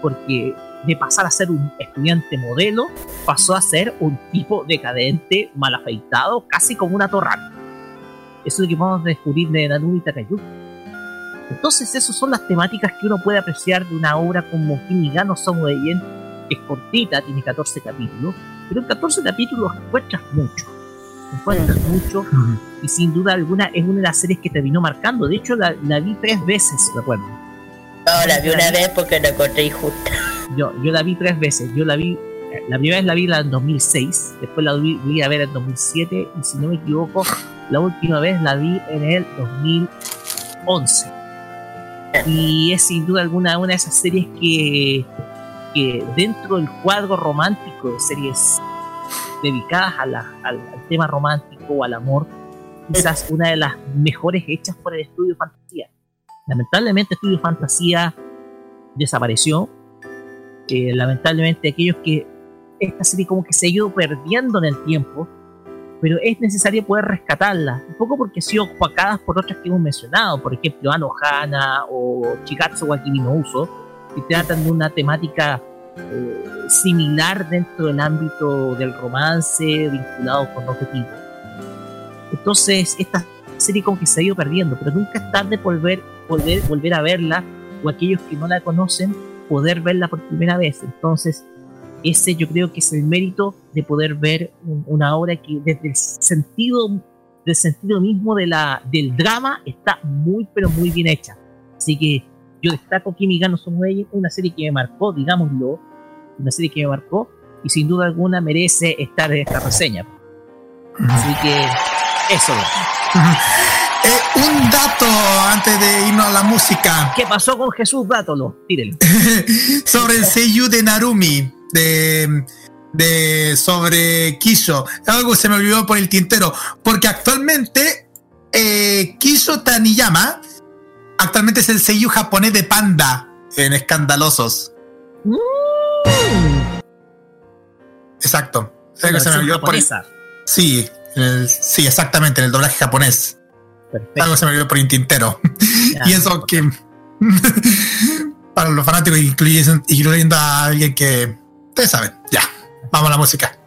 Porque de pasar a ser un estudiante modelo, pasó a ser un tipo decadente, mal afeitado, casi como una torrana. Eso es lo que vamos a descubrir de Narumi Takayuki. Entonces, esas son las temáticas que uno puede apreciar de una obra como Kimi no Samueien, que es cortita, tiene 14 capítulos, pero en 14 capítulos encuentras mucho. Encuentras mucho, y sin duda alguna es una de las series que terminó marcando. De hecho, la, la vi tres veces, recuerdo. No, la vi una vez porque la encontré injusta. Yo, yo la vi tres veces. Yo la vi, la primera vez la vi en 2006, después la vi, vi a ver en 2007, y si no me equivoco, la última vez la vi en el 2011. Y es sin duda alguna una de esas series que, que dentro del cuadro romántico de series dedicadas a la- al, al tema romántico o al amor, quizás una de las mejores hechas por el estudio Fantasía. Lamentablemente, Estudio Fantasía desapareció. Eh, lamentablemente aquellos que esta serie como que se ha ido perdiendo en el tiempo, pero es necesario poder rescatarla, un poco porque ha sido opacadas por otras que hemos mencionado, por ejemplo Ano Hana o Chikatsu wa Kimi no Uso, que tratan de una temática eh, similar dentro del ámbito del romance vinculado con objetivos. Entonces, esta serie como que se ha ido perdiendo, pero nunca es tarde volver, volver, volver a verla o aquellos que no la conocen poder verla por primera vez. Entonces, ese yo creo que es el mérito de poder ver un- una obra que desde el sentido del sentido mismo de la, del drama está muy pero muy bien hecha. Así que yo destaco Kimi ga no Somoi, una serie que me marcó, digámoslo, una serie que me marcó y sin duda alguna merece estar en esta reseña. Así que eso. Eh, un dato antes de irnos a la música. ¿Qué pasó con Jesús Dátolo? Tírelo. sobre el seiyuu de Narumi, de, de sobre Kisho. Algo se me olvidó por el tintero, porque actualmente eh, Kisho Taniyama actualmente es el seiyuu japonés de Panda en Escandalosos. Exacto. Algo se me olvidó por. Sí, el- sí, exactamente, en el doblaje japonés. Algo se me olvidó por el tintero. y eso que para los fanáticos incluyendo, incluyendo a alguien que ustedes saben. Ya, vamos a la música.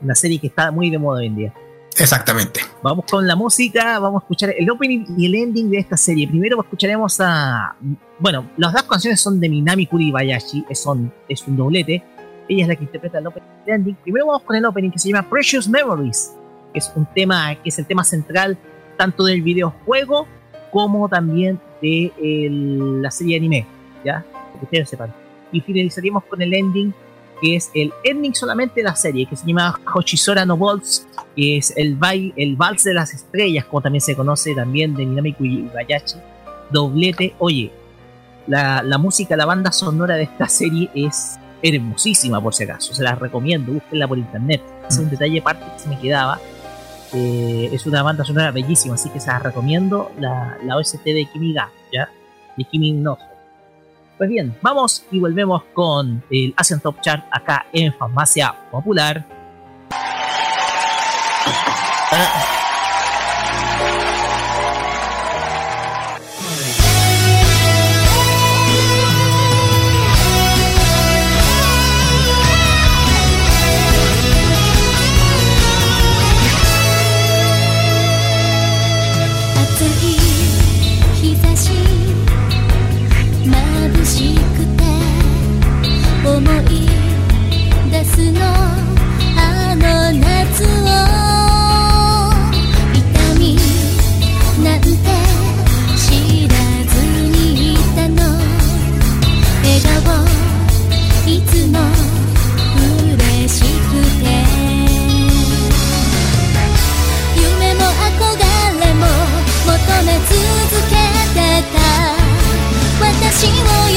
Una serie que está muy de moda hoy en día. Exactamente. Vamos con la música, vamos a escuchar el opening y el ending de esta serie. Primero escucharemos a... Bueno, las dos canciones son de Minami Kuribayashi, es, es un doblete. Ella es la que interpreta el opening y el ending. Primero vamos con el opening que se llama Precious Memories, que es un tema que es el tema central tanto del videojuego como también de el- la serie de anime, ¿ya? Que ustedes sepan. Y finalizaríamos con el ending, que es el ending solamente de la serie, que se llama Hochisora no Waltz, que es el, baile, el vals de las estrellas, como también se conoce también de Minami Kuibayashi. Doblete, oye, la, la música, la banda sonora de esta serie es hermosísima por si acaso, se las recomiendo, búsquenla por internet. Es un detalle aparte que se me quedaba. Eh, es una banda sonora bellísima, así que se las recomiendo. La, la OST de Kimi ga, ¿ya? De Kimi no. Pues bien, vamos y volvemos con el Asian Top Chart acá en Farmacia Popular.「寂寞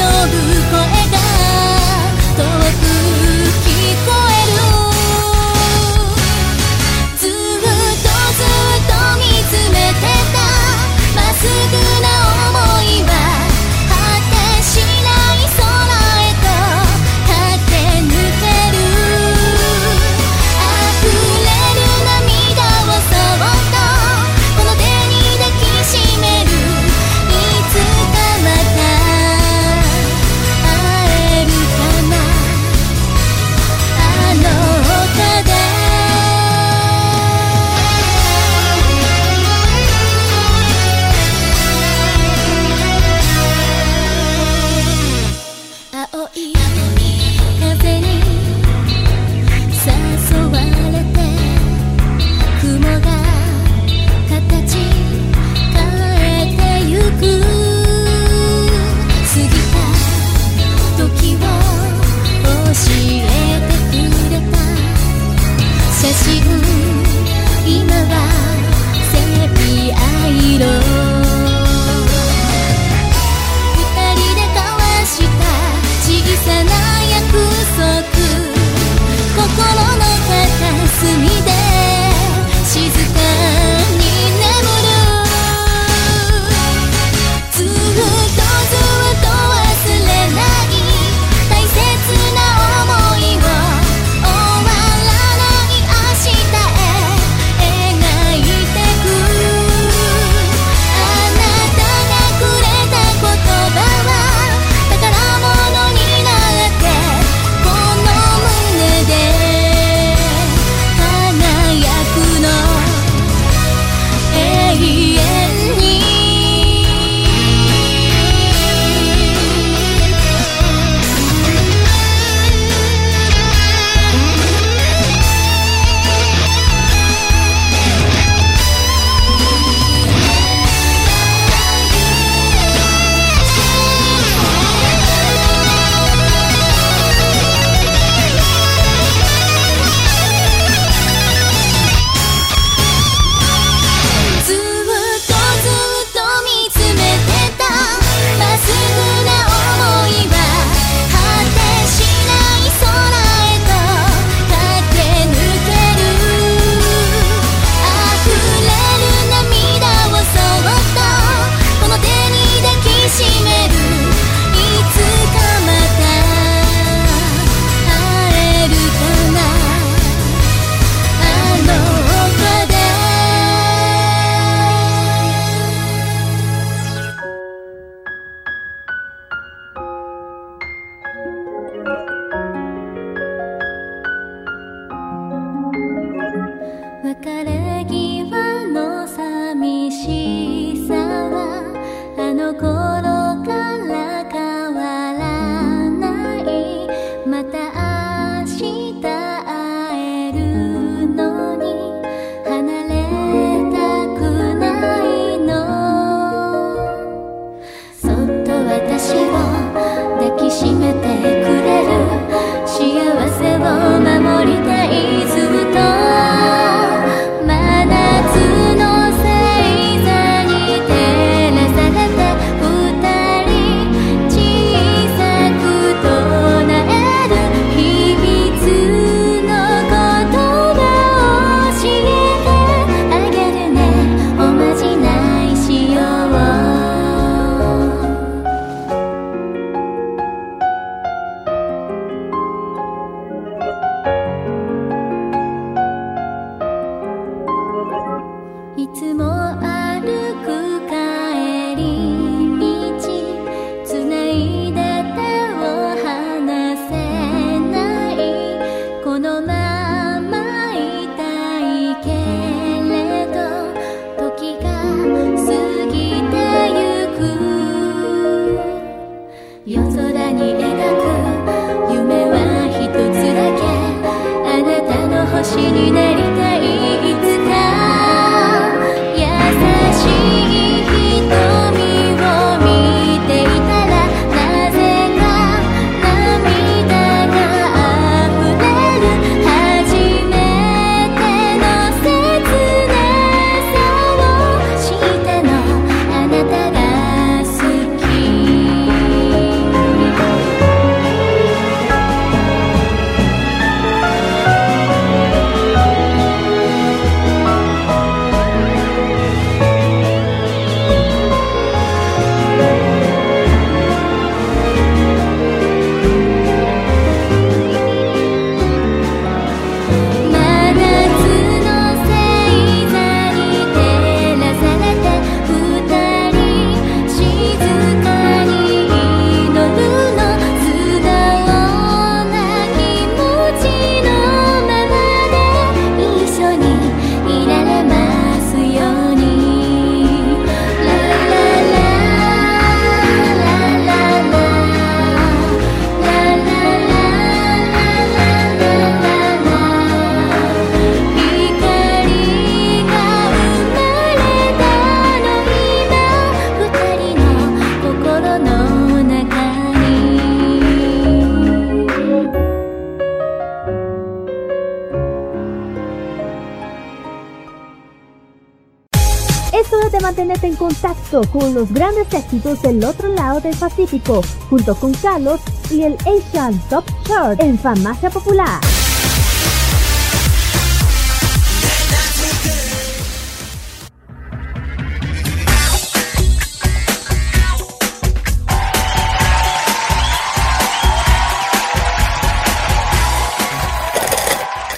con los grandes éxitos del otro lado del Pacífico, junto con Carlos y el Asian Top Chart en Farmacia Popular.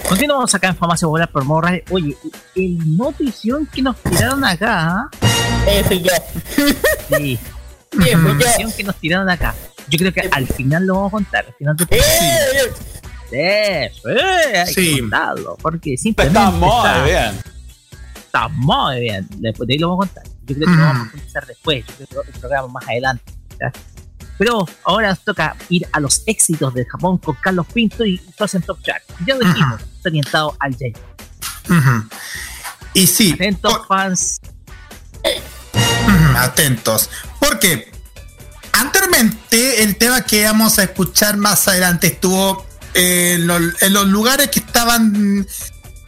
Continuamos acá en Farmacia Popular por Radio. Oye, el notición que nos tiraron acá. Eh, fui yo. Sí. fui yo. que nos tiraron acá. Yo creo que al final lo vamos a contar. Al final del Eh, Sí, sí, hay Sí. que contarlo. Porque simplemente. Está muy está- bien. Está muy bien. Después de ahí lo vamos a contar. Yo creo que lo vamos a contar después. Yo creo que el programa más adelante. Pero ahora nos toca ir a los éxitos de Japón con Carlos Pinto y Frozen Top Chart. Ya lo dijimos, está orientado al J. Ujú. Y sí, Atentos, fans. Atentos. Porque anteriormente el tema que vamos a escuchar más adelante estuvo en los, en los lugares que estaban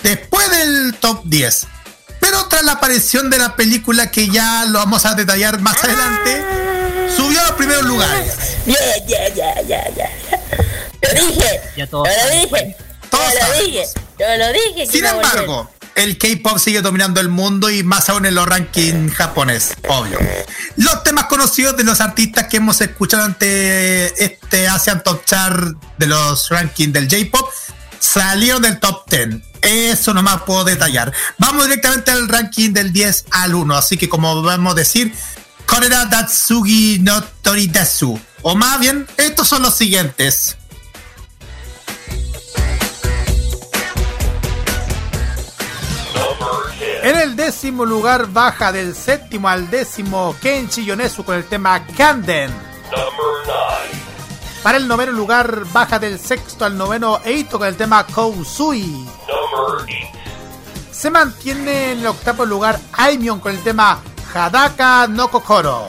después del top 10. Pero tras la aparición de la película que ya lo vamos a detallar más adelante, subió a los primeros lugares. Ya, ya, ya, ya, ya. Lo dije. Ya Yo todos lo dije. Todos Yo lo dije. Yo lo dije. Sin embargo, el K-pop sigue dominando el mundo y más aún en los rankings japonés, obvio. Los temas conocidos de los artistas que hemos escuchado ante este Asian Top Chart de los rankings del J-pop salieron del top 10. Eso nomás puedo detallar. Vamos directamente al ranking del 10 al 1. Así que como vamos decir, Korera Datsugi no Toridasu. O más bien, estos son los siguientes. En el décimo lugar baja del séptimo al décimo Kenshi Yonezu con el tema Kanden. Para el noveno lugar baja del sexto al noveno Eito con el tema Kousui. Se mantiene en el octavo lugar Aimion con el tema Hadaka no Kokoro.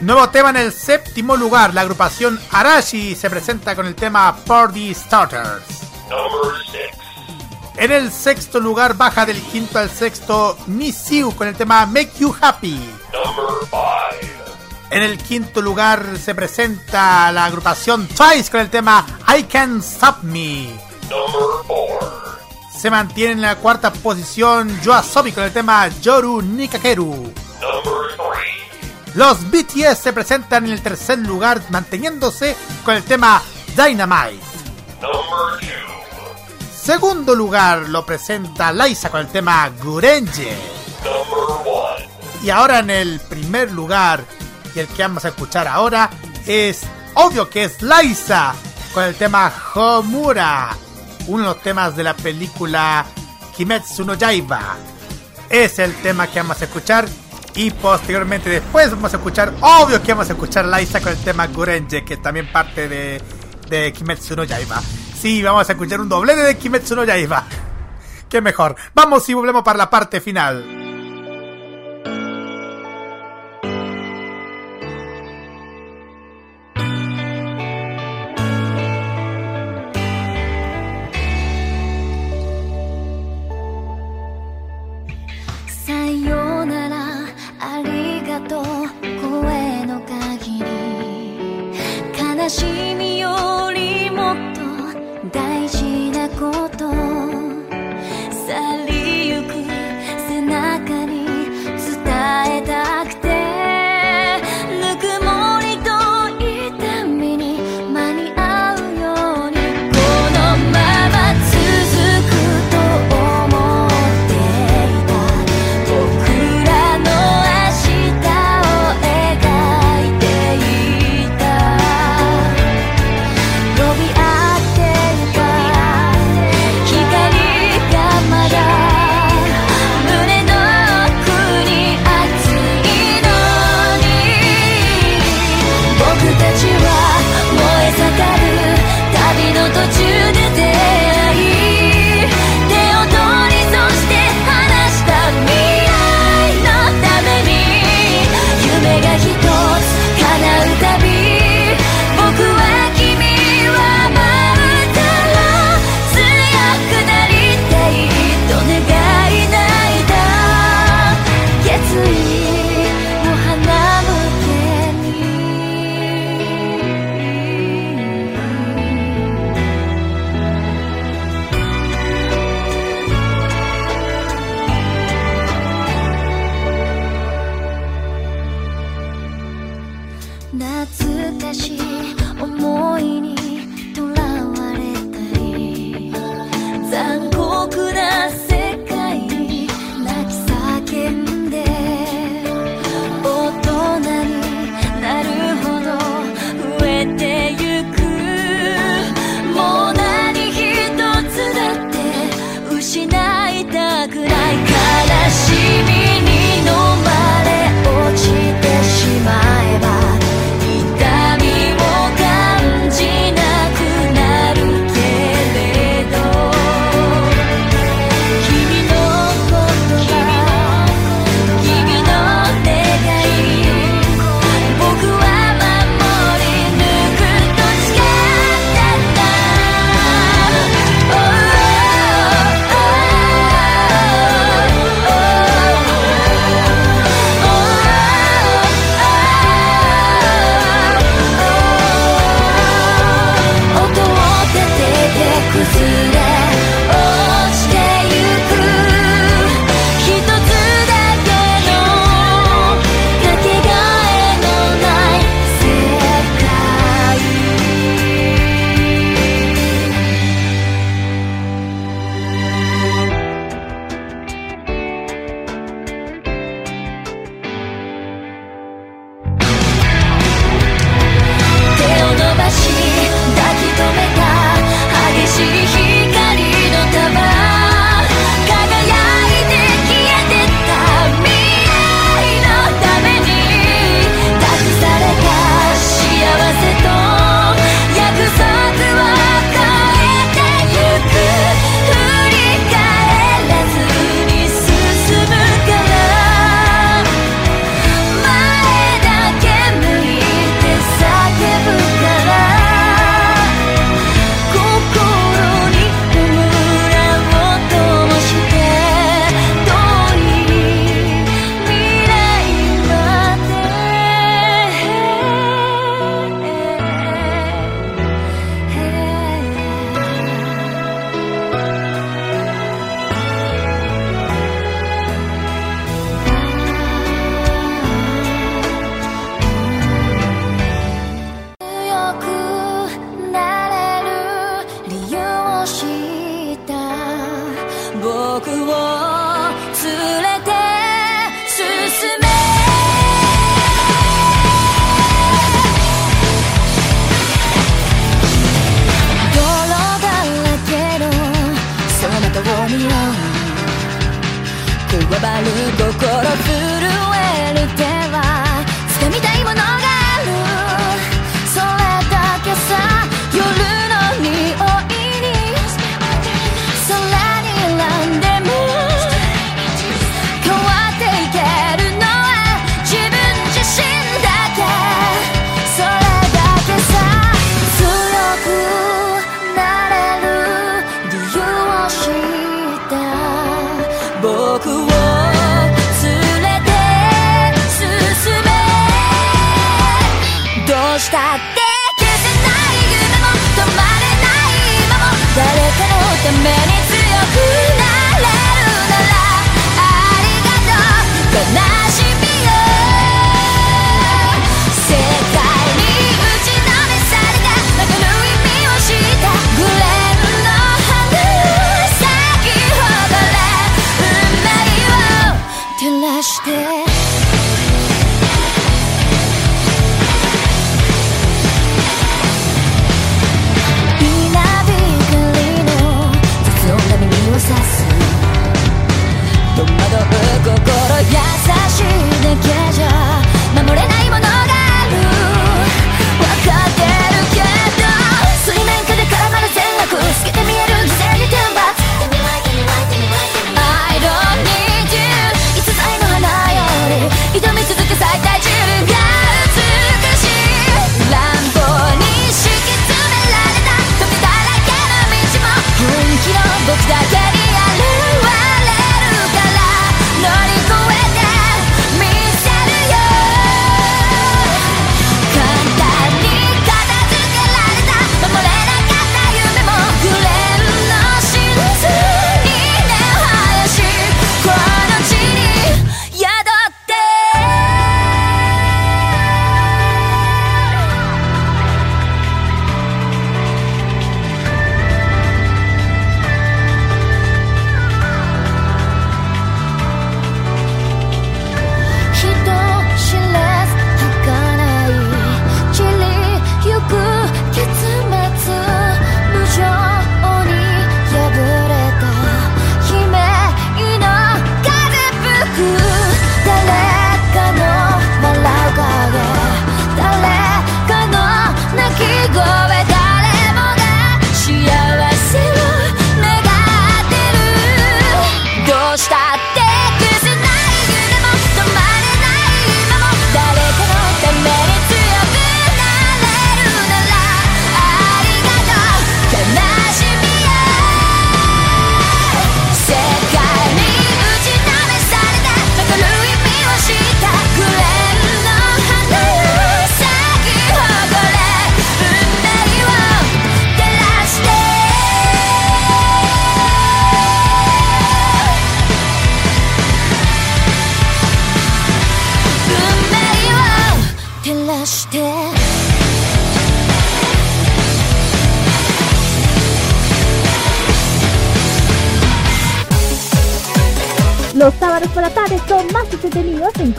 Nuevo tema en el séptimo lugar, la agrupación Arashi se presenta con el tema Party Starters. En el sexto lugar baja del quinto al sexto Miss con el tema Make You Happy. En el quinto lugar se presenta la agrupación Twice con el tema I Can Stop Me. Se mantiene en la cuarta posición Yoasobi con el tema Yoru Nikakeru. Los BTS se presentan en el tercer lugar manteniéndose con el tema Dynamite. Segundo lugar lo presenta Liza con el tema Gurenje. Y ahora en el primer lugar, y el que vamos a escuchar ahora, es obvio que es Liza con el tema Homura, uno de los temas de la película Kimetsu no Yaiba. Es el tema que vamos a escuchar. Y posteriormente después vamos a escuchar, obvio que vamos a escuchar Liza con el tema Gurenje, que también parte de, de Kimetsu no Yaiba. Sí, vamos a escuchar un doblete de Kimetsu no Yaiba. Qué mejor. Vamos y volvemos para la parte final.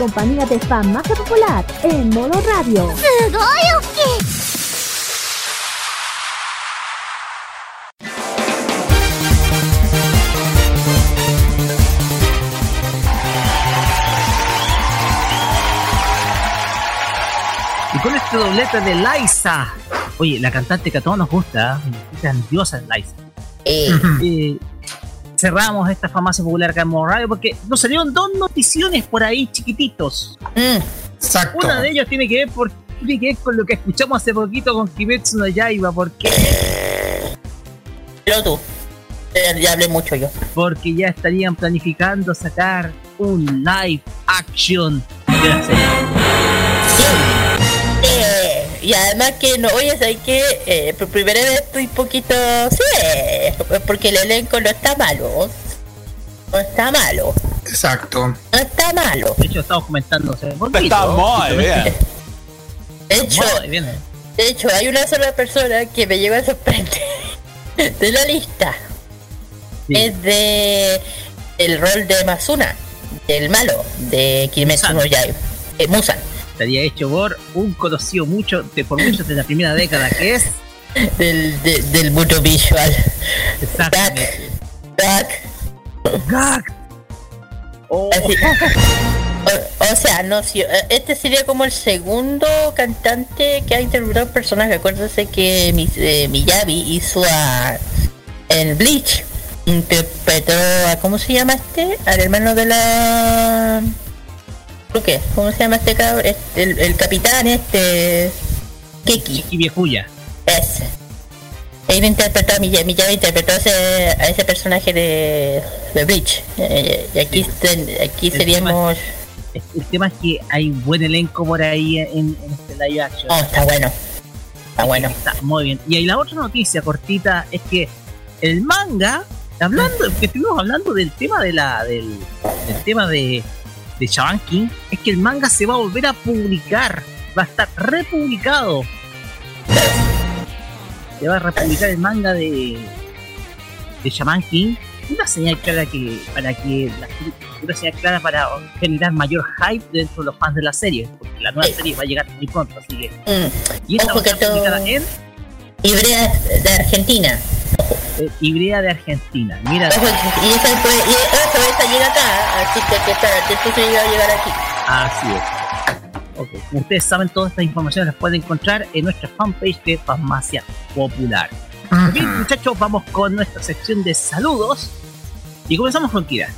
compañía de fan más popular en modo radio. Y con este doblete de Liza. Oye, la cantante que a todos nos gusta, es grandiosa Liza. Eh, cerramos esta farmacia popular Modo Radio porque nos salieron dos noticiones por ahí chiquititos. Exacto. Una de ellas tiene que ver por tiene que ver con lo que escuchamos hace poquito con Kimetsu no Yaiba, porque Pero tú. Eh, Ya hablé mucho yo. porque ya estarían planificando sacar un live action de la serie. Eh, y además que no, oye, ¿sabes qué? Eh, por primera vez estoy poquito... Sí, porque el elenco no está malo. No está malo. Exacto. No está malo. De hecho, estamos comentando. Está muy justamente. De hecho, Muy bien. de hecho, hay una sola persona que me llegó a sorprender de la lista. Es de el rol de Masuna, del malo, de Kimetsu no Yaiba. Eh, Musan. Estaría hecho por un conocido mucho de por muchos de la primera década que es del, de- del mundo visual. Exactamente. Gak. Gak. Así- O, o sea, no, si, eh, este sería como el segundo cantante que ha interpretado un personaje. Acuérdense que Mi- eh, Miyabi hizo a en Bleach. Interpretó a ¿cómo se llama este? Al hermano de la ¿Por qué? ¿Cómo se llama este cabrón? Este, el, el capitán este Kiki. Y viejuya. Ese. Él interpretó a Miyabi, Miyabi interpretó a ese, a ese personaje de, de Bleach. Eh, y aquí, aquí El seríamos. El tema es que hay un buen elenco por ahí en, en este live action. Oh, está bueno. Está bueno. Está muy bien. Y ahí la otra noticia cortita es que el manga, hablando, que estuvimos hablando del tema de la, del, del tema de, de Shaman King, es que el manga se va a volver a publicar, va a estar republicado. Se va a republicar el manga de, de Shaman King. Una señal clara que, para que la, una señal clara para generar mayor hype dentro de los fans de la serie, porque la nueva serie va a llegar muy pronto, así que. Y esta va a publicada en Ibrea de Argentina. eh, Ibrea de Argentina. Mira, Ojo, y esa, y ojo, esa llega acá, así que que atento si llega a llegar aquí. Así es. Ustedes saben, todas estas informaciones las pueden encontrar en nuestra fanpage de Farmacia Popular. Bien, muchachos, vamos con nuestra sección de saludos. Y comenzamos con Kira.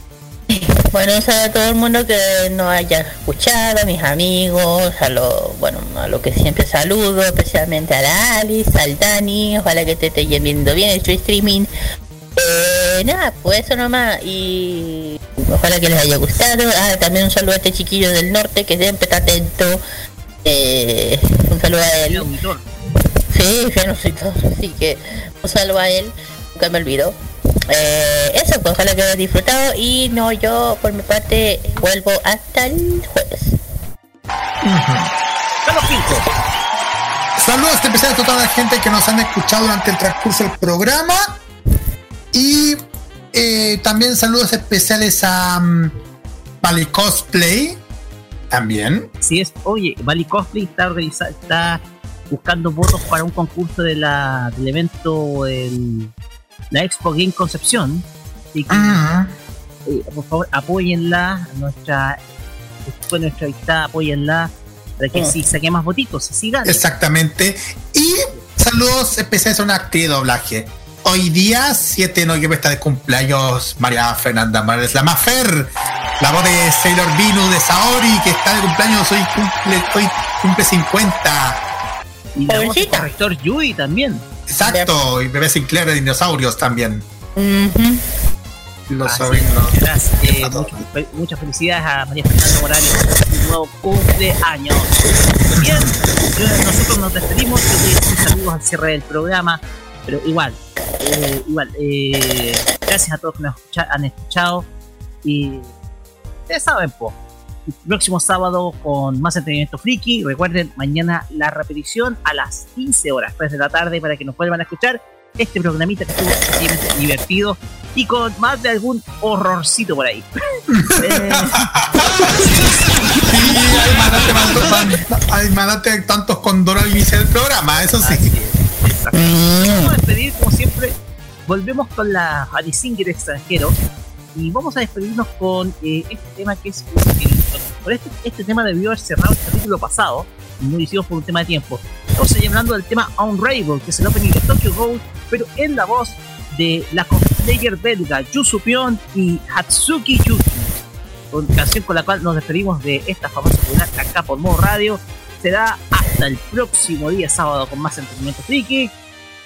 Bueno, a todo el mundo que nos haya escuchado, a mis amigos, a lo, bueno, a lo que siempre saludo, especialmente a la Alice, al Dani, ojalá que te esté viendo bien el streaming. Eh, nada, pues eso nomás, y ojalá que les haya gustado. Ah, también un saludo a este chiquillo del norte que siempre está atento. Eh, un saludo a él. Sí, yo no soy todo, así que un saludo a él, nunca me olvido. Eh, eso, pues ojalá que hayas disfrutado y no, yo por mi parte vuelvo hasta el jueves. Saludos especiales a toda la gente que nos han escuchado durante el transcurso del programa. Y eh, también saludos especiales a um, Cosplay. También. Si es, oye, Bali Cosplay está organiza- está buscando votos para un concurso de la, del evento el, la Expo Game Concepción. Así que, eh, por favor, apóyenla, nuestra, fue nuestra invitada, apóyenla para que Mm. sí saque más votitos, así. Exactamente. Y saludos especiales a una actriz de doblaje. Hoy día, 7 de noviembre, está de cumpleaños María Fernanda Morales, la Mafer, la voz de Sailor Venus de Saori, que está de cumpleaños, hoy cumple, hoy cumple 50. Y la voz corrector Yui también. Exacto, y bebé Sinclair de dinosaurios también. Los sobrinos. es, gracias. Eh, muchas, fe- muchas felicidades a María Fernanda Morales por su nuevo cumpleaños. Bien, nosotros nos despedimos. Yo doy un saludos al cierre del programa, pero igual, eh, igual, eh, gracias a todos que nos escucha- han escuchado. Y ustedes saben, po, el próximo sábado con más entretenimiento friki. Recuerden, mañana la repetición a las 15 horas, 3 de la tarde, para que nos vuelvan a escuchar este programita que estuvo divertido y con más de algún horrorcito por ahí. Eh, Ay, mandate tantos condoros al inicio del programa, eso sí. Vamos a despedir, como siempre, volvemos con la Annie Singer extranjero y vamos a despedirnos con eh, este tema que es por este, este tema debió haber cerrado el capítulo pasado y no lo hicimos por un tema de tiempo. Estamos hablando del tema Unravel, que es el opening de Tokyo Ghoul, pero en la voz de la cosplayer belga Yu Supion y Hatsuki Yuki, con canción con la cual nos despedimos de esta famosa comunidad acá por modo radio. Será hasta el próximo día sábado con más entretenimiento friki.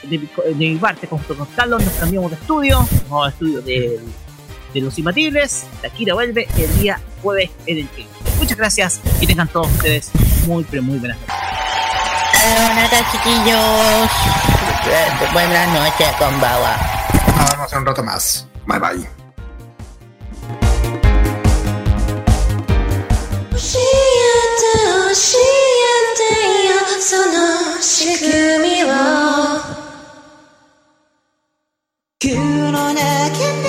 De, mi- de mi parte, junto con Carlos, nos cambiamos de estudio. Nos vamos al estudio de, de Los Imbatibles. Takira vuelve el día jueves en el film. Muchas gracias y tengan todos ustedes muy, pero muy buenas noches. Buenas noches, chiquillos. Buenas noches, con Bawa. Nos vemos en un rato más. Bye bye. 教えてよその仕組みを急の中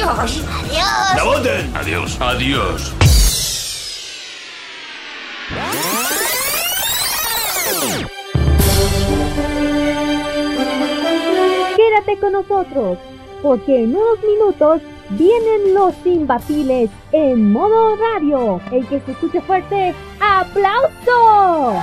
Adiós. Adiós. Adiós. Adiós. Quédate con nosotros, porque en unos minutos vienen los imbatibles en modo radio. El que se escuche fuerte, ¡aplauso!